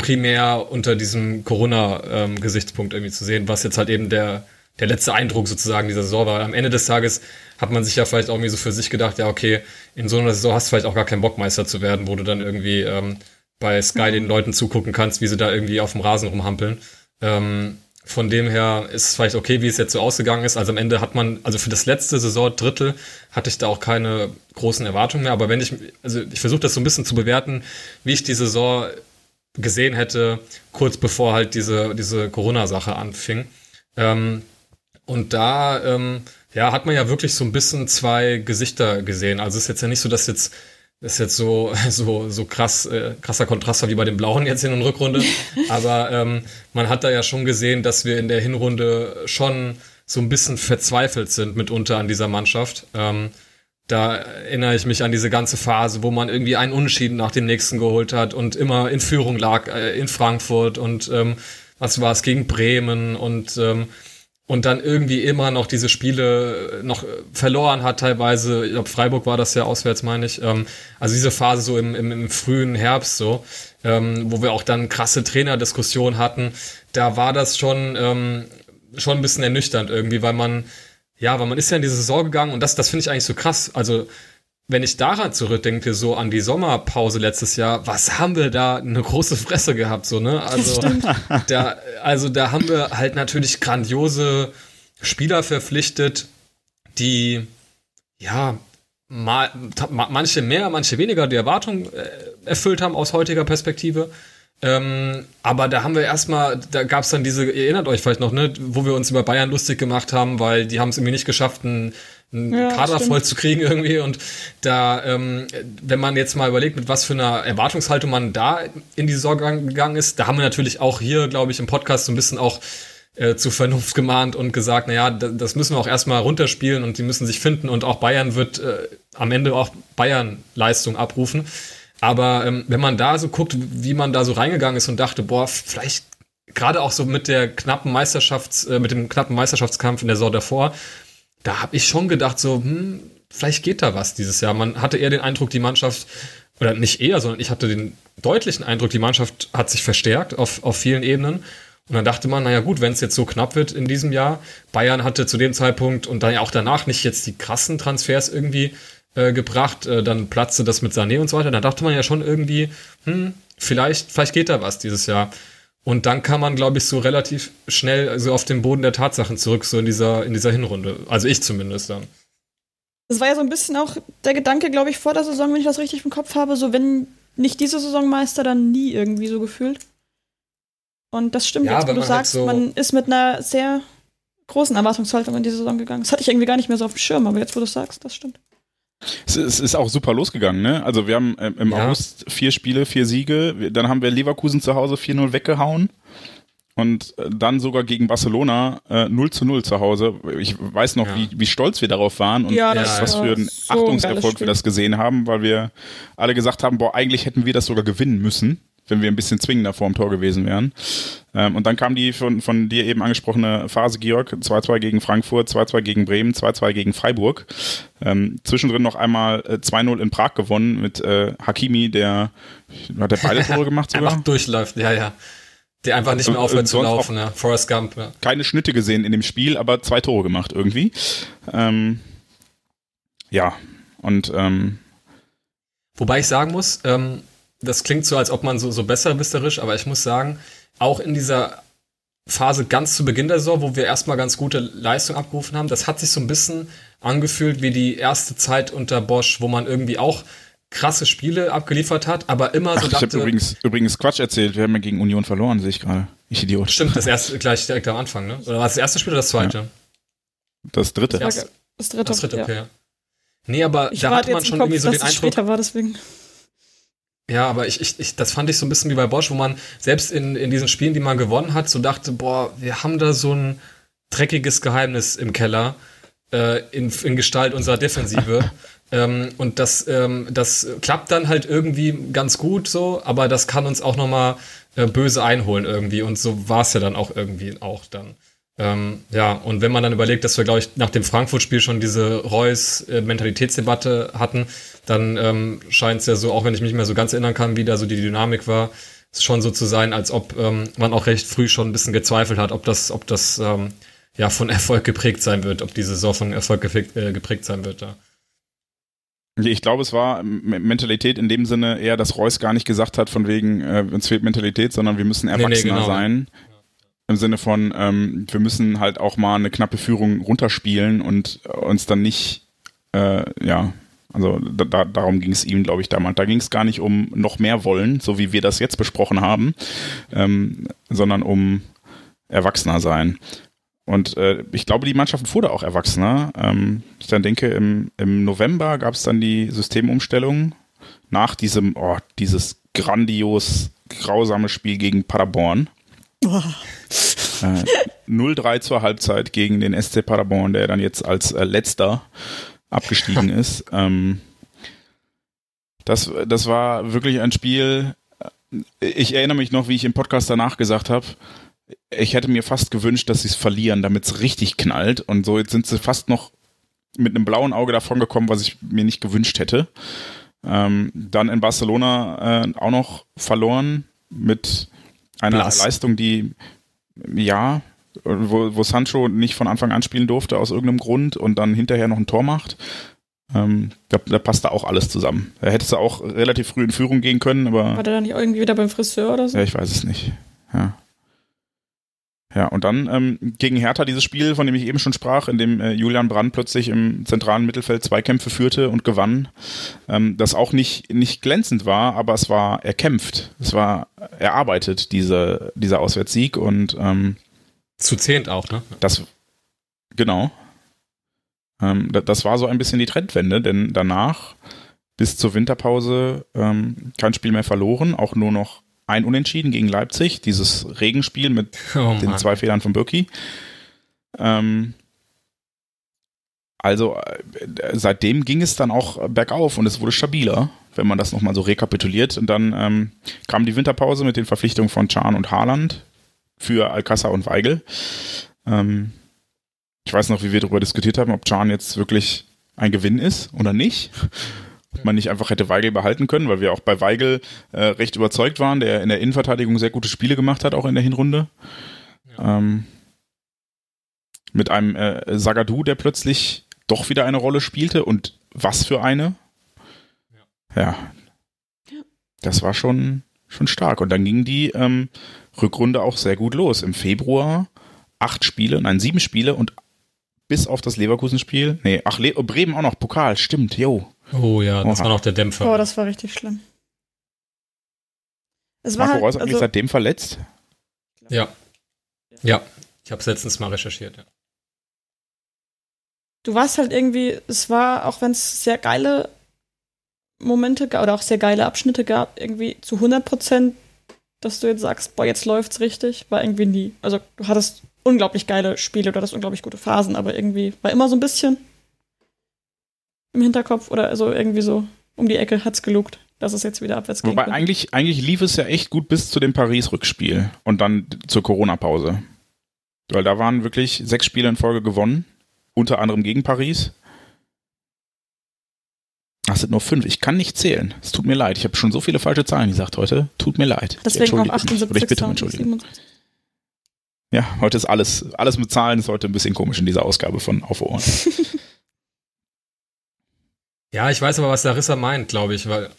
primär unter diesem Corona-Gesichtspunkt ähm, irgendwie zu sehen, was jetzt halt eben der, der letzte Eindruck sozusagen dieser Saison war. Am Ende des Tages hat man sich ja vielleicht auch irgendwie so für sich gedacht, ja, okay, in so einer Saison hast du vielleicht auch gar keinen Bockmeister zu werden, wo du dann irgendwie ähm, bei Sky mhm. den Leuten zugucken kannst, wie sie da irgendwie auf dem Rasen rumhampeln. Ähm, von dem her ist es vielleicht okay, wie es jetzt so ausgegangen ist. Also am Ende hat man, also für das letzte Saison-Drittel hatte ich da auch keine großen Erwartungen mehr. Aber wenn ich, also ich versuche das so ein bisschen zu bewerten, wie ich die Saison gesehen hätte, kurz bevor halt diese, diese Corona-Sache anfing. Ähm, und da ähm, ja, hat man ja wirklich so ein bisschen zwei Gesichter gesehen. Also es ist jetzt ja nicht so, dass jetzt das ist jetzt so, [laughs] so, so krass, äh, krasser Kontrast wie bei den Blauen jetzt in der Rückrunde. [laughs] Aber ähm, man hat da ja schon gesehen, dass wir in der Hinrunde schon so ein bisschen verzweifelt sind mitunter an dieser Mannschaft. Ähm, da erinnere ich mich an diese ganze Phase, wo man irgendwie einen Unentschieden nach dem nächsten geholt hat und immer in Führung lag äh, in Frankfurt und ähm, was war es gegen Bremen und ähm, und dann irgendwie immer noch diese Spiele noch verloren hat teilweise. Ich glaube, Freiburg war das ja auswärts, meine ich. Ähm, also diese Phase so im, im, im frühen Herbst so, ähm, wo wir auch dann krasse Trainerdiskussionen hatten. Da war das schon, ähm, schon ein bisschen ernüchternd irgendwie, weil man, ja, weil man ist ja in diese Saison gegangen und das, das finde ich eigentlich so krass. Also wenn ich daran zurückdenke, so an die Sommerpause letztes Jahr, was haben wir da eine große Fresse gehabt, so, ne? Also da, also da haben wir halt natürlich grandiose Spieler verpflichtet, die, ja, mal, manche mehr, manche weniger die Erwartung äh, erfüllt haben aus heutiger Perspektive. Ähm, aber da haben wir erstmal, da gab es dann diese, ihr erinnert euch vielleicht noch, ne, wo wir uns über Bayern lustig gemacht haben, weil die haben es irgendwie nicht geschafft, einen, einen ja, Kader stimmt. voll zu kriegen irgendwie. Und da, ähm, wenn man jetzt mal überlegt, mit was für einer Erwartungshaltung man da in die Saison gegangen ist, da haben wir natürlich auch hier, glaube ich, im Podcast so ein bisschen auch äh, zu Vernunft gemahnt und gesagt, naja, das müssen wir auch erstmal runterspielen und die müssen sich finden und auch Bayern wird äh, am Ende auch Bayern-Leistung abrufen. Aber ähm, wenn man da so guckt, wie man da so reingegangen ist und dachte, boah, vielleicht gerade auch so mit der knappen Meisterschafts, äh, mit dem knappen Meisterschaftskampf in der Saison davor, da habe ich schon gedacht, so, hm, vielleicht geht da was dieses Jahr. Man hatte eher den Eindruck, die Mannschaft, oder nicht eher, sondern ich hatte den deutlichen Eindruck, die Mannschaft hat sich verstärkt auf, auf vielen Ebenen. Und dann dachte man, naja gut, wenn es jetzt so knapp wird in diesem Jahr, Bayern hatte zu dem Zeitpunkt und dann ja auch danach nicht jetzt die krassen Transfers irgendwie äh, gebracht, äh, dann platzte das mit Sané und so weiter. Da dachte man ja schon irgendwie, hm, vielleicht, vielleicht geht da was dieses Jahr. Und dann kam man, glaube ich, so relativ schnell so auf den Boden der Tatsachen zurück, so in dieser, in dieser Hinrunde. Also ich zumindest dann. Das war ja so ein bisschen auch der Gedanke, glaube ich, vor der Saison, wenn ich das richtig im Kopf habe, so wenn nicht diese Saisonmeister, dann nie irgendwie so gefühlt. Und das stimmt ja, jetzt, wo du halt sagst, so man ist mit einer sehr großen Erwartungshaltung in die Saison gegangen. Das hatte ich irgendwie gar nicht mehr so auf dem Schirm, aber jetzt, wo du sagst, das stimmt. Es, es ist auch super losgegangen, ne? Also wir haben äh, im ja. August vier Spiele, vier Siege. Dann haben wir Leverkusen zu Hause 4-0 weggehauen. Und äh, dann sogar gegen Barcelona äh, 0 zu 0 zu Hause. Ich weiß noch, ja. wie, wie stolz wir darauf waren und ja, was für einen so Achtungserfolg wir das gesehen haben, weil wir alle gesagt haben, boah, eigentlich hätten wir das sogar gewinnen müssen wenn wir ein bisschen zwingender vor dem Tor gewesen wären. Ähm, und dann kam die von, von dir eben angesprochene Phase, Georg, 2-2 gegen Frankfurt, 2-2 gegen Bremen, 2-2 gegen Freiburg. Ähm, zwischendrin noch einmal äh, 2-0 in Prag gewonnen mit äh, Hakimi, der hat der beide Tore gemacht [laughs] sogar? Einfach durchläuft, ja, ja. Der einfach nicht mehr aufhört zu laufen, ja. Forrest Gump, ja. Keine Schnitte gesehen in dem Spiel, aber zwei Tore gemacht irgendwie. Ähm, ja, und ähm, Wobei ich sagen muss, ähm, das klingt so, als ob man so, so besserwisserisch, aber ich muss sagen, auch in dieser Phase ganz zu Beginn der Saison, wo wir erstmal ganz gute Leistung abgerufen haben. Das hat sich so ein bisschen angefühlt wie die erste Zeit unter Bosch, wo man irgendwie auch krasse Spiele abgeliefert hat, aber immer so Ach, ich habe übrigens, übrigens Quatsch erzählt. Wir haben ja gegen Union verloren, sehe ich gerade. Ich Idiot. Stimmt, das [laughs] erste gleich direkt am Anfang, ne? Oder war das, das erste Spiel oder das zweite? Ja. Das dritte. Das, erste, das dritte. Das dritte, okay. Ja. Nee, aber ich da hatte man schon Kopf, irgendwie so den Eindruck. später war deswegen. Ja, aber ich, ich, ich, das fand ich so ein bisschen wie bei Bosch, wo man selbst in, in diesen Spielen, die man gewonnen hat, so dachte, boah, wir haben da so ein dreckiges Geheimnis im Keller äh, in, in Gestalt unserer Defensive. [laughs] ähm, und das, ähm, das klappt dann halt irgendwie ganz gut so, aber das kann uns auch noch mal äh, böse einholen irgendwie. Und so war es ja dann auch irgendwie auch dann. Ähm, ja, und wenn man dann überlegt, dass wir, glaube ich, nach dem Frankfurt-Spiel schon diese Reus-Mentalitätsdebatte hatten, dann ähm, scheint es ja so, auch wenn ich mich nicht mehr so ganz erinnern kann, wie da so die Dynamik war, schon so zu sein, als ob ähm, man auch recht früh schon ein bisschen gezweifelt hat, ob das, ob das ähm, ja von Erfolg geprägt sein wird, ob diese Saison von Erfolg geprägt, äh, geprägt sein wird. Ja. Ich glaube, es war Mentalität in dem Sinne eher, dass Reus gar nicht gesagt hat, von wegen, äh, uns fehlt Mentalität, sondern wir müssen erwachsener nee, nee, genau. sein. Im Sinne von, ähm, wir müssen halt auch mal eine knappe Führung runterspielen und uns dann nicht, äh, ja, also da, darum ging es ihm, glaube ich, damals. Da ging es gar nicht um noch mehr wollen, so wie wir das jetzt besprochen haben, ähm, sondern um Erwachsener sein. Und äh, ich glaube, die Mannschaft wurde auch erwachsener. Ähm, ich dann denke, im, im November gab es dann die Systemumstellung nach diesem, oh, dieses grandios grausame Spiel gegen Paderborn. Oh. Äh, 0-3 zur Halbzeit gegen den SC Paderborn, der dann jetzt als äh, letzter abgestiegen [laughs] ist. Ähm, das, das war wirklich ein Spiel. Ich erinnere mich noch, wie ich im Podcast danach gesagt habe, ich hätte mir fast gewünscht, dass sie es verlieren, damit es richtig knallt. Und so jetzt sind sie fast noch mit einem blauen Auge davon gekommen, was ich mir nicht gewünscht hätte. Ähm, dann in Barcelona äh, auch noch verloren mit einer Blass. Leistung, die ja, wo, wo Sancho nicht von Anfang an spielen durfte aus irgendeinem Grund und dann hinterher noch ein Tor macht. Ähm, da, da passt da auch alles zusammen. Da hättest du auch relativ früh in Führung gehen können, aber. War der dann nicht irgendwie wieder beim Friseur oder so? Ja, ich weiß es nicht. Ja. Ja, und dann ähm, gegen Hertha dieses Spiel, von dem ich eben schon sprach, in dem äh, Julian Brandt plötzlich im zentralen Mittelfeld Zweikämpfe führte und gewann, ähm, das auch nicht, nicht glänzend war, aber es war erkämpft. Es war erarbeitet, diese, dieser Auswärtssieg und ähm, zu zehnt auch, ne? Das, genau. Ähm, das war so ein bisschen die Trendwende, denn danach bis zur Winterpause ähm, kein Spiel mehr verloren, auch nur noch ein Unentschieden gegen Leipzig, dieses Regenspiel mit [laughs] oh den zwei Fehlern von Birki. Ähm, also äh, seitdem ging es dann auch bergauf und es wurde stabiler, wenn man das nochmal so rekapituliert. Und dann ähm, kam die Winterpause mit den Verpflichtungen von Chan und Haaland für Alcázar und Weigel. Ähm, ich weiß noch, wie wir darüber diskutiert haben, ob Chan jetzt wirklich ein Gewinn ist oder nicht ob man nicht einfach hätte Weigel behalten können, weil wir auch bei Weigel äh, recht überzeugt waren, der in der Innenverteidigung sehr gute Spiele gemacht hat, auch in der Hinrunde. Ja. Ähm, mit einem äh, Sagadu, der plötzlich doch wieder eine Rolle spielte und was für eine. Ja. ja. Das war schon, schon stark. Und dann ging die ähm, Rückrunde auch sehr gut los. Im Februar acht Spiele, nein, sieben Spiele und bis auf das Leverkusen-Spiel. Nee, ach, Le Bremen auch noch, Pokal, stimmt, jo. Oh ja, das Oha. war noch der Dämpfer. Oh, das war richtig schlimm. Es war Marco Reus halt, also, eigentlich seitdem verletzt? Ja. Ja, ich habe es letztens mal recherchiert, ja. Du warst halt irgendwie, es war, auch wenn es sehr geile Momente gab oder auch sehr geile Abschnitte gab, irgendwie zu 100 Prozent, dass du jetzt sagst, boah, jetzt läuft's richtig, war irgendwie nie. Also du hattest unglaublich geile Spiele, du hattest unglaublich gute Phasen, aber irgendwie war immer so ein bisschen im Hinterkopf oder also irgendwie so um die Ecke hat's gelugt, dass es jetzt wieder abwärts geht. Wobei eigentlich, eigentlich lief es ja echt gut bis zu dem Paris-Rückspiel und dann zur Corona-Pause. Weil da waren wirklich sechs Spiele in Folge gewonnen, unter anderem gegen Paris. Das sind nur fünf. Ich kann nicht zählen. Es tut mir leid. Ich habe schon so viele falsche Zahlen gesagt heute. Tut mir leid. Deswegen auch 78. Oder ich bitte um Entschuldigung. Ja, heute ist alles, alles mit Zahlen ist heute ein bisschen komisch in dieser Ausgabe von Auf Ohren. [laughs] Ja, ich weiß aber, was Larissa meint, glaube ich, weil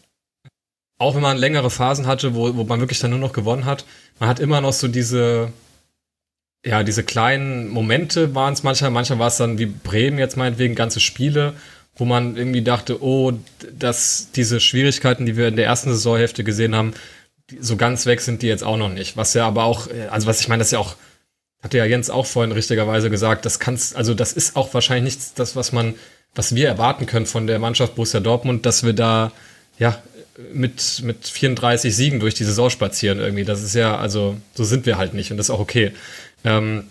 auch wenn man längere Phasen hatte, wo, wo man wirklich dann nur noch gewonnen hat, man hat immer noch so diese, ja, diese kleinen Momente waren es manchmal, manchmal war es dann wie Bremen jetzt meinetwegen ganze Spiele, wo man irgendwie dachte, oh, dass diese Schwierigkeiten, die wir in der ersten Saisonhälfte gesehen haben, so ganz weg sind die jetzt auch noch nicht. Was ja aber auch, also was ich meine, das ist ja auch, hatte ja Jens auch vorhin richtigerweise gesagt, das kannst, also das ist auch wahrscheinlich nichts, das, was man, was wir erwarten können von der Mannschaft Borussia Dortmund, dass wir da, ja, mit, mit 34 Siegen durch die Saison spazieren irgendwie. Das ist ja, also, so sind wir halt nicht und das ist auch okay. Ähm,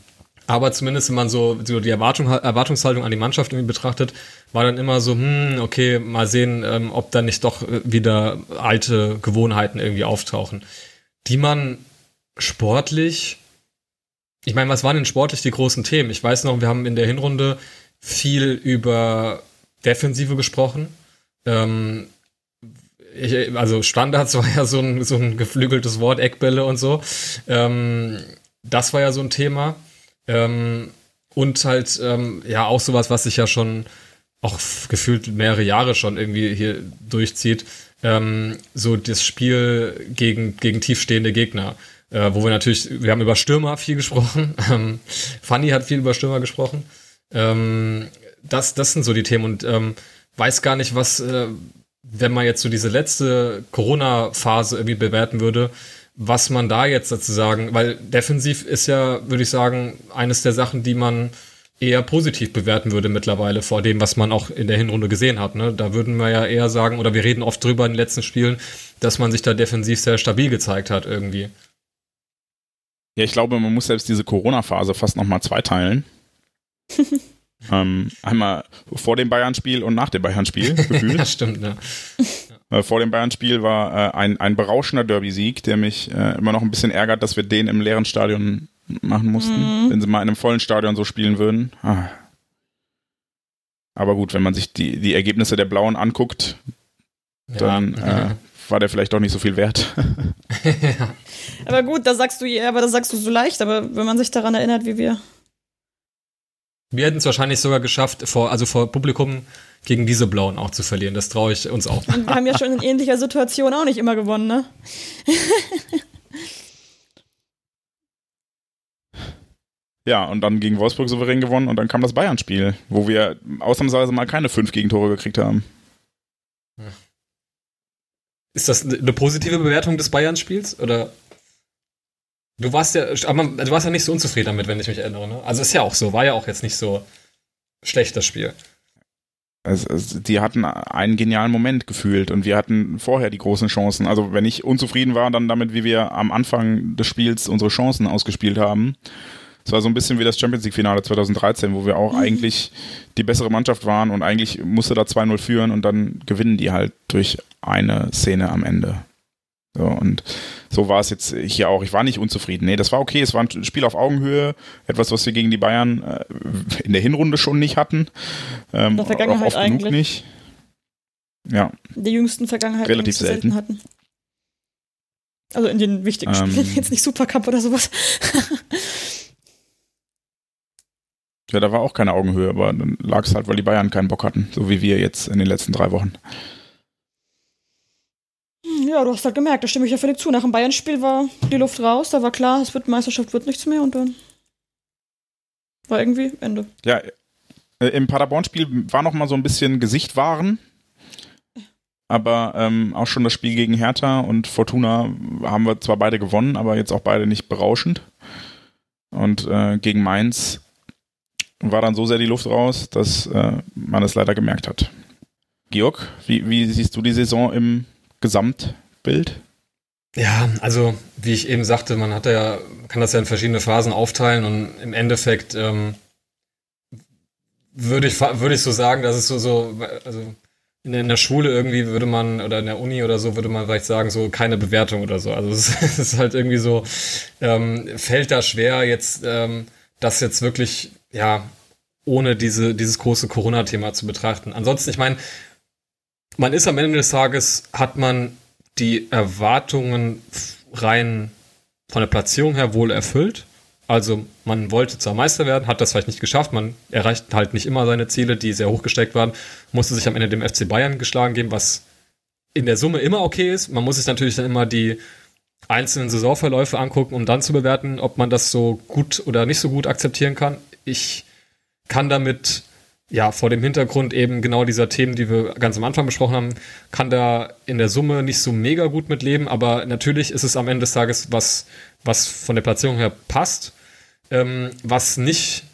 aber zumindest, wenn man so, so die Erwartung, Erwartungshaltung an die Mannschaft irgendwie betrachtet, war dann immer so, hm, okay, mal sehen, ähm, ob dann nicht doch äh, wieder alte Gewohnheiten irgendwie auftauchen, die man sportlich, ich meine, was waren denn sportlich die großen Themen? Ich weiß noch, wir haben in der Hinrunde viel über Defensive gesprochen. Ähm, ich, also Standards [laughs] war ja so ein, so ein geflügeltes Wort, Eckbälle und so. Ähm, das war ja so ein Thema. Ähm, und halt, ähm, ja, auch sowas, was sich ja schon auch gefühlt mehrere Jahre schon irgendwie hier durchzieht. Ähm, so das Spiel gegen, gegen tiefstehende Gegner. Äh, wo wir natürlich, wir haben über Stürmer viel gesprochen. [laughs] Ähm, Fanny hat viel über Stürmer gesprochen. Ähm, das, das sind so die Themen und ähm, weiß gar nicht, was, äh, wenn man jetzt so diese letzte Corona-Phase irgendwie bewerten würde, was man da jetzt sozusagen, weil defensiv ist ja, würde ich sagen, eines der Sachen, die man eher positiv bewerten würde mittlerweile vor dem, was man auch in der Hinrunde gesehen hat. Ne? Da würden wir ja eher sagen, oder wir reden oft drüber in den letzten Spielen, dass man sich da defensiv sehr stabil gezeigt hat irgendwie. Ja, ich glaube, man muss selbst diese Corona-Phase fast nochmal zweiteilen. [laughs] ähm, einmal vor dem Bayern-Spiel und nach dem Bayern-Spiel [laughs] gefühlt. das stimmt, ne? [laughs] Äh, vor dem Bayern-Spiel war äh, ein, ein berauschender Derby-Sieg, der mich äh, immer noch ein bisschen ärgert, dass wir den im leeren Stadion machen mussten. Mhm. Wenn sie mal in einem vollen Stadion so spielen würden. Ah. Aber gut, wenn man sich die, die Ergebnisse der Blauen anguckt, dann ja. [laughs] äh, war der vielleicht doch nicht so viel wert. [laughs] ja. Aber gut, da sagst du, aber das sagst du so leicht, aber wenn man sich daran erinnert, wie wir. Wir hätten es wahrscheinlich sogar geschafft, vor, also vor Publikum gegen diese Blauen auch zu verlieren. Das traue ich uns auch. Und wir haben ja schon in ähnlicher Situation auch nicht immer gewonnen, ne? Ja, und dann gegen Wolfsburg souverän gewonnen und dann kam das Bayern-Spiel, wo wir ausnahmsweise mal keine fünf Gegentore gekriegt haben. Ist das eine positive Bewertung des Bayern-Spiels? Oder? Du warst ja, aber du warst ja nicht so unzufrieden damit, wenn ich mich erinnere, ne? Also ist ja auch so, war ja auch jetzt nicht so schlecht, das Spiel. Also, also, die hatten einen genialen Moment gefühlt und wir hatten vorher die großen Chancen. Also wenn ich unzufrieden war, dann damit, wie wir am Anfang des Spiels unsere Chancen ausgespielt haben. Es war so ein bisschen wie das Champions League-Finale 2013, wo wir auch mhm. eigentlich die bessere Mannschaft waren und eigentlich musste da 2-0 führen und dann gewinnen die halt durch eine Szene am Ende. So, und so war es jetzt hier auch. Ich war nicht unzufrieden. Nee, das war okay. Es war ein Spiel auf Augenhöhe. Etwas, was wir gegen die Bayern äh, in der Hinrunde schon nicht hatten. Ähm, in der Vergangenheit oft eigentlich. genug nicht. Ja. In der jüngsten Vergangenheit relativ selten. selten. hatten. Also in den wichtigen ähm, Spielen, jetzt nicht Supercup oder sowas. ja, da war auch keine Augenhöhe, aber dann lag es halt, weil die Bayern keinen Bock hatten, so wie wir jetzt in den letzten drei Wochen. Ja, du hast halt gemerkt, da stimme ich ja völlig zu. Nach dem Bayern-Spiel war die Luft raus, da war klar, es wird Meisterschaft, wird nichts mehr und dann war irgendwie Ende. Ja, äh, im Paderborn-Spiel war noch mal so ein bisschen Gesicht wahren. Aber ähm, auch schon das Spiel gegen Hertha und Fortuna haben wir zwar beide gewonnen, aber jetzt auch beide nicht berauschend. Und äh, gegen Mainz war dann so sehr die Luft raus, dass äh, man es leider gemerkt hat. Georg, wie, wie siehst du die Saison im Gesamtbild? Ja, also wie ich eben sagte, man hat ja, kann das ja in verschiedene Phasen aufteilen und im Endeffekt ähm, würde ich, würde ich so sagen, dass es so, so also in der, in der Schule irgendwie würde man, oder in der Uni oder so, würde man vielleicht sagen, so keine Bewertung oder so. Also es, es [laughs] ist halt irgendwie so, ähm, fällt da schwer, jetzt ähm, das jetzt wirklich, ja, ohne diese, dieses große Corona-Thema zu betrachten. Ansonsten, ich meine, man ist am Ende des Tages, hat man die Erwartungen rein von der Platzierung her wohl erfüllt. Also man wollte zwar Meister werden, hat das vielleicht nicht geschafft, man erreicht halt nicht immer seine Ziele, die sehr hoch gesteckt waren, musste sich am Ende dem FC Bayern geschlagen geben, was in der Summe immer okay ist. Man muss sich natürlich dann immer die, einzelnen Saisonverläufe angucken, um dann zu bewerten, ob man das so gut oder nicht so gut akzeptieren kann. Ich kann damit, ja, vor dem Hintergrund eben genau dieser Themen, die wir ganz am Anfang besprochen haben, kann da in der Summe nicht so mega gut mit leben, aber natürlich ist es am Ende des Tages was, was von der Platzierung her passt. Ähm, was nicht,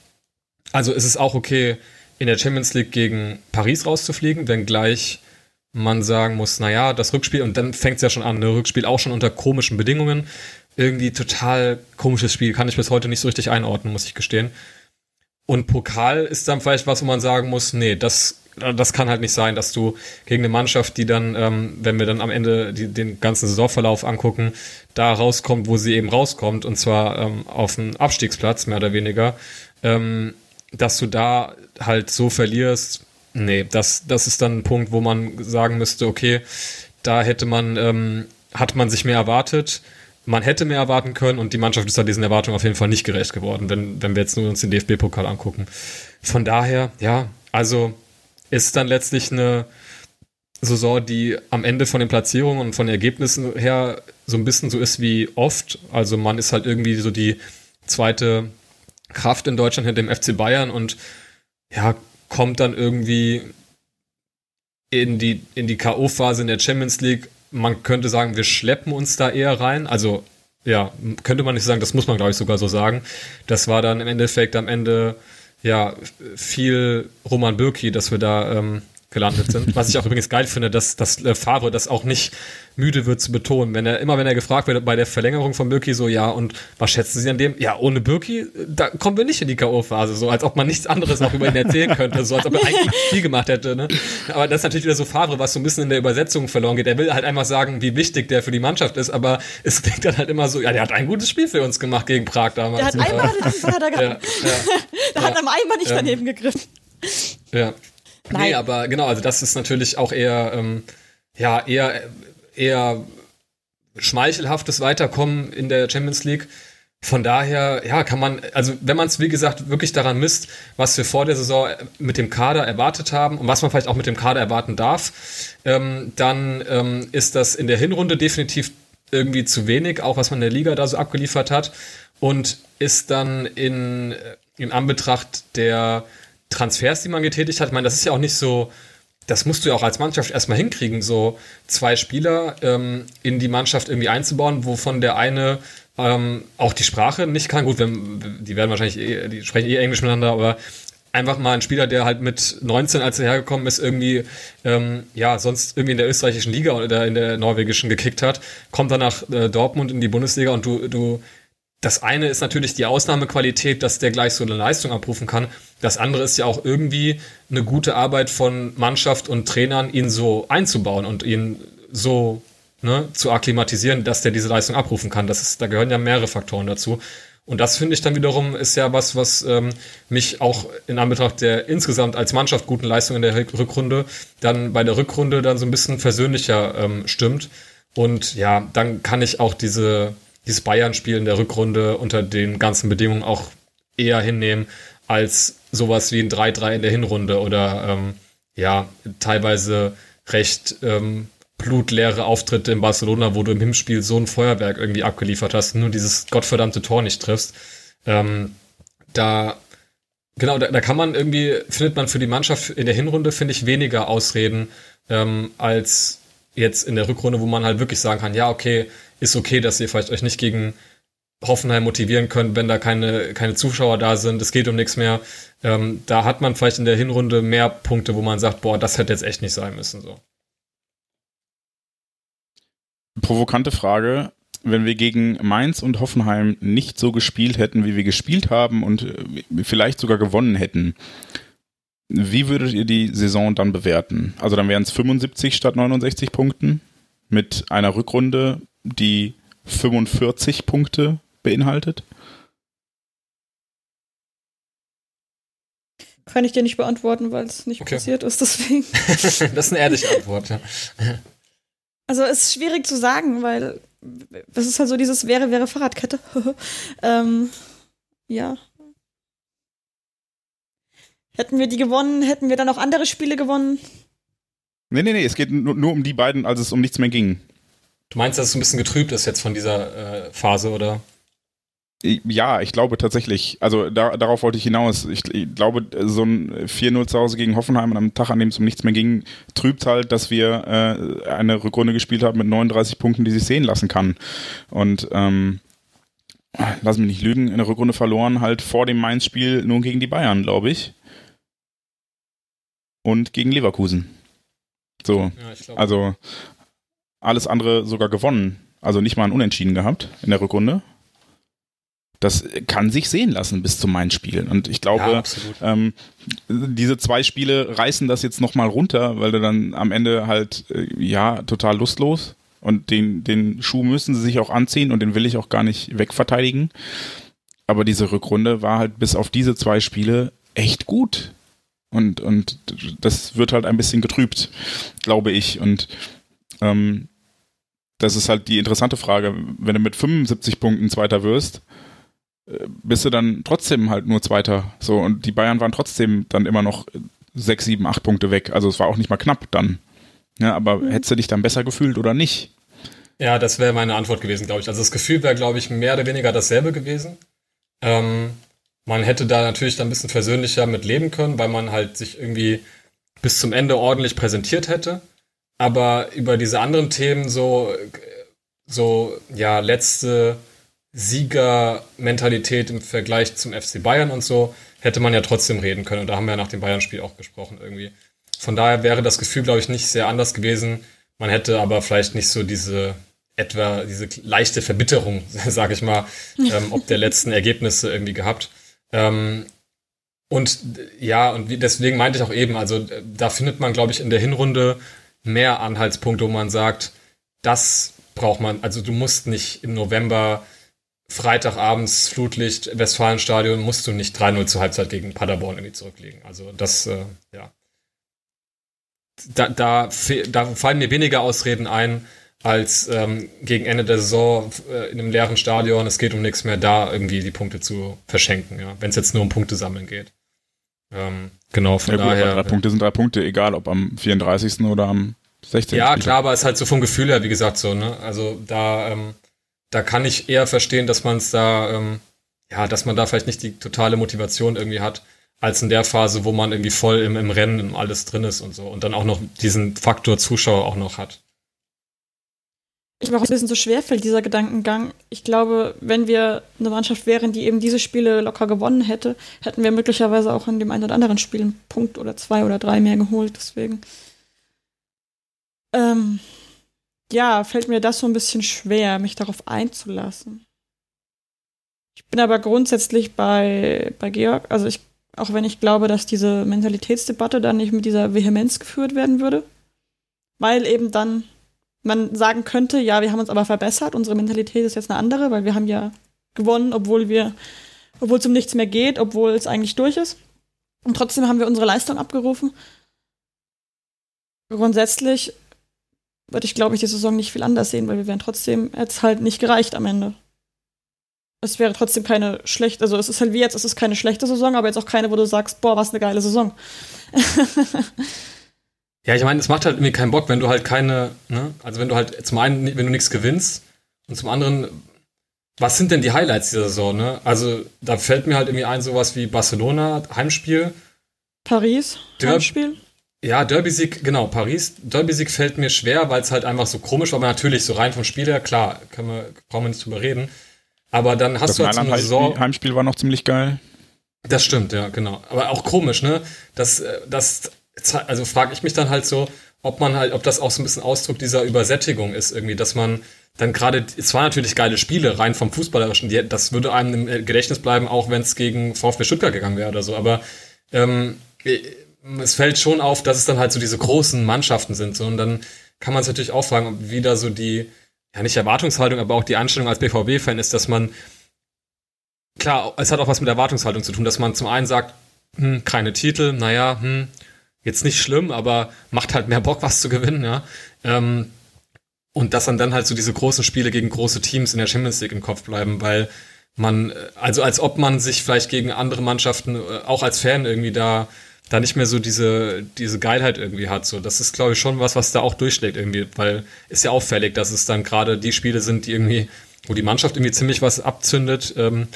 also ist es auch okay, in der Champions League gegen Paris rauszufliegen, wenngleich man sagen muss, naja, das Rückspiel, und dann fängt es ja schon an, ne, Rückspiel auch schon unter komischen Bedingungen. Irgendwie total komisches Spiel, kann ich bis heute nicht so richtig einordnen, muss ich gestehen. Und Pokal ist dann vielleicht was, wo man sagen muss, nee, das, das kann halt nicht sein, dass du gegen eine Mannschaft, die dann, ähm, wenn wir dann am Ende die, den ganzen Saisonverlauf angucken, da rauskommt, wo sie eben rauskommt, und zwar ähm, auf dem Abstiegsplatz, mehr oder weniger, ähm, dass du da halt so verlierst, nee, das, das ist dann ein Punkt, wo man sagen müsste, okay, da hätte man, ähm, hat man sich mehr erwartet, man hätte mehr erwarten können und die Mannschaft ist da diesen Erwartungen auf jeden Fall nicht gerecht geworden, wenn, wenn wir jetzt nur uns den DFB-Pokal angucken. Von daher, ja, also ist dann letztlich eine Saison, die am Ende von den Platzierungen und von den Ergebnissen her so ein bisschen so ist wie oft. Also man ist halt irgendwie so die zweite Kraft in Deutschland hinter dem FC Bayern und ja, kommt dann irgendwie in die, in die K.O.-Phase in der Champions League. Man könnte sagen, wir schleppen uns da eher rein. Also, ja, könnte man nicht sagen, das muss man, glaube ich, sogar so sagen. Das war dann im Endeffekt am Ende, ja, viel Roman Bürki, dass wir da ähm, gelandet sind. Was ich auch übrigens geil finde, dass, dass äh, Favre das auch nicht müde wird zu betonen. Wenn er, immer wenn er gefragt wird bei der Verlängerung von Birki, so, ja, und was schätzen Sie an dem? Ja, ohne Birki, da kommen wir nicht in die K.O.-Phase, so als ob man nichts anderes noch über ihn erzählen könnte, so als ob er eigentlich [laughs] viel gemacht hätte, ne? Aber das ist natürlich wieder so Favre, was so ein bisschen in der Übersetzung verloren geht. Er will halt einfach sagen, wie wichtig der für die Mannschaft ist, aber es klingt dann halt immer so, ja, der hat ein gutes Spiel für uns gemacht gegen Prag damals. Der hat einmal, [laughs] das hat er. Ja, ja, da hat er einmal nicht daneben gegriffen. Ja. Nein. Nee, aber genau, also das ist natürlich auch eher, ähm, ja, eher, eher schmeichelhaftes Weiterkommen in der Champions League. Von daher, ja, kann man, also wenn man es, wie gesagt, wirklich daran misst, was wir vor der Saison mit dem Kader erwartet haben und was man vielleicht auch mit dem Kader erwarten darf, ähm, dann ähm, ist das in der Hinrunde definitiv irgendwie zu wenig, auch was man in der Liga da so abgeliefert hat. Und ist dann in, in Anbetracht der Transfers, die man getätigt hat, ich meine, das ist ja auch nicht so, das musst du ja auch als Mannschaft erstmal hinkriegen, so zwei Spieler ähm, in die Mannschaft irgendwie einzubauen, wovon der eine ähm, auch die Sprache nicht kann. Gut, wenn, die werden wahrscheinlich, eh, die sprechen eh Englisch miteinander, aber einfach mal ein Spieler, der halt mit 19, als er hergekommen ist, irgendwie, ähm, ja, sonst irgendwie in der österreichischen Liga oder in der norwegischen gekickt hat, kommt dann nach äh, Dortmund in die Bundesliga und du, du das eine ist natürlich die Ausnahmequalität, dass der gleich so eine Leistung abrufen kann. Das andere ist ja auch irgendwie eine gute Arbeit von Mannschaft und Trainern, ihn so einzubauen und ihn so ne, zu akklimatisieren, dass der diese Leistung abrufen kann. Das ist, da gehören ja mehrere Faktoren dazu. Und das finde ich dann wiederum ist ja was, was ähm, mich auch in Anbetracht der insgesamt als Mannschaft guten Leistung in der Rückrunde dann bei der Rückrunde dann so ein bisschen versöhnlicher ähm, stimmt. Und ja, dann kann ich auch diese dieses Bayern-Spiel in der Rückrunde unter den ganzen Bedingungen auch eher hinnehmen als sowas wie ein 3-3 in der Hinrunde oder ähm, ja, teilweise recht ähm, blutleere Auftritte in Barcelona, wo du im Hinspiel so ein Feuerwerk irgendwie abgeliefert hast, nur dieses gottverdammte Tor nicht triffst. Ähm, da, genau, da, da kann man irgendwie, findet man für die Mannschaft in der Hinrunde, finde ich, weniger Ausreden ähm, als jetzt in der Rückrunde, wo man halt wirklich sagen kann, ja, okay, ist okay, dass ihr vielleicht euch nicht gegen Hoffenheim motivieren könnt, wenn da keine, keine Zuschauer da sind, es geht um nichts mehr. Ähm, da hat man vielleicht in der Hinrunde mehr Punkte, wo man sagt, boah, das hätte jetzt echt nicht sein müssen. So. Provokante Frage. Wenn wir gegen Mainz und Hoffenheim nicht so gespielt hätten, wie wir gespielt haben und äh, vielleicht sogar gewonnen hätten, wie würdet ihr die Saison dann bewerten? Also dann wären es 75 statt 69 Punkten mit einer Rückrunde die 45 Punkte beinhaltet? Kann ich dir nicht beantworten, weil es nicht okay. passiert ist, deswegen. [laughs] das ist eine ehrliche Antwort, ja. Also es ist schwierig zu sagen, weil das ist halt so dieses wäre, wäre Fahrradkette. [laughs] ähm, ja. Hätten wir die gewonnen, hätten wir dann auch andere Spiele gewonnen? Nee, nee, nee, es geht nur, nur um die beiden, als es um nichts mehr ging. Du meinst, dass es ein bisschen getrübt ist jetzt von dieser äh, Phase, oder? Ja, ich glaube tatsächlich, also da, darauf wollte ich hinaus. Ich, ich glaube, so ein 4-0 zu Hause gegen Hoffenheim am Tag, an dem es um nichts mehr ging, trübt halt, dass wir äh, eine Rückrunde gespielt haben mit 39 Punkten, die sich sehen lassen kann. Und ähm, lass mich nicht lügen, in der Rückrunde verloren halt vor dem Mainz-Spiel nur gegen die Bayern, glaube ich. Und gegen Leverkusen. So, ja, also alles andere sogar gewonnen. Also nicht mal ein Unentschieden gehabt in der Rückrunde das kann sich sehen lassen bis zu meinen Spielen. Und ich glaube, ja, ähm, diese zwei Spiele reißen das jetzt nochmal runter, weil du dann am Ende halt, äh, ja, total lustlos. Und den, den Schuh müssen sie sich auch anziehen und den will ich auch gar nicht wegverteidigen. Aber diese Rückrunde war halt bis auf diese zwei Spiele echt gut. Und, und das wird halt ein bisschen getrübt, glaube ich. Und ähm, das ist halt die interessante Frage. Wenn du mit 75 Punkten Zweiter wirst, bist du dann trotzdem halt nur Zweiter. So, und die Bayern waren trotzdem dann immer noch sechs, sieben, acht Punkte weg. Also es war auch nicht mal knapp dann. Ja, aber mhm. hättest du dich dann besser gefühlt oder nicht? Ja, das wäre meine Antwort gewesen, glaube ich. Also das Gefühl wäre, glaube ich, mehr oder weniger dasselbe gewesen. Ähm, man hätte da natürlich dann ein bisschen versöhnlicher mit leben können, weil man halt sich irgendwie bis zum Ende ordentlich präsentiert hätte. Aber über diese anderen Themen so, so, ja, letzte, Siegermentalität im Vergleich zum FC Bayern und so, hätte man ja trotzdem reden können. Und da haben wir ja nach dem Bayern-Spiel auch gesprochen irgendwie. Von daher wäre das Gefühl, glaube ich, nicht sehr anders gewesen. Man hätte aber vielleicht nicht so diese etwa diese leichte Verbitterung, [laughs] sage ich mal, ähm, ob der letzten Ergebnisse irgendwie gehabt. Ähm, und ja, und deswegen meinte ich auch eben, also da findet man, glaube ich, in der Hinrunde mehr Anhaltspunkte, wo man sagt, das braucht man, also du musst nicht im November Freitagabends Flutlicht, Westfalenstadion, musst du nicht 3-0 zur Halbzeit gegen Paderborn irgendwie zurücklegen. Also das, äh, ja. Da, da, da fallen mir weniger Ausreden ein, als ähm, gegen Ende der Saison äh, in einem leeren Stadion, es geht um nichts mehr, da irgendwie die Punkte zu verschenken, ja, wenn es jetzt nur um Punkte sammeln geht. Ähm, genau, von ja, gut, daher. Drei Punkte sind drei Punkte, egal ob am 34. oder am 16. Ja, klar, aber es ist halt so vom Gefühl her, wie gesagt, so, ne? Also da, ähm, da kann ich eher verstehen, dass man es da, ähm, ja, dass man da vielleicht nicht die totale Motivation irgendwie hat, als in der Phase, wo man irgendwie voll im, im Rennen alles drin ist und so und dann auch noch diesen Faktor Zuschauer auch noch hat. Ich war auch ein bisschen so schwerfällt, dieser Gedankengang. Ich glaube, wenn wir eine Mannschaft wären, die eben diese Spiele locker gewonnen hätte, hätten wir möglicherweise auch in dem einen oder anderen Spiel einen Punkt oder zwei oder drei mehr geholt. Deswegen. Ähm, ja, fällt mir das so ein bisschen schwer, mich darauf einzulassen. Ich bin aber grundsätzlich bei, bei Georg, also ich, auch wenn ich glaube, dass diese Mentalitätsdebatte dann nicht mit dieser Vehemenz geführt werden würde, weil eben dann man sagen könnte, ja, wir haben uns aber verbessert, unsere Mentalität ist jetzt eine andere, weil wir haben ja gewonnen, obwohl wir, obwohl es um nichts mehr geht, obwohl es eigentlich durch ist. Und trotzdem haben wir unsere Leistung abgerufen. Grundsätzlich würde ich, glaube ich, die Saison nicht viel anders sehen, weil wir wären trotzdem jetzt halt nicht gereicht am Ende. Es wäre trotzdem keine schlechte, also es ist halt wie jetzt, es ist keine schlechte Saison, aber jetzt auch keine, wo du sagst, boah, was eine geile Saison. [laughs] ja, ich meine, es macht halt irgendwie keinen Bock, wenn du halt keine, ne, also wenn du halt zum einen, wenn du nichts gewinnst und zum anderen, was sind denn die Highlights dieser Saison, ne? Also da fällt mir halt irgendwie ein, sowas wie Barcelona, Heimspiel. Paris, Der Heimspiel. Ja, Derby-Sieg, genau, Paris. Derby-Sieg fällt mir schwer, weil es halt einfach so komisch war, aber natürlich so rein vom Spiel her, klar, können wir, brauchen wir nicht drüber reden. Aber dann hast das du halt so eine Saison. Heimspiel war noch ziemlich geil. Das stimmt, ja, genau. Aber auch komisch, ne? Das, äh, das, also frage ich mich dann halt so, ob man halt, ob das auch so ein bisschen Ausdruck dieser Übersättigung ist, irgendwie, dass man dann gerade, es waren natürlich geile Spiele, rein vom Fußballerischen, die, das würde einem im Gedächtnis bleiben, auch wenn es gegen VfB Stuttgart gegangen wäre oder so. Aber ähm, es fällt schon auf, dass es dann halt so diese großen Mannschaften sind. So, und dann kann man sich natürlich auch fragen, wie da so die, ja nicht Erwartungshaltung, aber auch die Einstellung als BVB-Fan ist, dass man, klar, es hat auch was mit Erwartungshaltung zu tun, dass man zum einen sagt, hm, keine Titel, naja, hm, jetzt nicht schlimm, aber macht halt mehr Bock, was zu gewinnen, ja. Ähm, und dass dann dann halt so diese großen Spiele gegen große Teams in der Champions League im Kopf bleiben, weil man, also als ob man sich vielleicht gegen andere Mannschaften, äh, auch als Fan irgendwie da da nicht mehr so diese, diese Geilheit irgendwie hat. So, das ist, glaube ich, schon was, was da auch durchschlägt irgendwie, weil ist ja auffällig, dass es dann gerade die Spiele sind, die irgendwie, wo die Mannschaft irgendwie ziemlich was abzündet ähm,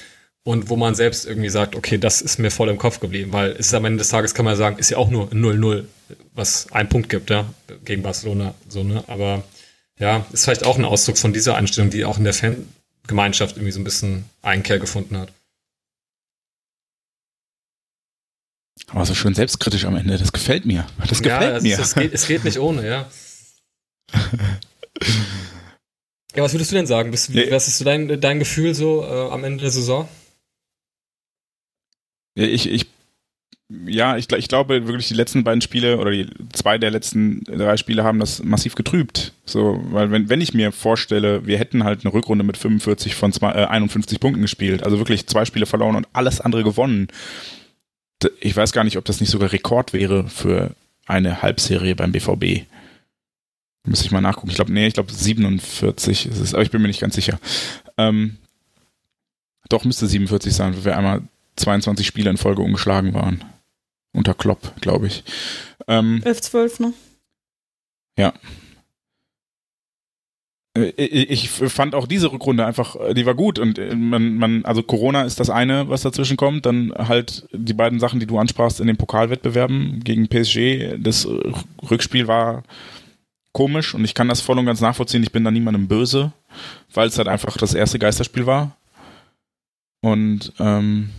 und wo man selbst irgendwie sagt, okay, das ist mir voll im Kopf geblieben, weil es ist am Ende des Tages, kann man sagen, ist ja auch nur 0-0, was einen Punkt gibt, ja, gegen Barcelona, so, ne, aber ja, ist vielleicht auch ein Ausdruck von dieser Einstellung, die auch in der Fangemeinschaft irgendwie so ein bisschen Einkehr gefunden hat. Aber so schön selbstkritisch am Ende, das gefällt mir. Das gefällt ja, mir. Es, geht, es geht nicht ohne, ja. [laughs] ja, was würdest du denn sagen? Bist, Nee. Was ist so dein, dein Gefühl so äh, am Ende der Saison? Ich, ich, ja, ich, ich glaube wirklich, die letzten beiden Spiele oder die zwei der letzten drei Spiele haben das massiv getrübt. So, weil wenn, wenn ich mir vorstelle, wir hätten halt eine Rückrunde mit 45 von zwei, äh, 51 Punkten gespielt, also wirklich zwei Spiele verloren und alles andere gewonnen. Ich weiß gar nicht, ob das nicht sogar Rekord wäre für eine Halbserie beim BVB. Müsste ich mal nachgucken. Ich glaube, nee, ich glaube 47 ist es, aber ich bin mir nicht ganz sicher. Ähm, doch, müsste 47 sein, weil wir einmal 22 Spiele in Folge ungeschlagen waren. Unter Klopp, glaube ich. Ähm, 11, 12, ne? äh, ich fand auch diese Rückrunde einfach, äh, die war gut und äh, man, man, also Corona ist das eine, was dazwischen kommt, dann halt die beiden Sachen, die du ansprachst in den Pokalwettbewerben gegen PSG. Das Rückspiel war komisch und ich kann das voll und ganz nachvollziehen. Ich bin da niemandem böse, weil es halt einfach das erste Geisterspiel war. Und ähm,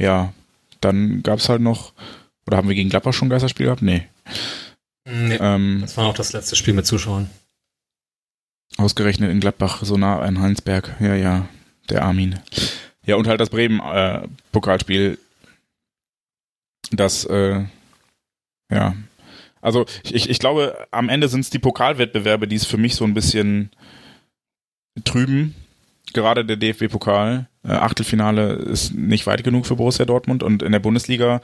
ja, dann gab es halt noch, oder haben wir gegen Gladbach schon ein Geisterspiel gehabt? Nee. Nee, Ähm, das war auch das letzte Spiel mit Zuschauern. Ausgerechnet in Gladbach, so nah an Heinsberg. Ja, ja, der Armin. Ja, und halt das Bremen-Pokalspiel. das, äh, ja. Also, ich, ich glaube, am Ende sind es die Pokalwettbewerbe, die es für mich so ein bisschen trüben. Gerade der DFB-Pokal. Äh, Achtelfinale ist nicht weit genug für Borussia Dortmund und in der Bundesliga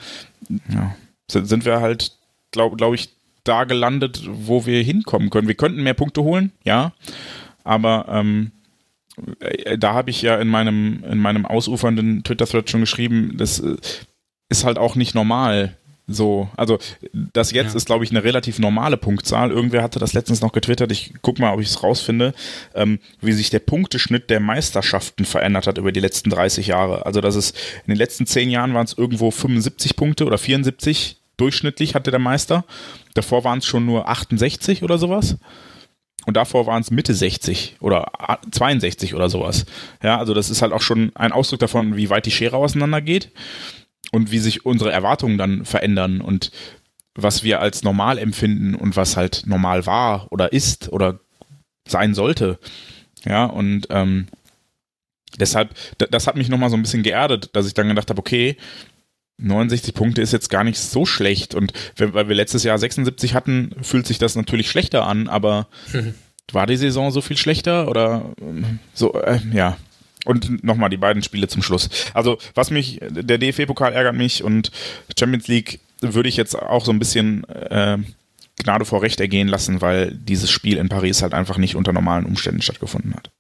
ja, sind wir halt, glaube glaub ich, da gelandet, wo wir hinkommen können. Wir könnten mehr Punkte holen, ja, aber ähm, äh, da habe ich ja in meinem, in meinem ausufernden Twitter-Thread schon geschrieben, das äh, ist halt auch nicht normal. So, also das jetzt Ja. ist, glaube ich, eine relativ normale Punktzahl. Irgendwer hatte das letztens noch getwittert. Ich guck mal, ob ich es rausfinde, ähm, wie sich der Punkteschnitt der Meisterschaften verändert hat über die letzten 30 Jahre. Also das ist in den letzten 10 Jahren waren es irgendwo 75 Punkte oder 74 durchschnittlich hatte der Meister. Davor waren es schon nur 68 oder sowas. Und davor waren es Mitte 60 oder 62 oder sowas. Ja, also das ist halt auch schon ein Ausdruck davon, wie weit die Schere auseinandergeht und wie sich unsere Erwartungen dann verändern und was wir als normal empfinden und was halt normal war oder ist oder sein sollte. Ja, und ähm, deshalb, das hat mich nochmal so ein bisschen geerdet, dass ich dann gedacht habe, okay, 69 Punkte ist jetzt gar nicht so schlecht. Und wenn, weil wir letztes Jahr 76 hatten, fühlt sich das natürlich schlechter an, aber war die Saison so viel schlechter oder ähm, so, äh, ja. Und nochmal die beiden Spiele zum Schluss. Also, was mich, der DFB-Pokal ärgert mich und Champions League würde ich jetzt auch so ein bisschen äh, Gnade vor Recht ergehen lassen, weil dieses Spiel in Paris halt einfach nicht unter normalen Umständen stattgefunden hat.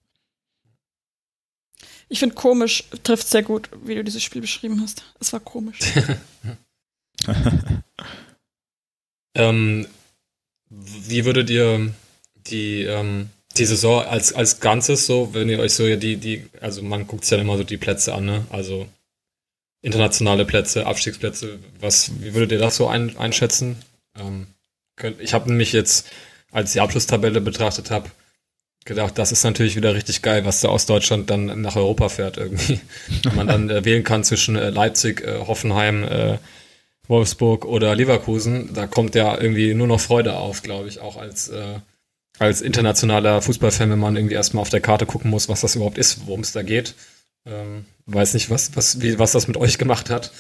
Ich finde komisch trifft sehr gut, wie du dieses Spiel beschrieben hast. Es war komisch. [laughs] Ähm, wie würdet ihr die, ähm, die Saison als, als Ganzes so, wenn ihr euch so ja die, die, also man guckt sich ja immer so die Plätze an, ne? Also internationale Plätze, Abstiegsplätze, was, wie würdet ihr das so ein, einschätzen? Ähm, könnt, ich habe nämlich jetzt, als ich die Abschlusstabelle betrachtet habe, gedacht, das ist natürlich wieder richtig geil, was da aus Deutschland dann nach Europa fährt irgendwie. [laughs] Wenn man dann äh, wählen kann zwischen äh, Leipzig, äh, Hoffenheim, äh, Wolfsburg oder Leverkusen, da kommt ja irgendwie nur noch Freude auf, glaube ich, auch als, äh, als internationaler Fußballfan, wenn man irgendwie erstmal auf der Karte gucken muss, was das überhaupt ist, worum es da geht. Ähm, weiß nicht, was, was, wie, was das mit euch gemacht hat.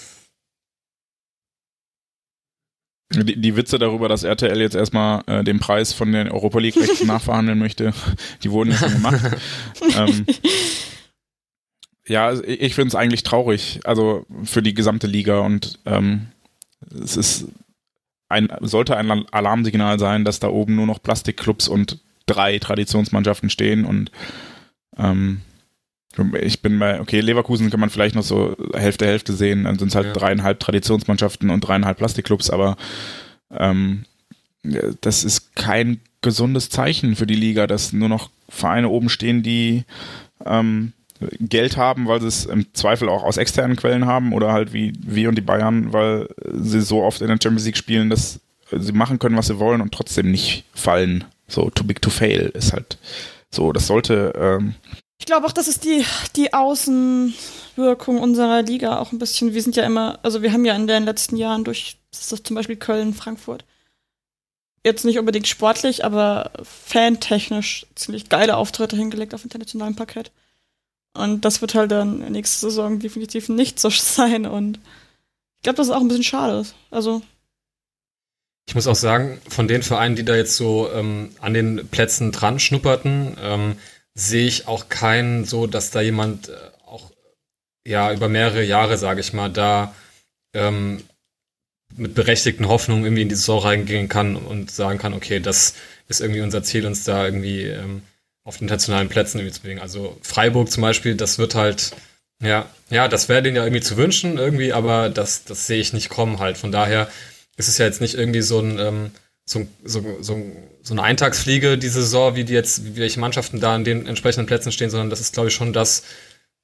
Die, die Witze darüber, dass RTL jetzt erstmal äh, den Preis von den Europa League Rechten [laughs] nachverhandeln möchte, die wurden ja schon gemacht. [laughs] ähm, ja, also ich, ich finde es eigentlich traurig, also für die gesamte Liga und ähm, es ist ein, sollte ein Alarmsignal sein, dass da oben nur noch Plastikclubs und drei Traditionsmannschaften stehen und ähm, Ich bin bei, okay, Leverkusen kann man vielleicht noch so Hälfte, Hälfte sehen. Dann sind es halt Ja. dreieinhalb Traditionsmannschaften und dreieinhalb Plastikclubs, aber ähm, das ist kein gesundes Zeichen für die Liga, dass nur noch Vereine oben stehen, die ähm, Geld haben, weil sie es im Zweifel auch aus externen Quellen haben oder halt wie wir und die Bayern, weil sie so oft in der Champions League spielen, dass sie machen können, was sie wollen und trotzdem nicht fallen. So, too big to fail ist halt so. Das sollte ähm, Ich glaube auch, das ist die, die Außenwirkung unserer Liga auch ein bisschen. Wir sind ja immer, also wir haben ja in den letzten Jahren durch, das ist das zum Beispiel Köln, Frankfurt, jetzt nicht unbedingt sportlich, aber fantechnisch ziemlich geile Auftritte hingelegt auf internationalem Parkett. Und das wird halt dann nächste Saison definitiv nicht so [laughs] sein. Und ich glaube, das ist auch ein bisschen schade. Also, Ich muss auch sagen, von den Vereinen, die da jetzt so ähm, an den Plätzen dran schnupperten, ähm, sehe ich auch keinen so, dass da jemand äh, auch ja über mehrere Jahre, sage ich mal, da ähm, mit berechtigten Hoffnungen irgendwie in die Saison reingehen kann und sagen kann, okay, das ist irgendwie unser Ziel, uns da irgendwie ähm, auf den internationalen Plätzen irgendwie zu bewegen. Also Freiburg zum Beispiel, das wird halt, ja, ja, das wäre denen ja irgendwie zu wünschen irgendwie, aber das, das sehe ich nicht kommen halt. Von daher ist es ja jetzt nicht irgendwie so ein, ähm, so, so, so, so eine Eintagsfliege, die Saison, wie die jetzt, wie welche Mannschaften da an den entsprechenden Plätzen stehen, sondern das ist, glaube ich, schon das,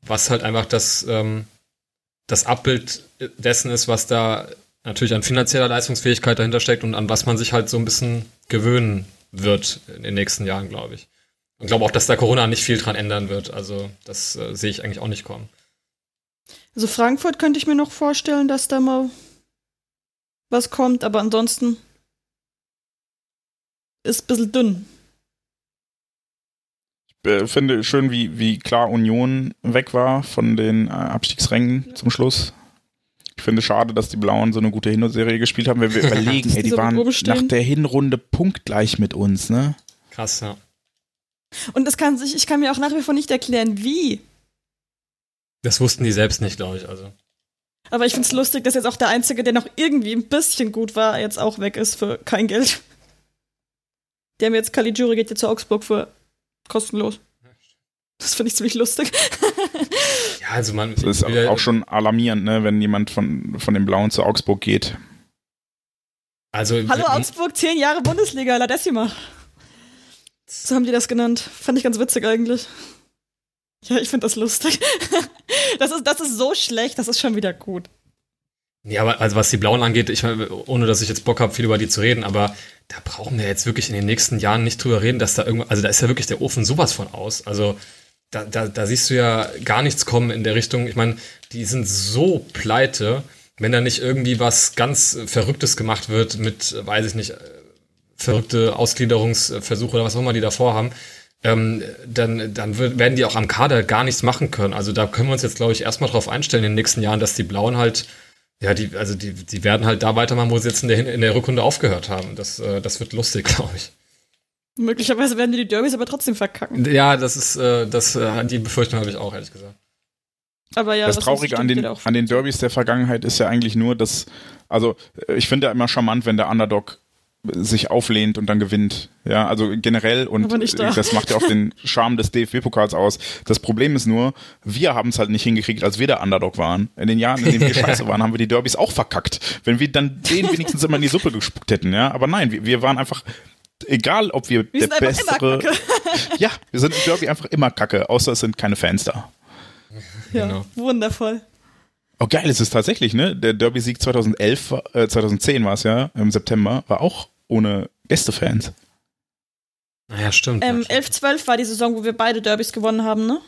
was halt einfach das, ähm, das Abbild dessen ist, was da natürlich an finanzieller Leistungsfähigkeit dahinter steckt und an was man sich halt so ein bisschen gewöhnen wird in den nächsten Jahren, glaube ich. Und glaube auch, dass da Corona nicht viel dran ändern wird. Also das äh, sehe ich eigentlich auch nicht kommen. also Frankfurt könnte ich mir noch vorstellen, dass da mal was kommt, aber ansonsten ist ein bisschen dünn. äh, finde schön, wie, wie klar Union weg war von den äh, Abstiegsrängen zum Schluss. Ich finde schade, dass die Blauen so eine gute Hinrundenserie gespielt haben, wenn wir [laughs] überlegen, ey, die so waren nach der Hinrunde punktgleich mit uns, ne? Krass, ja. Und es kann sich, ich kann mir auch nach wie vor nicht erklären, wie. Das wussten die selbst nicht, glaube ich. Also. Aber ich find's lustig, dass jetzt auch der Einzige, der noch irgendwie ein bisschen gut war, jetzt auch weg ist für kein Geld. Der mir jetzt Caligiuri geht jetzt zu Augsburg für kostenlos. Das finde ich ziemlich lustig. [laughs] Ja, also man. Das ist wir- auch schon alarmierend, ne, wenn jemand von, von den Blauen zu Augsburg geht. Also, Hallo Augsburg, zehn Jahre Bundesliga, La Decima. So haben die das genannt. Fand ich ganz witzig eigentlich. Ja, ich finde das lustig. [laughs] Das ist, das ist so schlecht, das ist schon wieder gut. Ja, aber also was die Blauen angeht, ich ohne dass ich jetzt Bock habe, viel über die zu reden, aber da brauchen wir jetzt wirklich in den nächsten Jahren nicht drüber reden, dass da irgendwann, also da ist ja wirklich der Ofen sowas von aus. Also da, da, da siehst du ja gar nichts kommen in der Richtung. Ich meine, die sind so pleite, wenn da nicht irgendwie was ganz Verrücktes gemacht wird mit, weiß ich nicht, verrückte Ausgliederungsversuche oder was auch immer die davor haben. Ähm, dann, dann wird- werden die auch am Kader gar nichts machen können. Also da können wir uns jetzt, glaube ich, erstmal drauf einstellen in den nächsten Jahren, dass die Blauen halt ja, die, also die, die werden halt da weitermachen, wo sie jetzt in der, in der Rückrunde aufgehört haben. Das, äh, das wird lustig, [laughs] glaube ich. Möglicherweise werden die die Derbys aber trotzdem verkacken. Ja, das ist, äh, das, äh, die Befürchtung habe ich auch, ehrlich gesagt. Aber ja, das was Traurige an den, an den Derbys der Vergangenheit ist ja eigentlich nur, dass, also äh, ich finde ja immer charmant, wenn der Underdog sich auflehnt und dann gewinnt. Ja, also generell und da. das macht ja auch den Charme des DFB-Pokals aus. Das Problem ist nur, wir haben es halt nicht hingekriegt, als wir der Underdog waren. In den Jahren, in denen wir [laughs] scheiße waren, haben wir die Derbys auch verkackt. Wenn wir dann den wenigstens immer in die Suppe gespuckt hätten, ja. Aber nein, wir, wir waren einfach, egal ob wir, Wir der sind einfach immer bessere. kacke. [laughs] Ja, wir sind im Derby einfach immer kacke, außer es sind keine Fans da. Ja, Genau. wundervoll. Oh geil, es ist tatsächlich, ne? Der Derby-Sieg 2011, war- äh, 2010 war es ja, im September, war auch ohne Gästefans. Naja, stimmt. Ähm, ja, stimmt. 11, 12 war die Saison, wo wir beide Derbys gewonnen haben, ne?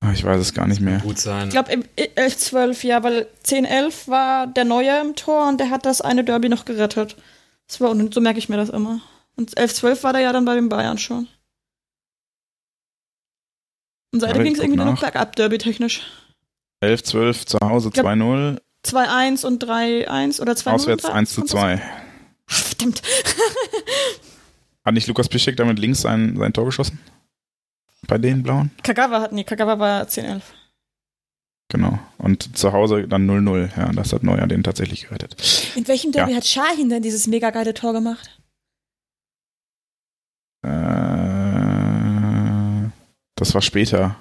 Ah, Ich weiß es gar nicht mehr. Gut sein. Ich glaube, 11, 12, ja, weil 10, 11 war der Neue im Tor und der hat das eine Derby noch gerettet. Das war, und so merke ich mir das immer. Und 11, 12 war der ja dann bei den Bayern schon. Und seitdem ging es irgendwie guck nur noch nach. bergab, Derby technisch. 11, 12 zu Hause glaub- 2-0, 2-1 und 3-1 oder 2-0. auswärts 1 zu 2. Verdammt. [laughs] Hat nicht Lukas Piszczek damit links sein, sein Tor geschossen? Bei den Blauen? Kagawa hat, nee, Kagawa war 10, 11. Genau. Und zu Hause dann 0-0. Ja, das hat Neuer den tatsächlich gerettet. In welchem Derby Ja. hat Shahin denn dieses mega geile Tor gemacht? Äh, Das war später.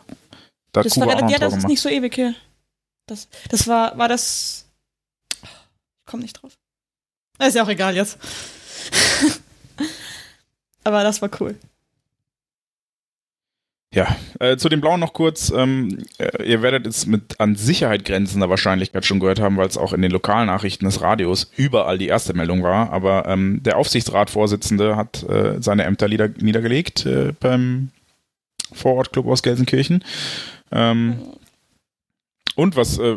Da Das Kuba war, auch noch ja, das ist nicht so ewig her. Das, das war, war das. Ich komm nicht drauf. Ist ja auch egal jetzt. [laughs] Aber das war cool. Ja, äh, zu den Blauen noch kurz. Ähm, äh, ihr werdet es mit an Sicherheit grenzender Wahrscheinlichkeit schon gehört haben, weil es auch in den Lokalnachrichten des Radios überall die erste Meldung war. Aber ähm, der Aufsichtsratvorsitzende hat äh, seine Ämter nieder niedergelegt äh, beim Vorortclub aus Gelsenkirchen. Ähm, und was äh,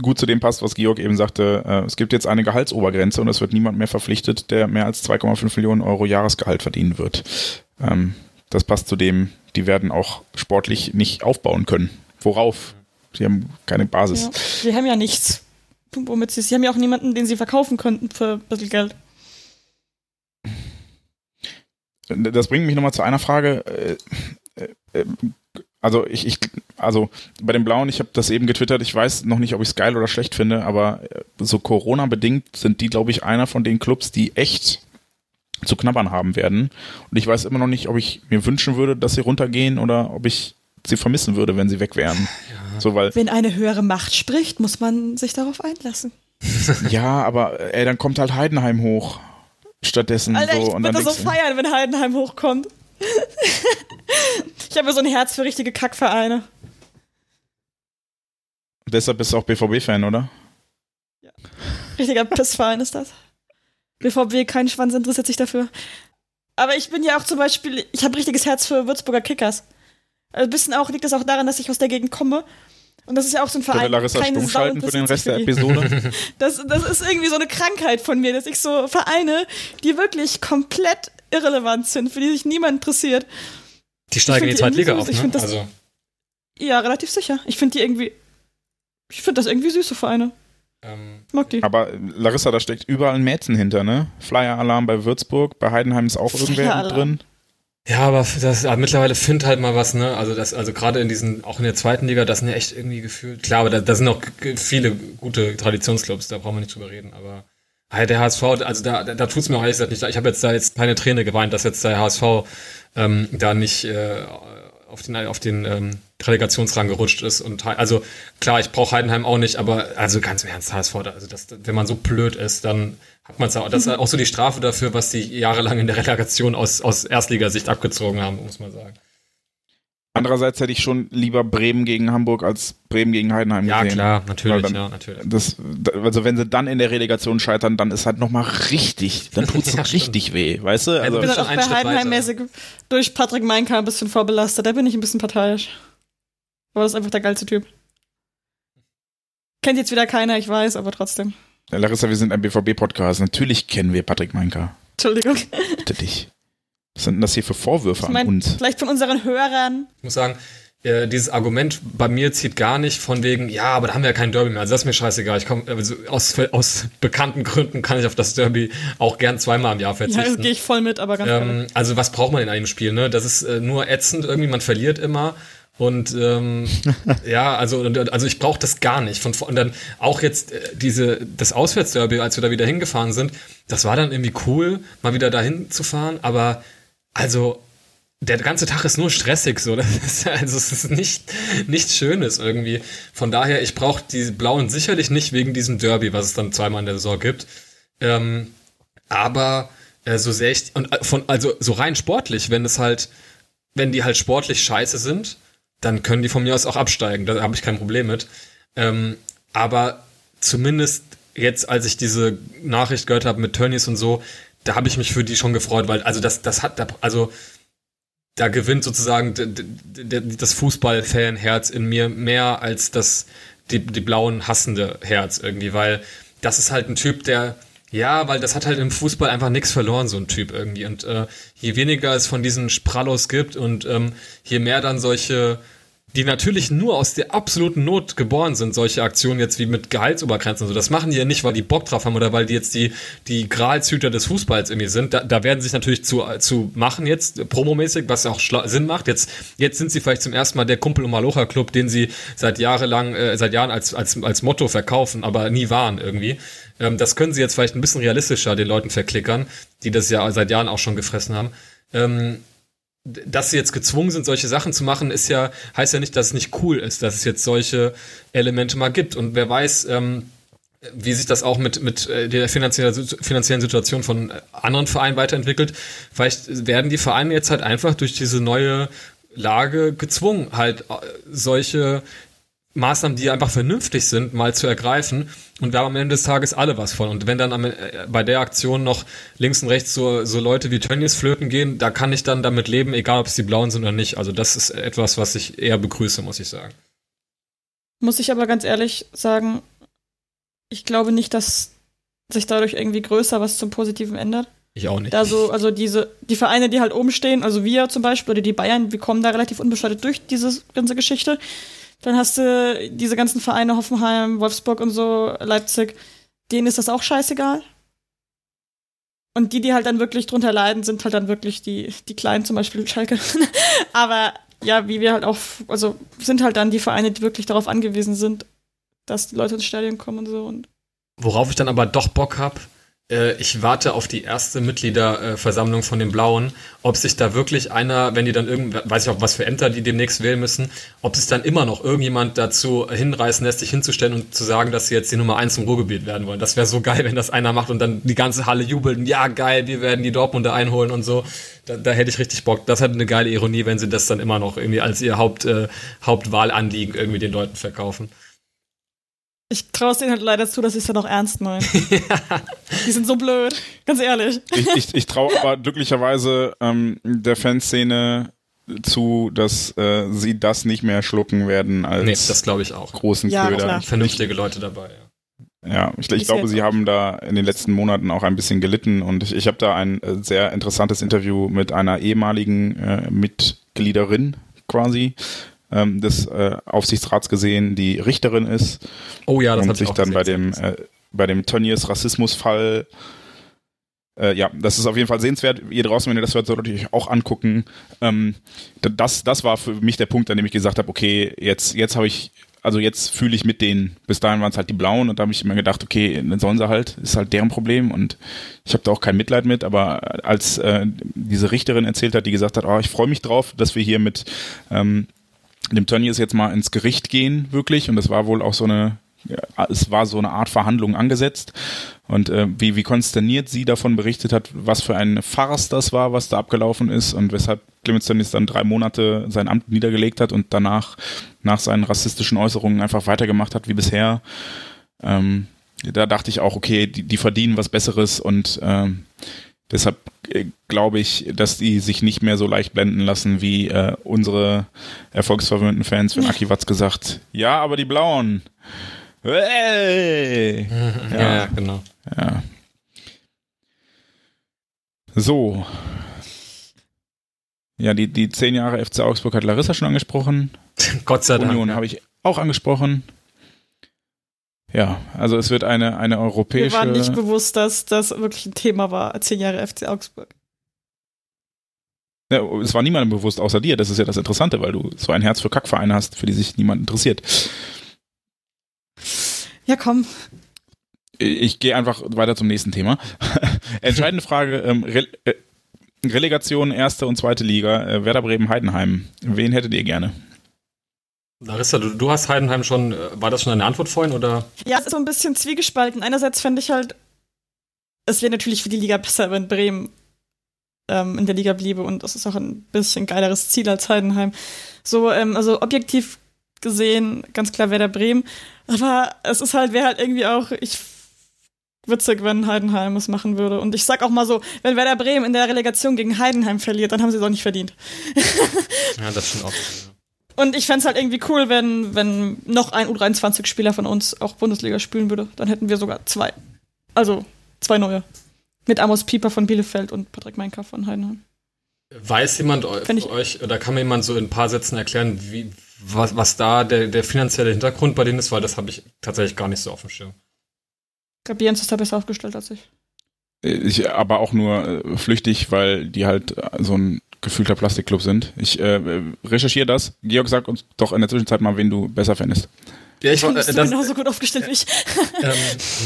gut zu dem passt, was Georg eben sagte, äh, es gibt jetzt eine Gehaltsobergrenze und es wird niemand mehr verpflichtet, der mehr als 2,5 Millionen Euro Jahresgehalt verdienen wird. Ähm, das passt zu dem, die werden auch sportlich nicht aufbauen können. Worauf? Sie haben keine Basis. Ja. Sie haben ja nichts. Womit sie, sie haben ja auch niemanden, den sie verkaufen könnten für ein bisschen Geld. Das bringt mich nochmal zu einer Frage. Äh, äh, Also ich, ich, also bei den Blauen, ich habe das eben getwittert, ich weiß noch nicht, ob ich es geil oder schlecht finde, aber äh, so Corona-bedingt sind die, glaube ich, einer von den Clubs, die echt zu knabbern haben werden. Und ich weiß immer noch nicht, ob ich mir wünschen würde, dass sie runtergehen oder ob ich sie vermissen würde, wenn sie weg wären. [laughs] So, weil, Wenn eine höhere Macht spricht, muss man sich darauf einlassen. [laughs] ja, aber ey, dann kommt halt Heidenheim hoch. Stattdessen Alter, so. ich und dann würde so feiern, wenn Heidenheim hochkommt. Ich habe ja so ein Herz für richtige Kackvereine. Deshalb bist du auch BVB-Fan, oder? Richtiger Pissverein ist das. BVB, kein Schwanz interessiert sich dafür. Aber ich bin ja auch zum Beispiel, ich habe richtiges Herz für Würzburger Kickers. Also ein bisschen auch liegt das auch daran, dass ich aus der Gegend komme. Und das ist ja auch so ein Können Verein. Larissa keine stumm schalten für den Rest der. Episode? [laughs] Das, das ist irgendwie so eine Krankheit von mir, dass ich so Vereine, die wirklich komplett irrelevant sind, für die sich niemand interessiert. Die steigen in die zweite Liga irgendwie auf. Ich ne? find das- Also, Ja, relativ sicher. Ich finde die irgendwie. Ich finde das irgendwie süße Vereine. ähm, Ich mag die. Aber Larissa, da steckt überall ein Mäzen hinter, ne? Flyer-Alarm bei Würzburg, bei Heidenheim ist auch irgendwer drin. Ja, aber das, aber mittlerweile findet halt mal was, ne? Also das, also gerade in diesen, auch in der zweiten Liga, das sind ja echt irgendwie gefühlt. Klar, aber da, da sind auch viele gute Traditionsclubs, da brauchen wir nicht drüber reden, aber halt der HSV, also da, da, da tut's mir auch ehrlich gesagt nicht. Ich habe jetzt da jetzt keine Träne geweint, dass jetzt der HSV ähm, da nicht äh, auf den, auf den ähm, Relegationsrang gerutscht ist. Und also klar, ich brauche Heidenheim auch nicht, aber also ganz im Ernst, HSV, also das, wenn man so blöd ist, dann hat man es auch. Das ist auch so die Strafe dafür, was die jahrelang in der Relegation aus, aus Erstligasicht abgezogen haben, muss man sagen. Andererseits hätte ich schon lieber Bremen gegen Hamburg als Bremen gegen Heidenheim Ja, gesehen. klar, natürlich, dann- ja, natürlich. Das, da- also wenn sie dann in der Relegation scheitern, dann ist halt nochmal richtig, dann [laughs] tut's Ja, stimmt. richtig weh, weißt du? Ja, Also, du Ich bin halt auch bei Heidenheim mäßig durch Patrick Meinker ein bisschen vorbelastet. Da bin ich ein bisschen parteiisch. Aber das ist einfach der geilste Typ. Kennt jetzt wieder keiner, ich weiß, aber trotzdem. Larissa, wir sind ein BVB-Podcast. Natürlich kennen wir Patrick Meinker. Entschuldigung. Bitte dich. Was sind denn das hier für Vorwürfe Ich an mein, uns? vielleicht von unseren Hörern. Ich muss sagen, äh, dieses Argument bei mir zieht gar nicht von wegen, ja, aber da haben wir ja kein Derby mehr. Also das ist mir scheißegal. Ich komme also aus, aus bekannten Gründen kann ich auf das Derby auch gern zweimal im Jahr Ja, das verzichten. gehe ich voll mit, aber ganz ehrlich. ähm, also was braucht man in einem Spiel? Ne, das ist äh, nur ätzend. Irgendwie man verliert immer. Und ähm, [laughs] ja, also, also ich brauche das gar nicht. Von, und dann auch jetzt äh, diese das Auswärtsderby, als wir da wieder hingefahren sind, das war dann irgendwie cool, mal wieder dahin zu fahren. Aber also der ganze Tag ist nur stressig, so. [laughs] Das ist, also es ist nicht nichts Schönes irgendwie. Von daher, ich brauche die Blauen sicherlich nicht wegen diesem Derby, was es dann zweimal in der Saison gibt. Ähm, aber äh, so sehr ich und äh, von also so rein sportlich, wenn es halt, wenn die halt sportlich scheiße sind, dann können die von mir aus auch absteigen. Da habe ich kein Problem mit. Ähm, aber zumindest jetzt, als ich diese Nachricht gehört habe mit Tönnies und so, da habe ich mich für die schon gefreut, weil also das das hat also da gewinnt sozusagen das Fußballfanherz in mir mehr als das die, die blauen hassende Herz irgendwie, weil das ist halt ein Typ, der ja, weil das hat halt im Fußball einfach nichts verloren, so ein Typ irgendwie. Und äh, je weniger es von diesen Sprallos gibt und ähm, je mehr dann solche, die natürlich nur aus der absoluten Not geboren sind, solche Aktionen jetzt wie mit Gehaltsobergrenzen und so. Das machen die ja nicht, weil die Bock drauf haben oder weil die jetzt die, die Gralshüter des Fußballs irgendwie sind. Da, da werden sich natürlich zu, zu machen jetzt, promomäßig, was auch Sinn macht. Jetzt, jetzt sind sie vielleicht zum ersten Mal der Kumpel- und Malocha-Club, den sie seit jahrelang, äh, seit Jahren als, als, als Motto verkaufen, aber nie waren irgendwie. Ähm, das können sie jetzt vielleicht ein bisschen realistischer den Leuten verklickern, die das ja seit Jahren auch schon gefressen haben. Ähm, dass sie jetzt gezwungen sind, solche Sachen zu machen, ist ja, heißt ja nicht, dass es nicht cool ist, dass es jetzt solche Elemente mal gibt. Und wer weiß, ähm, wie sich das auch mit, mit äh, der finanziellen, Situation von anderen Vereinen weiterentwickelt. Vielleicht werden die Vereine jetzt halt einfach durch diese neue Lage gezwungen, halt äh, solche Maßnahmen, die einfach vernünftig sind, mal zu ergreifen. Und wir haben am Ende des Tages alle was von. Und wenn dann am, äh, bei der Aktion noch links und rechts so, so Leute wie Tönnies flöten gehen, da kann ich dann damit leben, egal ob es die Blauen sind oder nicht. Also das ist etwas, was ich eher begrüße, muss ich sagen. Muss ich aber ganz ehrlich sagen, ich glaube nicht, dass sich dadurch irgendwie größer was zum Positiven ändert. Ich auch nicht. Da so, also diese, die Vereine, die halt oben stehen, also wir zum Beispiel oder die Bayern, wir kommen da relativ unbeschadet durch diese ganze Geschichte. Dann hast du diese ganzen Vereine, Hoffenheim, Wolfsburg und so, Leipzig, denen ist das auch scheißegal. Und die, die halt dann wirklich drunter leiden, sind halt dann wirklich die, die Kleinen, zum Beispiel Schalke. [laughs] Aber ja, wie wir halt auch, also sind halt dann die Vereine, die wirklich darauf angewiesen sind, dass die Leute ins Stadion kommen und so. Und Worauf ich dann aber doch Bock habe, ich warte auf die erste Mitgliederversammlung von den Blauen, ob sich da wirklich einer, wenn die dann irgend, weiß ich auch, was für Ämter die demnächst wählen müssen, ob sich dann immer noch irgendjemand dazu hinreißen lässt, sich hinzustellen und zu sagen, dass sie jetzt die Nummer eins im Ruhrgebiet werden wollen. Das wäre so geil, wenn das einer macht und dann die ganze Halle jubelt und ja, geil, wir werden die Dortmunder einholen und so. Da, da hätte ich richtig Bock. Das hat eine geile Ironie, wenn sie das dann immer noch irgendwie als ihr Haupt, äh, Hauptwahlanliegen irgendwie den Leuten verkaufen. Ich traue es denen halt leider zu, dass ich es [laughs] ja noch ernst meine. Die sind so blöd, ganz ehrlich. Ich, ich, ich traue aber glücklicherweise ähm, der Fanszene zu, dass äh, sie das nicht mehr schlucken werden als Nee, das glaube ich auch. großen Ja, Köder. klar. Vernünftige Leute dabei. Ja. Ja, ich, ich glaube, sie auch. haben da in den letzten Monaten auch ein bisschen gelitten und ich, ich habe da ein äh, sehr interessantes Interview mit einer ehemaligen äh, Mitgliederin quasi ähm, des äh, Aufsichtsrats gesehen, die Richterin ist Oh ja, das und sich auch dann bei dem äh, bei dem Tönnies Rassismusfall äh, ja, das ist auf jeden Fall sehenswert. Ihr draußen, wenn ihr das hört, solltet ihr euch auch angucken. Ähm, das, das war für mich der Punkt, an dem ich gesagt habe, okay, jetzt, jetzt habe ich, also jetzt fühle ich mit denen. Bis dahin waren es halt die Blauen und da habe ich immer gedacht, okay, dann sollen sie halt, ist halt deren Problem und ich habe da auch kein Mitleid mit, aber als äh, diese Richterin erzählt hat, die gesagt hat, oh, ich freue mich drauf, dass wir hier mit ähm, dem Tönnies jetzt mal ins Gericht gehen, wirklich, und das war wohl auch so eine ja, es war so eine Art Verhandlung angesetzt und äh, wie, wie konsterniert sie davon berichtet hat, was für eine Farce das war, was da abgelaufen ist und weshalb Clemens Tönnies dann drei Monate sein Amt niedergelegt hat und danach nach seinen rassistischen Äußerungen einfach weitergemacht hat wie bisher. Ähm, da dachte ich auch, okay, die, die verdienen was Besseres und ähm, deshalb äh, glaube ich, dass die sich nicht mehr so leicht blenden lassen wie äh, unsere erfolgsverwöhnten Fans, wenn Aki Watz gesagt, ja, aber die Blauen. Hey! [laughs] Ja, ja, genau. Ja. So. Ja, die, die zehn Jahre FC Augsburg hat Larissa schon angesprochen. [laughs] Gott sei Dank. Union ja. habe ich auch angesprochen. Ja, also es wird eine, eine europäische. war nicht bewusst, dass das wirklich ein Thema war, zehn Jahre FC Augsburg. Ja, es war niemandem bewusst außer dir. Das ist ja das Interessante, weil du so ein Herz für Kackvereine hast, für die sich niemand interessiert. Ja, komm. Ich gehe einfach weiter zum nächsten Thema. [laughs] Entscheidende Frage: ähm, Re äh, Relegation erste und zweite Liga. Äh, Werder Bremen Heidenheim. Wen hättet ihr gerne? Larissa, du, du hast Heidenheim schon, äh, war das schon eine Antwort vorhin oder? Ja, es ist so ein bisschen zwiegespalten. Einerseits fände ich halt, es wäre natürlich für die Liga besser, wenn Bremen ähm, in der Liga bliebe und das ist auch ein bisschen geileres Ziel als Heidenheim. So, ähm, also objektiv gesehen, ganz klar Werder Bremen. Aber es ist halt, wäre halt irgendwie auch, ich witzig, wenn Heidenheim es machen würde. Und ich sag auch mal so, wenn Werder Bremen in der Relegation gegen Heidenheim verliert, dann haben sie es auch nicht verdient. Ja, das schon auch. Und ich fänd's halt irgendwie cool, wenn, wenn noch ein U23-Spieler von uns auch Bundesliga spielen würde. Dann hätten wir sogar zwei. Also zwei neue. Mit Amos Pieper von Bielefeld und Patrick Meinker von Heidenheim. Weiß jemand euch, oder kann mir jemand so in ein paar Sätzen erklären, wie, was, was da der, der finanzielle Hintergrund bei denen ist? Weil das habe ich tatsächlich gar nicht so auf dem Schirm. Ich glaube, Jens ist da besser aufgestellt als ich. Ich, aber auch nur äh, flüchtig, weil die halt äh, so ein gefühlter Plastikclub sind. Ich äh, recherchiere das. Georg, sag uns doch in der Zwischenzeit mal, wen du besser fändest. Ja, ich, Du äh, genauso gut aufgestellt wie ich. [laughs] ähm,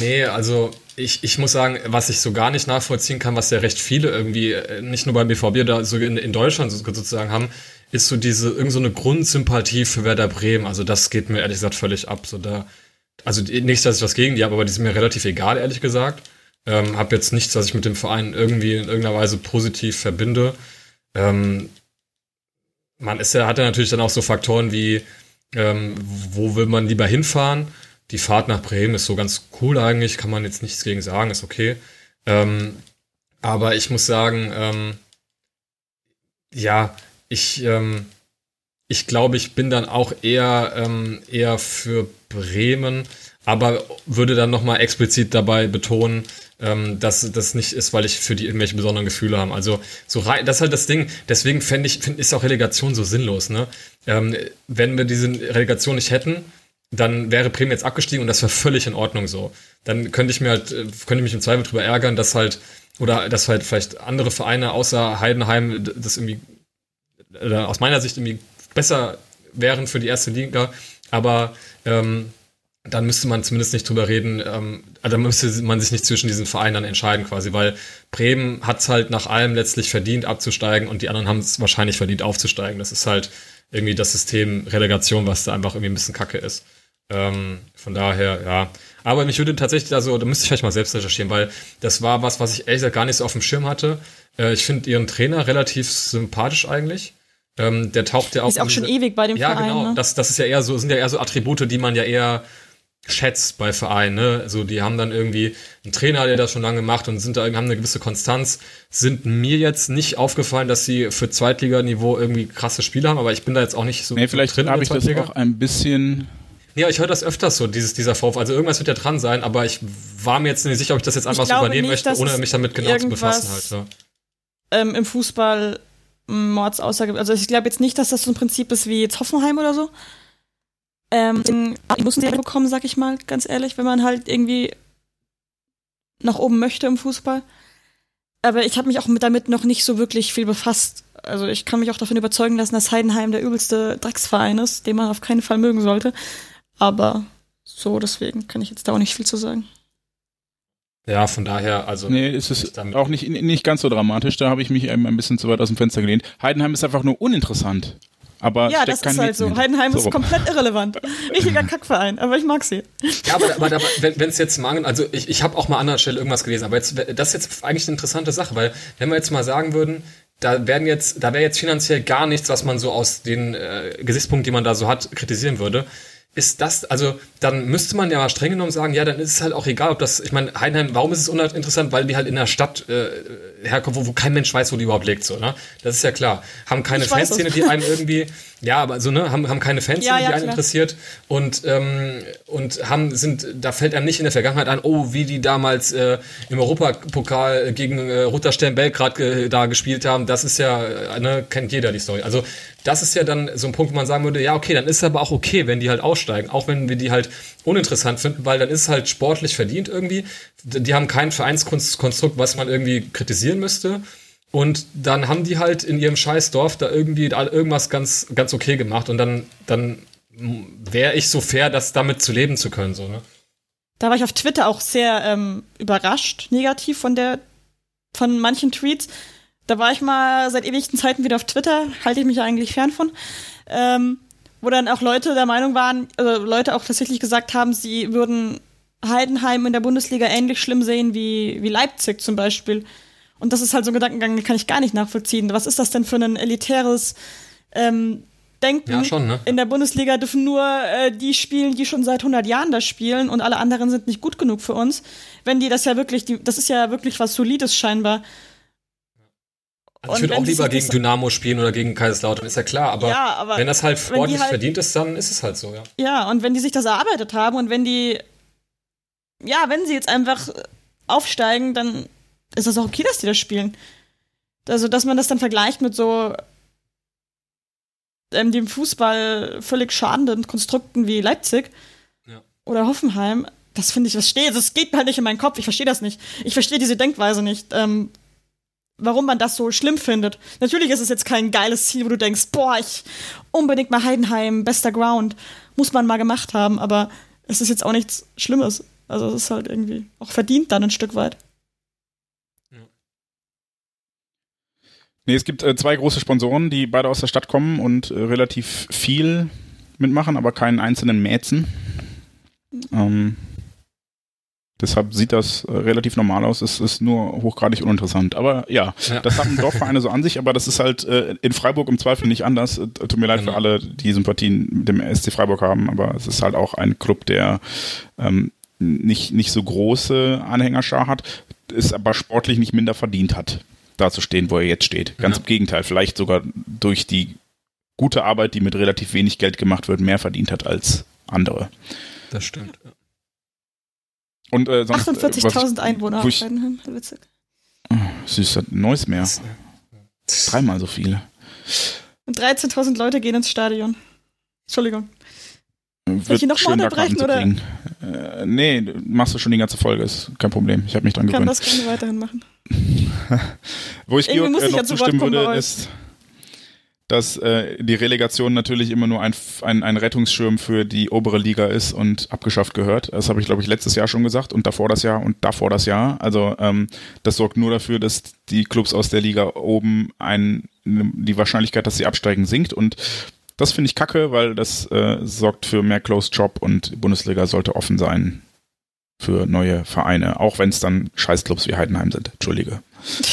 nee, also ich, ich muss sagen, was ich so gar nicht nachvollziehen kann, was ja recht viele irgendwie, äh, nicht nur beim BVB, da so in, in Deutschland so- sozusagen haben, ist so diese, irgend so eine Grundsympathie für Werder Bremen. Also das geht mir ehrlich gesagt völlig ab. So da, also nicht, dass ich was gegen die habe, aber die sind mir relativ egal, ehrlich gesagt. Ähm, hab jetzt nichts, was ich mit dem Verein irgendwie in irgendeiner Weise positiv verbinde. Ähm, man ist ja, hat ja natürlich dann auch so Faktoren wie, ähm, wo will man lieber hinfahren? Die Fahrt nach Bremen ist so ganz cool eigentlich, kann man jetzt nichts gegen sagen, ist okay. Ähm, aber ich muss sagen, ähm, ja, ich, ähm, ich glaube, ich bin dann auch eher, ähm, eher für Bremen, aber würde dann nochmal explizit dabei betonen, ähm, dass das nicht ist, weil ich für die irgendwelche besonderen Gefühle habe. Also so rein, das ist halt das Ding. Deswegen fände ich, find, ist auch Relegation so sinnlos. Ne? Ähm, wenn wir diese Relegation nicht hätten, dann wäre Bremen jetzt abgestiegen und das wäre völlig in Ordnung so. Dann könnte ich mir halt, äh, könnte ich mich im Zweifel drüber ärgern, dass halt, oder dass halt vielleicht andere Vereine außer Heidenheim das irgendwie, aus meiner Sicht irgendwie besser wären für die erste Liga. Aber ähm, dann müsste man zumindest nicht drüber reden, ähm, also dann müsste man sich nicht zwischen diesen Vereinen dann entscheiden quasi, weil Bremen hat es halt nach allem letztlich verdient abzusteigen und die anderen haben es wahrscheinlich verdient aufzusteigen. Das ist halt irgendwie das System Relegation, was da einfach irgendwie ein bisschen kacke ist. Ähm, von daher, ja. Aber mich würde tatsächlich, also da müsste ich vielleicht mal selbst recherchieren, weil das war was, was ich ehrlich gesagt gar nicht so auf dem Schirm hatte. Äh, ich finde ihren Trainer relativ sympathisch eigentlich. Ähm, der taucht ja auch. Ist auch schon diese- ewig bei dem ja, Verein. genau. Ne? Das, das ist ja eher so, sind ja eher so Attribute, die man ja eher schätzt bei Vereinen. Ne? Also die haben dann irgendwie einen Trainer, der das schon lange macht und sind da haben eine gewisse Konstanz. Sind mir jetzt nicht aufgefallen, dass sie für Zweitliganiveau irgendwie krasse Spiele haben, aber ich bin da jetzt auch nicht so Nee, vielleicht drin habe ich das Zweitliga. auch ein bisschen. Ja, ich höre das öfters so, dieses, dieser Vorwurf. Also irgendwas wird ja dran sein, aber ich war mir jetzt nicht sicher, ob ich das jetzt einfach so übernehmen nicht, möchte, ohne mich damit genau zu befassen halt. Ja. ähm, im Fußball Mordsaussage. Also ich glaube jetzt nicht, dass das so ein Prinzip ist wie jetzt Hoffenheim oder so. Ähm, den müssen sie bekommen, sag ich mal, ganz ehrlich, wenn man halt irgendwie nach oben möchte im Fußball. Aber ich habe mich auch mit damit noch nicht so wirklich viel befasst. Also ich kann mich auch davon überzeugen lassen, dass Heidenheim der übelste Drecksverein ist, den man auf keinen Fall mögen sollte. Aber so, deswegen kann ich jetzt da auch nicht viel zu sagen. ja, von daher, also. Nee, es ist damit- auch nicht, nicht ganz so dramatisch. Da habe ich mich eben ein bisschen zu weit aus dem Fenster gelehnt. Heidenheim ist einfach nur uninteressant. Aber ja, das kein ist halt so. Heidenheim So ist komplett irrelevant. [laughs] Richtiger Kackverein, aber ich mag sie. Ja, aber, aber, aber wenn es jetzt mal, also ich, ich habe auch mal an anderer Stelle irgendwas gelesen, aber jetzt, das ist jetzt eigentlich eine interessante Sache, weil wenn wir jetzt mal sagen würden, da werden jetzt, da wäre jetzt finanziell gar nichts, was man so aus den äh, Gesichtspunkten, die man da so hat, kritisieren würde. Ist das, also dann müsste man ja mal streng genommen sagen, ja, dann ist es halt auch egal, ob das, ich meine, Heidenheim, warum ist es uninteressant? Weil die halt in der Stadt äh, herkommen, wo, wo kein Mensch weiß, wo die überhaupt lebt, so, ne? Das ist ja klar. Haben keine Fanszene, die einem irgendwie, ja, aber so, ne, haben, haben keine Fanszene, Ja, ja, die einen klar. interessiert und, ähm, und haben, sind, da fällt einem nicht in der Vergangenheit ein, oh, wie die damals äh, im Europapokal gegen äh, Roter Stern Belgrad äh, da gespielt haben, das ist ja, äh, ne, kennt jeder die Story. Also das ist ja dann so ein Punkt, wo man sagen würde, ja, okay, dann ist es aber auch okay, wenn die halt aussteigen, auch wenn wir die halt uninteressant finden, weil dann ist es halt sportlich verdient irgendwie. Die haben kein Vereinskonstrukt, was man irgendwie kritisieren müsste. Und dann haben die halt in ihrem Scheißdorf da irgendwie irgendwas ganz, ganz okay gemacht. Und dann, dann wäre ich so fair, das damit zu leben zu können, so, ne? Da war ich auf Twitter auch sehr ähm, überrascht, negativ von der, von manchen Tweets. Da war ich mal seit ewigsten Zeiten wieder auf Twitter, halte ich mich ja eigentlich fern von, ähm, wo dann auch Leute der Meinung waren, also Leute auch tatsächlich gesagt haben, sie würden Heidenheim in der Bundesliga ähnlich schlimm sehen wie, wie Leipzig zum Beispiel. Und das ist halt so ein Gedankengang, den kann ich gar nicht nachvollziehen. Was ist das denn für ein elitäres ähm, Denken? Ja, schon, ne? In der Bundesliga dürfen nur äh, die spielen, die schon seit 100 Jahren da spielen und alle anderen sind nicht gut genug für uns. Wenn die das ja wirklich, die, das ist ja wirklich was Solides scheinbar. Also ich würde auch lieber gegen das- Dynamo spielen oder gegen Kaiserslautern, ist ja klar. Aber, Ja, aber wenn das halt ordentlich halt- verdient ist, dann ist es halt so, ja. Ja, und wenn die sich das erarbeitet haben und wenn die, ja, wenn sie jetzt einfach aufsteigen, dann ist das auch okay, dass die das spielen. Also, dass man das dann vergleicht mit so ähm, dem Fußball völlig schadenden Konstrukten wie Leipzig Ja. oder Hoffenheim, das finde ich, das steht, das geht halt nicht in meinen Kopf, ich verstehe das nicht. Ich verstehe diese Denkweise nicht. Ähm, warum man das so schlimm findet. Natürlich ist es jetzt kein geiles Ziel, wo du denkst, boah, ich unbedingt mal Heidenheim, bester Ground, muss man mal gemacht haben, aber es ist jetzt auch nichts Schlimmes. Also es ist halt irgendwie auch verdient dann ein Stück weit. Nee, es gibt äh, zwei große Sponsoren, die beide aus der Stadt kommen und äh, relativ viel mitmachen, aber keinen einzelnen Mäzen. Ähm, deshalb sieht das äh, relativ normal aus. Es ist nur hochgradig uninteressant. Aber ja, Ja. das haben Dorfvereine so an sich, aber das ist halt äh, in Freiburg im Zweifel nicht anders. Äh, Tut mir leid Genau. für alle, die Sympathien mit dem SC Freiburg haben, aber es ist halt auch ein Club, der ähm, nicht, nicht so große Anhängerschar hat, es aber sportlich nicht minder verdient hat, da zu stehen, wo er jetzt steht. Ganz Ja. im Gegenteil, vielleicht sogar durch die gute Arbeit, die mit relativ wenig Geld gemacht wird, mehr verdient hat als andere. Das stimmt. Und äh, sonst, äh, was 48.000 Einwohner ich- Heidenheim. Witzig. ich, süß, hat neues mehr. Dreimal so viele. Und 13.000 Leute gehen ins Stadion. Entschuldigung. Wird ich noch mal schön, da Karten unterbrechen, kriegen. Äh, nee, machst du schon die ganze Folge, ist kein Problem. Ich habe mich dran Ich kann gewöhnt. das gerne weiterhin machen. [laughs] Wo ich Irgendwie Georg äh, noch ja zustimmen würde, ist, dass äh, die Relegation natürlich immer nur ein, ein, ein Rettungsschirm für die obere Liga ist und abgeschafft gehört. Das habe ich, glaube ich, letztes Jahr schon gesagt und davor das Jahr und davor das Jahr. Also ähm, das sorgt nur dafür, dass die Clubs aus der Liga oben ein, die Wahrscheinlichkeit, dass sie absteigen, sinkt und das finde ich kacke, weil das äh, sorgt für mehr Closed Job und die Bundesliga sollte offen sein für neue Vereine, auch wenn es dann Scheißclubs wie Heidenheim sind. Entschuldige.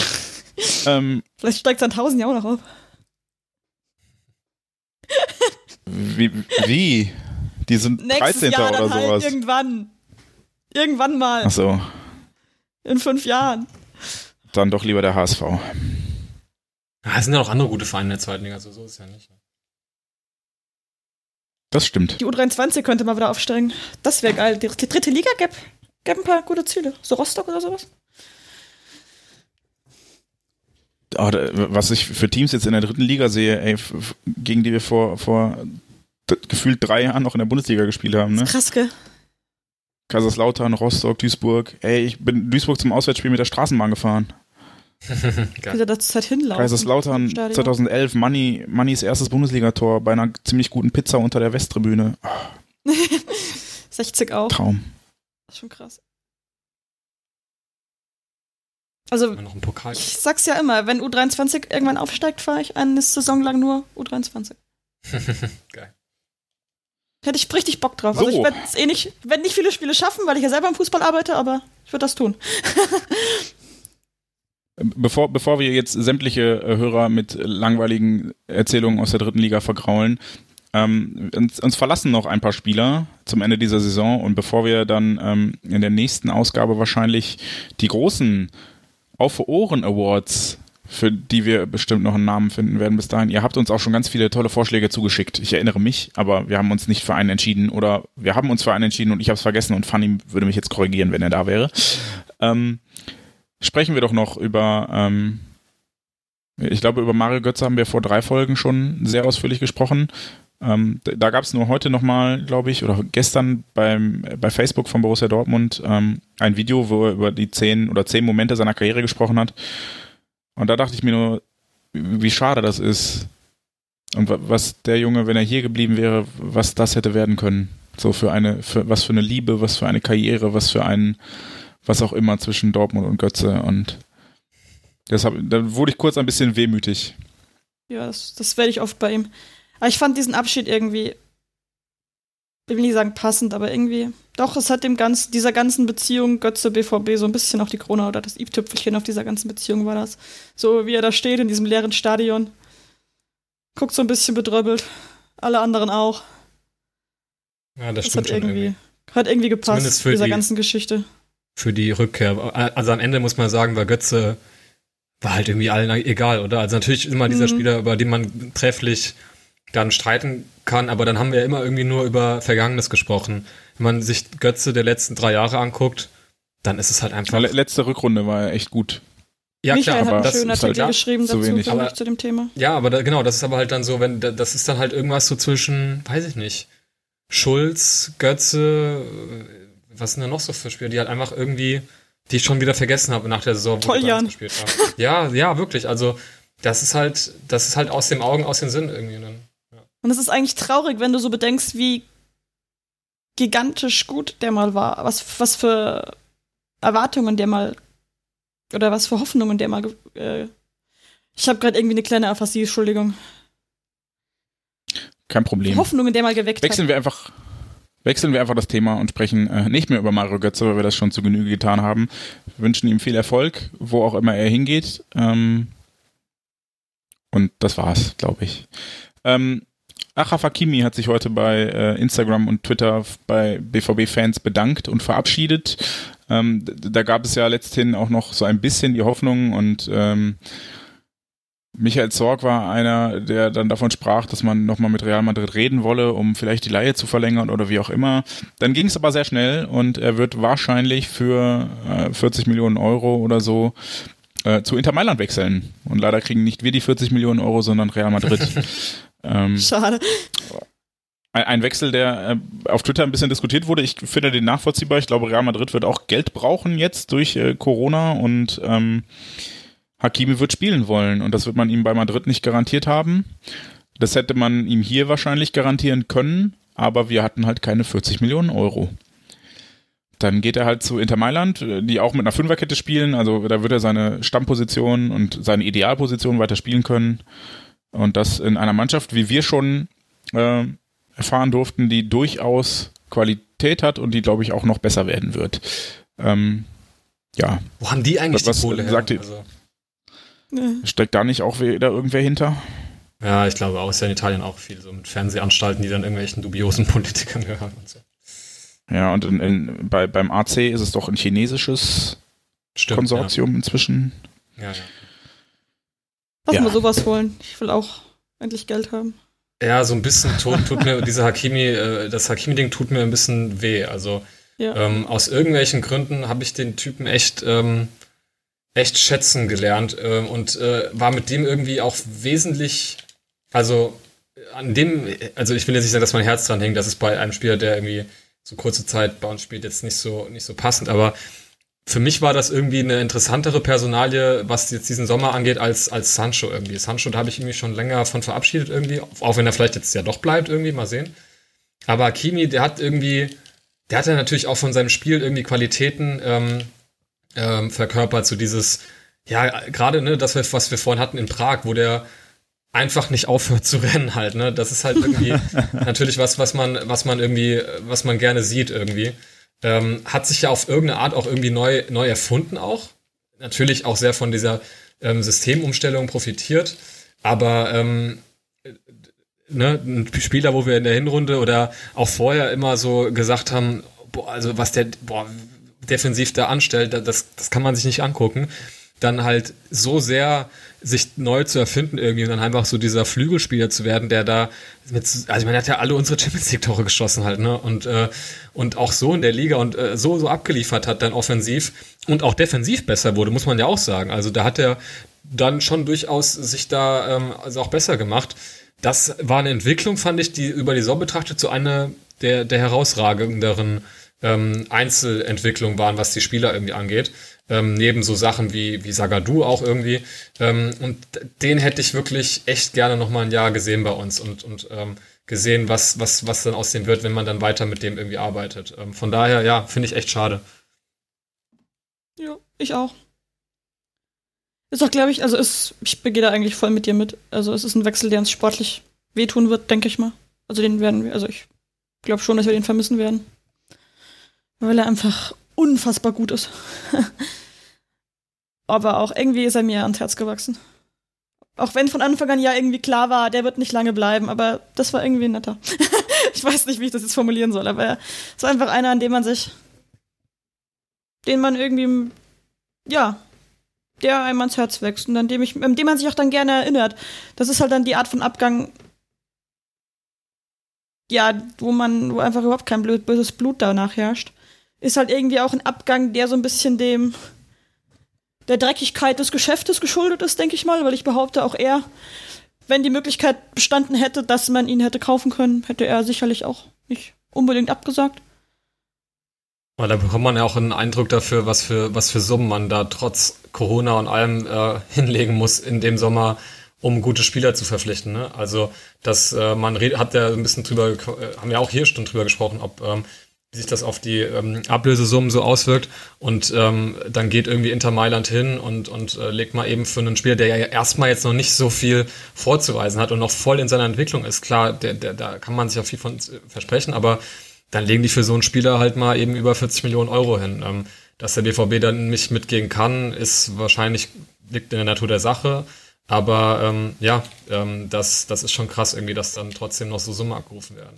[laughs] ähm, Vielleicht steigt es an 1000 ja auch noch auf. Wie? wie? Die sind Nächstes 13. Jahr dann oder halt sowas. irgendwann. Irgendwann mal. Achso, In fünf Jahren. dann doch lieber der HSV. Ja, es sind ja noch andere gute Vereine in der zweiten Liga, also so ist es ja nicht. Das stimmt. Die U23 könnte mal wieder aufsteigen. Das wäre geil. Die, die dritte Liga gäbe gäb ein paar gute Ziele. So Rostock oder sowas. Da- was ich für Teams jetzt in der dritten Liga sehe, ey, gegen die wir vor, vor gefühlt drei Jahren noch in der Bundesliga gespielt haben, ne? Krass, gell? Kaiserslautern, Rostock, Duisburg. Ey, ich bin Duisburg zum Auswärtsspiel mit der Straßenbahn gefahren. Wie Geil. sie da zur Zeit hinlaufen. Kaiserslautern Stadion. 2011, Manni, Mannis erstes Bundesligator bei einer ziemlich guten Pizza unter der Westtribüne. [laughs] Oh, 60 auch. Traum. Das ist schon krass. Also, ich sag's ja immer, wenn U23 irgendwann aufsteigt, fahre ich eine Saison lang nur U23. [laughs] Geil. Hätte ich richtig Bock drauf. Also So. ich werde eh nicht, werd nicht viele Spiele schaffen, weil ich ja selber im Fußball arbeite, aber ich würde das tun. [laughs] Bevor, bevor wir jetzt sämtliche äh, Hörer mit langweiligen Erzählungen aus der dritten Liga vergraulen, ähm, uns, uns verlassen noch ein paar Spieler zum Ende dieser Saison und bevor wir dann ähm, in der nächsten Ausgabe wahrscheinlich die großen Auf Ohren Awards, für die wir bestimmt noch einen Namen finden werden bis dahin. Ihr habt uns auch schon ganz viele tolle Vorschläge zugeschickt. Ich erinnere mich, aber wir haben uns nicht für einen entschieden oder wir haben uns für einen entschieden und ich habe es vergessen und Fanny würde mich jetzt korrigieren, wenn er da wäre. Ähm, sprechen wir doch noch über, ähm, ich glaube, über Mario Götze haben wir vor drei Folgen schon sehr ausführlich gesprochen. Ähm, da gab es nur heute nochmal, glaube ich, oder gestern beim, bei Facebook von Borussia Dortmund ähm, ein Video, wo er über die zehn oder zehn Momente seiner Karriere gesprochen hat. Und da dachte ich mir nur, wie schade das ist. Und wa- was der Junge, wenn er hier geblieben wäre, was das hätte werden können. So für eine, für, was für eine Liebe, was für eine Karriere, was für ein, was auch immer zwischen Dortmund und Götze. Und deshalb, da wurde ich kurz ein bisschen wehmütig. Ja, das, das werde ich oft bei ihm. Aber ich fand diesen Abschied irgendwie, ich will nicht sagen passend, aber irgendwie, doch, es hat dem ganzen, dieser ganzen Beziehung Götze BVB so ein bisschen auf die Krone oder das i-Tüpfelchen auf dieser ganzen Beziehung war das. So wie er da steht in diesem leeren Stadion. Guckt so ein bisschen bedröppelt. Alle anderen auch. Ja, das, Das, stimmt hat schon irgendwie, irgendwie. hat irgendwie gepasst, dieser die- ganzen Geschichte. Für die Rückkehr. Also am Ende muss man sagen, war Götze war halt irgendwie allen egal, oder? Also natürlich immer dieser Mhm. Spieler, über den man trefflich dann streiten kann, aber dann haben wir ja immer irgendwie nur über Vergangenes gesprochen. Wenn man sich Götze der letzten drei Jahre anguckt, dann ist es halt einfach. Le- Letzte Rückrunde war ja echt gut. Ja, Michael klar, hat aber einen das schönen ist halt Artikel geschrieben zu dazu, wenig. Aber- zu dem Thema. Ja, aber da, genau, das ist aber halt dann so, wenn da- das ist dann halt irgendwas so zwischen, weiß ich nicht, Schulz, Götze, was sind da noch so für Spieler, die halt einfach irgendwie die ich schon wieder vergessen habe nach der Saison, wo Toll, Jan. gespielt haben. Ja, ja, wirklich. Also, das ist halt, das ist halt aus den Augen, aus den Sinn irgendwie. Dann. Und es ist eigentlich traurig, wenn du so bedenkst, wie gigantisch gut der mal war. Was, was für Erwartungen der mal oder was für Hoffnungen der mal. Äh, ich habe gerade irgendwie eine kleine Aphasie, Entschuldigung. Kein Problem. Hoffnungen der mal geweckt Wechseln wir einfach, wechseln wir einfach das Thema und sprechen äh, nicht mehr über Mario Götze, weil wir das schon zu Genüge getan haben. Wir wünschen ihm viel Erfolg, wo auch immer er hingeht. Ähm, und das war's, glaube ich. Ähm, Achraf Hakimi hat sich heute bei äh, Instagram und Twitter bei BVB-Fans bedankt und verabschiedet. Ähm, da gab es ja letzthin auch noch so ein bisschen die Hoffnung und ähm, Michael Zorg war einer, der dann davon sprach, dass man nochmal mit Real Madrid reden wolle, um vielleicht die Leihe zu verlängern oder wie auch immer. Dann ging es aber sehr schnell und er wird wahrscheinlich für äh, 40 Millionen Euro oder so äh, zu Inter Mailand wechseln. Und leider kriegen nicht wir die 40 Millionen Euro, sondern Real Madrid. [laughs] ähm. Schade. ein, ein Wechsel, der äh, auf Twitter ein bisschen diskutiert wurde. Ich finde den nachvollziehbar. Ich glaube, Real Madrid wird auch Geld brauchen jetzt durch äh, Corona und ähm, Hakimi wird spielen wollen und das wird man ihm bei Madrid nicht garantiert haben. Das hätte man ihm hier wahrscheinlich garantieren können, aber wir hatten halt keine 40 Millionen Euro. Dann geht er halt zu Inter Mailand, die auch mit einer Fünferkette spielen. Also da wird er seine Stammposition und seine Idealposition weiter spielen können. Und das in einer Mannschaft, wie wir schon äh, erfahren durften, die durchaus Qualität hat und die, glaube ich, auch noch besser werden wird. Ähm, ja, Wo haben die eigentlich Was die Kohle her? Also, steckt da nicht auch wieder irgendwer hinter? ja, ich glaube auch, ist ja in Italien auch viel so mit Fernsehanstalten, die dann irgendwelchen dubiosen [laughs] Politikern gehören und so. Ja, und in, in, bei, beim AC ist es doch ein chinesisches Stimmt. Konsortium inzwischen. Ja. Ja, ja. Lass Ja. mal sowas holen. Ich will auch endlich Geld haben. Ja, so ein bisschen tut, tut mir [laughs] dieser Hakimi, äh, das Hakimi-Ding tut mir ein bisschen weh. Also Ja. ähm, aus irgendwelchen Gründen habe ich den Typen echt, ähm, echt schätzen gelernt ähm, und äh, war mit dem irgendwie auch wesentlich, also an dem, also ich will jetzt nicht sagen, dass mein Herz dran hängt, das ist bei einem Spieler, der irgendwie so kurze Zeit bei uns spielt, jetzt nicht so, nicht so passend, aber für mich war das irgendwie eine interessantere Personalie, was jetzt diesen Sommer angeht, als, als Sancho irgendwie. Sancho, da habe ich mich schon länger von verabschiedet irgendwie, auch wenn er vielleicht jetzt ja doch bleibt irgendwie, mal sehen. Aber Hakimi, der hat irgendwie, der hat ja natürlich auch von seinem Spiel irgendwie Qualitäten ähm, ähm, verkörpert, so dieses, ja, gerade, ne, das, was wir vorhin hatten in Prag, wo der einfach nicht aufhört zu [laughs] rennen halt, ne? Das ist halt irgendwie [laughs] natürlich was, was man, was man irgendwie, was man gerne sieht irgendwie. Ähm, hat sich ja auf irgendeine Art auch irgendwie neu, neu erfunden auch. Natürlich auch sehr von dieser ähm, Systemumstellung profitiert. Aber ähm, äh, ne, ein Spieler, wo wir in der Hinrunde oder auch vorher immer so gesagt haben, boah, also was der boah, defensiv da anstellt, das, das kann man sich nicht angucken. Dann halt so sehr sich neu zu erfinden irgendwie und dann einfach so dieser Flügelspieler zu werden, der da mit, also man hat ja alle unsere Champions League Tore geschossen halt, ne? Und, äh, und auch so in der Liga und äh, so, so abgeliefert hat dann offensiv und auch defensiv besser wurde, muss man ja auch sagen. Also da hat er dann schon durchaus sich da ähm, also auch besser gemacht. Das war eine Entwicklung, fand ich, die über die Saison betrachtet so eine der, der herausragenderen ähm, Einzelentwicklungen waren, was die Spieler irgendwie angeht. Ähm, neben so Sachen wie, wie Sagadu auch irgendwie. Ähm, und den hätte ich wirklich echt gerne noch mal ein Jahr gesehen bei uns und, und ähm, gesehen, was, was, was dann aus dem wird, wenn man dann weiter mit dem irgendwie arbeitet. Ähm, von daher, ja, finde ich echt schade. Ja, ich auch. Ist auch, glaube ich, also ist, ich begehe da eigentlich voll mit dir mit. Also es ist ein Wechsel, der uns sportlich wehtun wird, denke ich mal. Also den werden wir, also ich glaube schon, dass wir den vermissen werden. Weil er einfach unfassbar gut ist. [laughs] Aber auch irgendwie ist er mir ans Herz gewachsen. Auch wenn von Anfang an ja irgendwie klar war, der wird nicht lange bleiben, aber das war irgendwie netter. [laughs] ich weiß nicht, wie ich das jetzt formulieren soll, aber es war einfach einer, an dem man sich, den man irgendwie, ja, der einem ans Herz wächst und an dem, ich, an dem man sich auch dann gerne erinnert. Das ist halt dann die Art von Abgang, ja, wo man, wo einfach überhaupt kein böses Blut danach herrscht. Ist halt irgendwie auch ein Abgang, der so ein bisschen dem, der Dreckigkeit des Geschäftes geschuldet ist, denke ich mal, weil ich behaupte auch er, wenn die Möglichkeit bestanden hätte, dass man ihn hätte kaufen können, hätte er sicherlich auch nicht unbedingt abgesagt. Weil da bekommt man ja auch einen Eindruck dafür, was für, was für Summen man da trotz Corona und allem äh, hinlegen muss in dem Sommer, um gute Spieler zu verpflichten. Ne? Also, dass äh, man red, hat ja ein bisschen drüber, äh, haben ja auch hier schon drüber gesprochen, ob ähm, sich das auf die ähm, Ablösesummen so auswirkt. Und ähm, dann geht irgendwie Inter Mailand hin und, und äh, legt mal eben für einen Spieler, der ja erstmal jetzt noch nicht so viel vorzuweisen hat und noch voll in seiner Entwicklung ist. Klar, der, der, da kann man sich auch viel von versprechen, aber dann legen die für so einen Spieler halt mal eben über 40 Millionen Euro hin. Ähm, dass der BVB dann nicht mitgehen kann, ist wahrscheinlich, liegt in der Natur der Sache. Aber ähm, ja, ähm, das, das ist schon krass irgendwie, dass dann trotzdem noch so Summen abgerufen werden.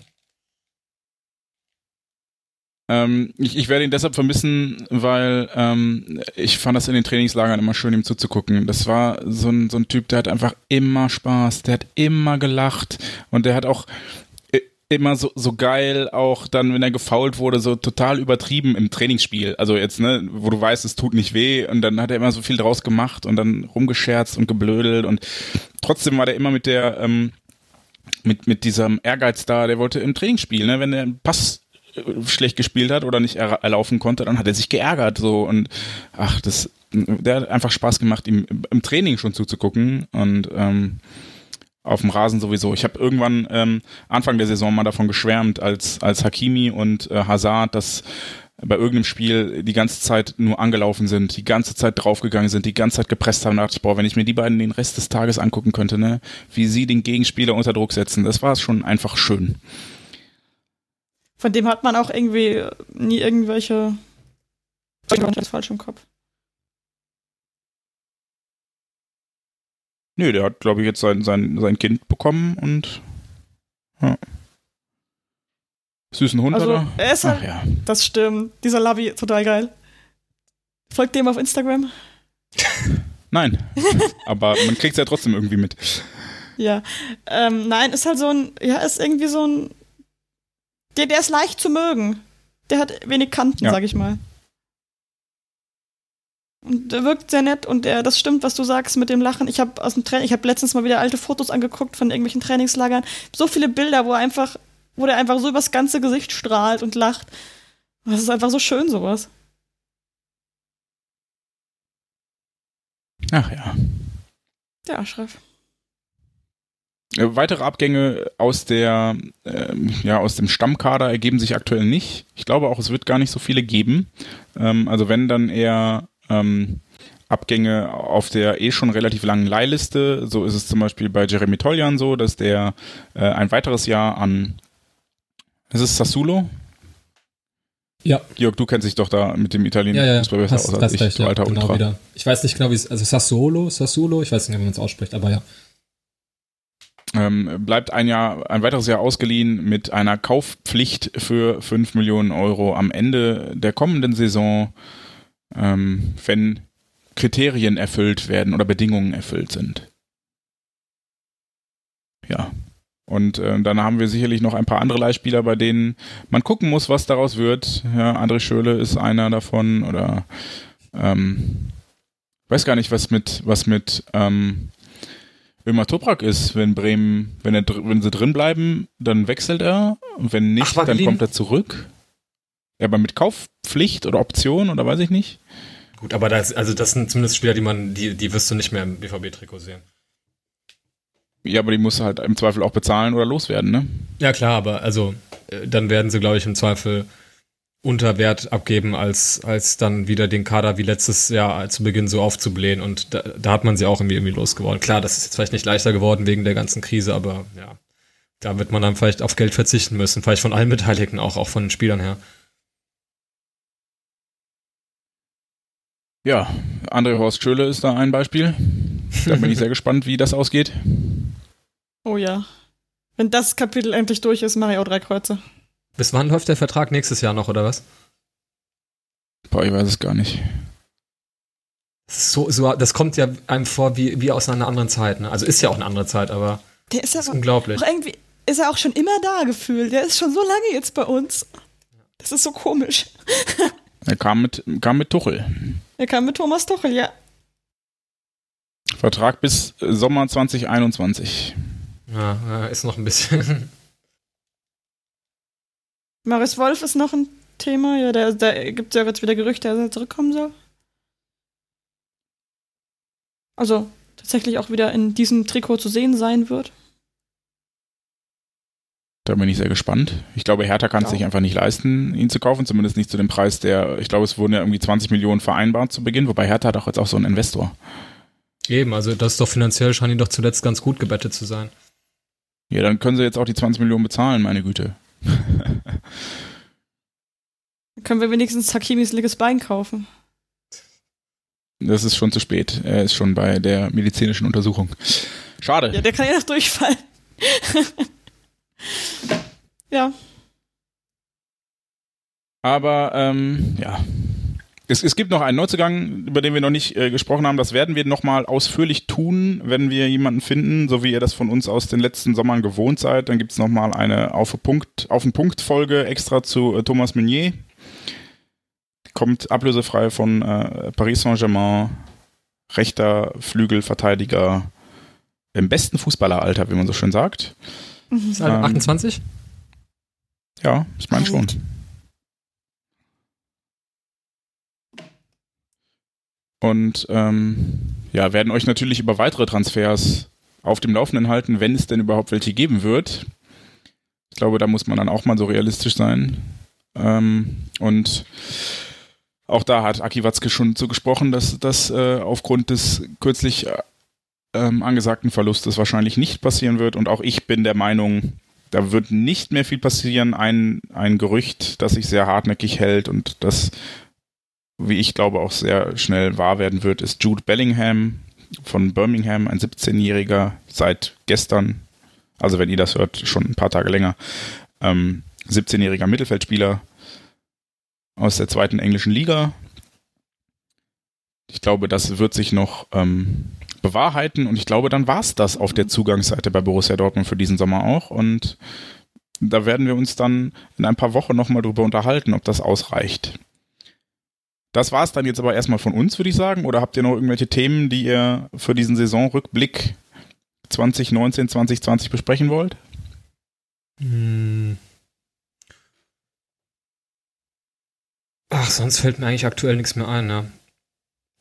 Ähm, ich, ich werde ihn deshalb vermissen, weil ähm, ich fand das in den Trainingslagern immer schön, ihm zuzugucken. Das war so ein, so ein Typ, der hat einfach immer Spaß, der hat immer gelacht und der hat auch immer so, so geil, auch dann, wenn er gefault wurde, so total übertrieben im Trainingsspiel. Also jetzt, ne, wo du weißt, es tut nicht weh und dann hat er immer so viel draus gemacht und dann rumgescherzt und geblödelt und trotzdem war der immer mit der, ähm, mit, mit diesem Ehrgeiz da, der wollte im Training spielen, ne, wenn der Pass schlecht gespielt hat oder nicht erlaufen konnte, dann hat er sich geärgert so und ach, das, der hat einfach Spaß gemacht, ihm im Training schon zuzugucken und ähm, auf dem Rasen sowieso. Ich habe irgendwann ähm, Anfang der Saison mal davon geschwärmt, als als Hakimi und äh, Hazard das bei irgendeinem Spiel die ganze Zeit nur angelaufen sind, die ganze Zeit draufgegangen sind, die ganze Zeit gepresst haben, dachte ich, boah, wenn ich mir die beiden den Rest des Tages angucken könnte, ne, wie sie den Gegenspieler unter Druck setzen, das war schon einfach schön. Von dem hat man auch irgendwie nie irgendwelche. Ich das falsch im Kopf. Nö, der hat, glaube ich, jetzt sein, sein, sein Kind bekommen und. Ja. Süßen Hund also, oder? Er ist halt, Ach, ja. Das stimmt. Dieser Lavi, total geil. Folgt dem auf Instagram? [laughs] Nein. Aber man kriegt es ja trotzdem irgendwie mit. Ja. Ähm, nein, ist halt so ein, ja, ist irgendwie so ein der, der ist leicht zu mögen. Der hat wenig Kanten, ja. sag ich mal. Und der wirkt sehr nett und der, das stimmt, was du sagst mit dem Lachen. Ich habe aus dem Training, ich habe letztens mal wieder alte Fotos angeguckt von irgendwelchen Trainingslagern. So viele Bilder, wo er einfach, wo der einfach so übers ganze Gesicht strahlt und lacht. Das ist einfach so schön, sowas. Ach ja. Der Aschraf. Äh, weitere Abgänge aus der, äh, ja, aus dem Stammkader ergeben sich aktuell nicht. Ich glaube auch, es wird gar nicht so viele geben. Ähm, also wenn dann eher ähm, Abgänge auf der eh schon relativ langen Leihliste. So ist es zum Beispiel bei Jeremy Toljan so, dass der äh, ein weiteres Jahr an, ist es Sassuolo? Ja. Georg, du kennst dich doch da mit dem italienischen ja, ja, Fußball besser aus als ich, recht, ja, alter genau Ultra. Wieder. Ich weiß nicht genau, wie es, also Sassuolo, Sassuolo, ich weiß nicht, wie man es ausspricht, aber ja. Ähm, bleibt ein Jahr, ein weiteres Jahr ausgeliehen mit einer Kaufpflicht für 5 Millionen Euro am Ende der kommenden Saison, ähm, wenn Kriterien erfüllt werden oder Bedingungen erfüllt sind. Ja. Und äh, dann haben wir sicherlich noch ein paar andere Leihspieler, bei denen man gucken muss, was daraus wird. Ja, André Schöle ist einer davon oder ähm, weiß gar nicht, was mit, was mit ähm, Ömer Toprak ist, wenn Bremen, wenn, er, wenn sie drin bleiben, dann wechselt er. Und wenn nicht, Ach, dann kommt er zurück. Ja, aber mit Kaufpflicht oder Option oder weiß ich nicht. Gut, aber das, also das sind zumindest Spieler, die man, die, die wirst du nicht mehr im BVB-Trikot sehen. Ja, aber die musst du halt im Zweifel auch bezahlen oder loswerden, ne? Ja, klar, aber also äh, dann werden sie, glaube ich, im Zweifel unter Wert abgeben, als, als dann wieder den Kader wie letztes Jahr zu Beginn so aufzublähen. Und da, da hat man sie auch irgendwie, irgendwie losgeworden. Klar, das ist jetzt vielleicht nicht leichter geworden wegen der ganzen Krise, aber ja, da wird man dann vielleicht auf Geld verzichten müssen. Vielleicht von allen Beteiligten auch, auch von den Spielern her. Ja, André Horst Schöle ist da ein Beispiel. Da bin ich sehr [laughs] gespannt, wie das ausgeht. Oh ja. Wenn das Kapitel endlich durch ist, mache ich auch drei Kreuze. Bis wann läuft der Vertrag nächstes Jahr noch, oder was? Boah, ich weiß es gar nicht. So, so, das kommt ja einem vor wie, wie aus einer anderen Zeit. Ne? Also ist ja auch eine andere Zeit, aber der ist, ja ist unglaublich. Auch irgendwie ist er auch schon immer da gefühlt. Der ist schon so lange jetzt bei uns. Das ist so komisch. [laughs] er kam mit, kam mit Tuchel. Er kam mit Thomas Tuchel, ja. Vertrag bis Sommer 2021. Ja, ist noch ein bisschen. Maris Wolf ist noch ein Thema. Ja, da, da gibt es ja jetzt wieder Gerüchte, dass er zurückkommen soll. Also tatsächlich auch wieder in diesem Trikot zu sehen sein wird. Da bin ich sehr gespannt. Ich glaube, Hertha kann es sich einfach nicht leisten, ihn zu kaufen, zumindest nicht zu dem Preis, der, ich glaube, es wurden ja irgendwie 20 Millionen vereinbart zu Beginn, wobei Hertha hat auch jetzt auch so einen Investor. Eben, also das ist doch finanziell, scheint ihn doch zuletzt ganz gut gebettet zu sein. Ja, dann können sie jetzt auch die 20 Millionen bezahlen, meine Güte. Können wir wenigstens Hakimis linkes Bein kaufen. Das ist schon zu spät. Er ist schon bei der medizinischen Untersuchung. Schade. Ja, der kann ja noch durchfallen. [laughs] ja. Aber ähm, ja. Es, es, gibt noch einen Neuzugang, über den wir noch nicht äh, gesprochen haben. Das werden wir nochmal ausführlich tun, wenn wir jemanden finden, so wie ihr das von uns aus den letzten Sommern gewohnt seid. Dann gibt es nochmal eine auf, Punkt, auf den Punkt Folge extra zu äh, Thomas Meunier. Kommt ablösefrei von äh, Paris Saint-Germain, rechter Flügelverteidiger im besten Fußballeralter, wie man so schön sagt. Mhm. Ähm, 28? Ja, ich meine schon. Und ähm, ja, werden euch natürlich über weitere Transfers auf dem Laufenden halten, wenn es denn überhaupt welche geben wird. Ich glaube, da muss man dann auch mal so realistisch sein. Ähm, und auch da hat Aki Watzke schon so gesprochen, dass das äh, aufgrund des kürzlich äh, ähm, angesagten Verlustes wahrscheinlich nicht passieren wird. Und auch ich bin der Meinung, da wird nicht mehr viel passieren. Ein, ein Gerücht, das sich sehr hartnäckig hält und das, wie ich glaube, auch sehr schnell wahr werden wird, ist Jude Bellingham von Birmingham, ein 17-Jähriger, seit gestern, also wenn ihr das hört, schon ein paar Tage länger, ähm, 17-jähriger Mittelfeldspieler aus der zweiten englischen Liga. Ich glaube, das wird sich noch ähm, bewahrheiten und ich glaube, dann war es das auf der Zugangsseite bei Borussia Dortmund für diesen Sommer auch und da werden wir uns dann in ein paar Wochen nochmal drüber unterhalten, ob das ausreicht. Das war es dann jetzt aber erstmal von uns, würde ich sagen. Oder habt ihr noch irgendwelche Themen, die ihr für diesen Saisonrückblick 2019, 2020 besprechen wollt? Hm. Ach, sonst fällt mir eigentlich aktuell nichts mehr ein, ne?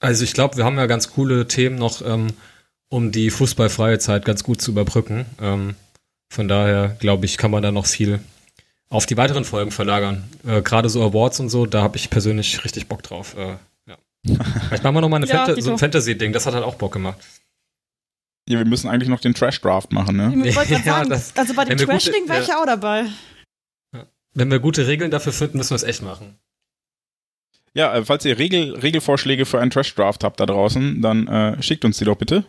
Also ich glaube, wir haben ja ganz coole Themen noch, ähm, um die fußballfreie Zeit ganz gut zu überbrücken. Ähm, von daher, glaube ich, kann man da noch viel auf die weiteren Folgen verlagern. Äh, Gerade so Awards und so, da habe ich persönlich richtig Bock drauf. Äh, ja. [laughs] Vielleicht machen wir noch mal eine ja, Fanta so ein Fantasy-Ding, das hat halt auch Bock gemacht. Ja, wir müssen eigentlich noch den Trash-Draft machen, ne? Ich wollte [laughs] sagen, das, also bei dem Trash-Ding wäre ich ja auch dabei. Wenn wir gute Regeln dafür finden, müssen wir es echt machen. Ja, äh, falls ihr Regel, Regelvorschläge für einen Trash-Draft habt da draußen, dann äh, schickt uns die doch bitte.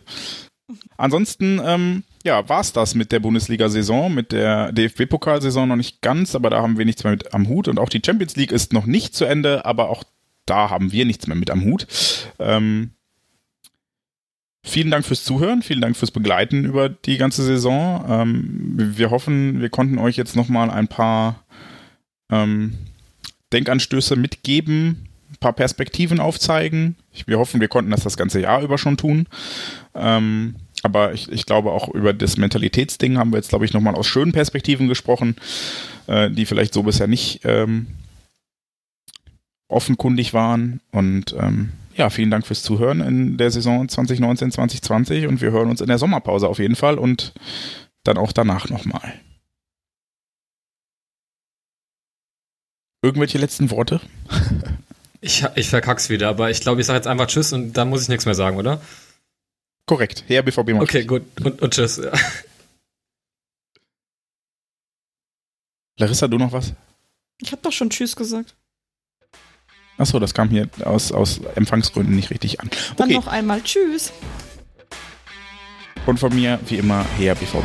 Ansonsten, ähm, ja, war's das mit der Bundesliga-Saison, mit der DFB-Pokalsaison noch nicht ganz, aber da haben wir nichts mehr mit am Hut und auch die Champions League ist noch nicht zu Ende, aber auch da haben wir nichts mehr mit am Hut. Ähm, vielen Dank fürs Zuhören, vielen Dank fürs Begleiten über die ganze Saison. Ähm, wir hoffen, wir konnten euch jetzt nochmal ein paar ähm, Denkanstöße mitgeben, paar Perspektiven aufzeigen. Wir hoffen, wir konnten das das ganze Jahr über schon tun. Ähm, aber ich, ich, glaube auch über das Mentalitätsding haben wir jetzt, glaube ich, nochmal aus schönen Perspektiven gesprochen, äh, die vielleicht so bisher nicht ähm, offenkundig waren. Und ähm, ja, vielen Dank fürs Zuhören in der Saison 2019, 2020 und wir hören uns in der Sommerpause auf jeden Fall und dann auch danach nochmal. Irgendwelche letzten Worte? [laughs] ich, ich verkack's wieder, aber ich glaube, ich sage jetzt einfach Tschüss und dann muss ich nichts mehr sagen, oder? Korrekt. Herr BVB macht Okay, gut. Und, und Tschüss. Ja. [laughs] Larissa, du noch was? Ich habe doch schon Tschüss gesagt. Achso, das kam hier aus, aus Empfangsgründen nicht richtig an. Okay. Dann noch einmal Tschüss. Und von mir, wie immer, Herr BVB.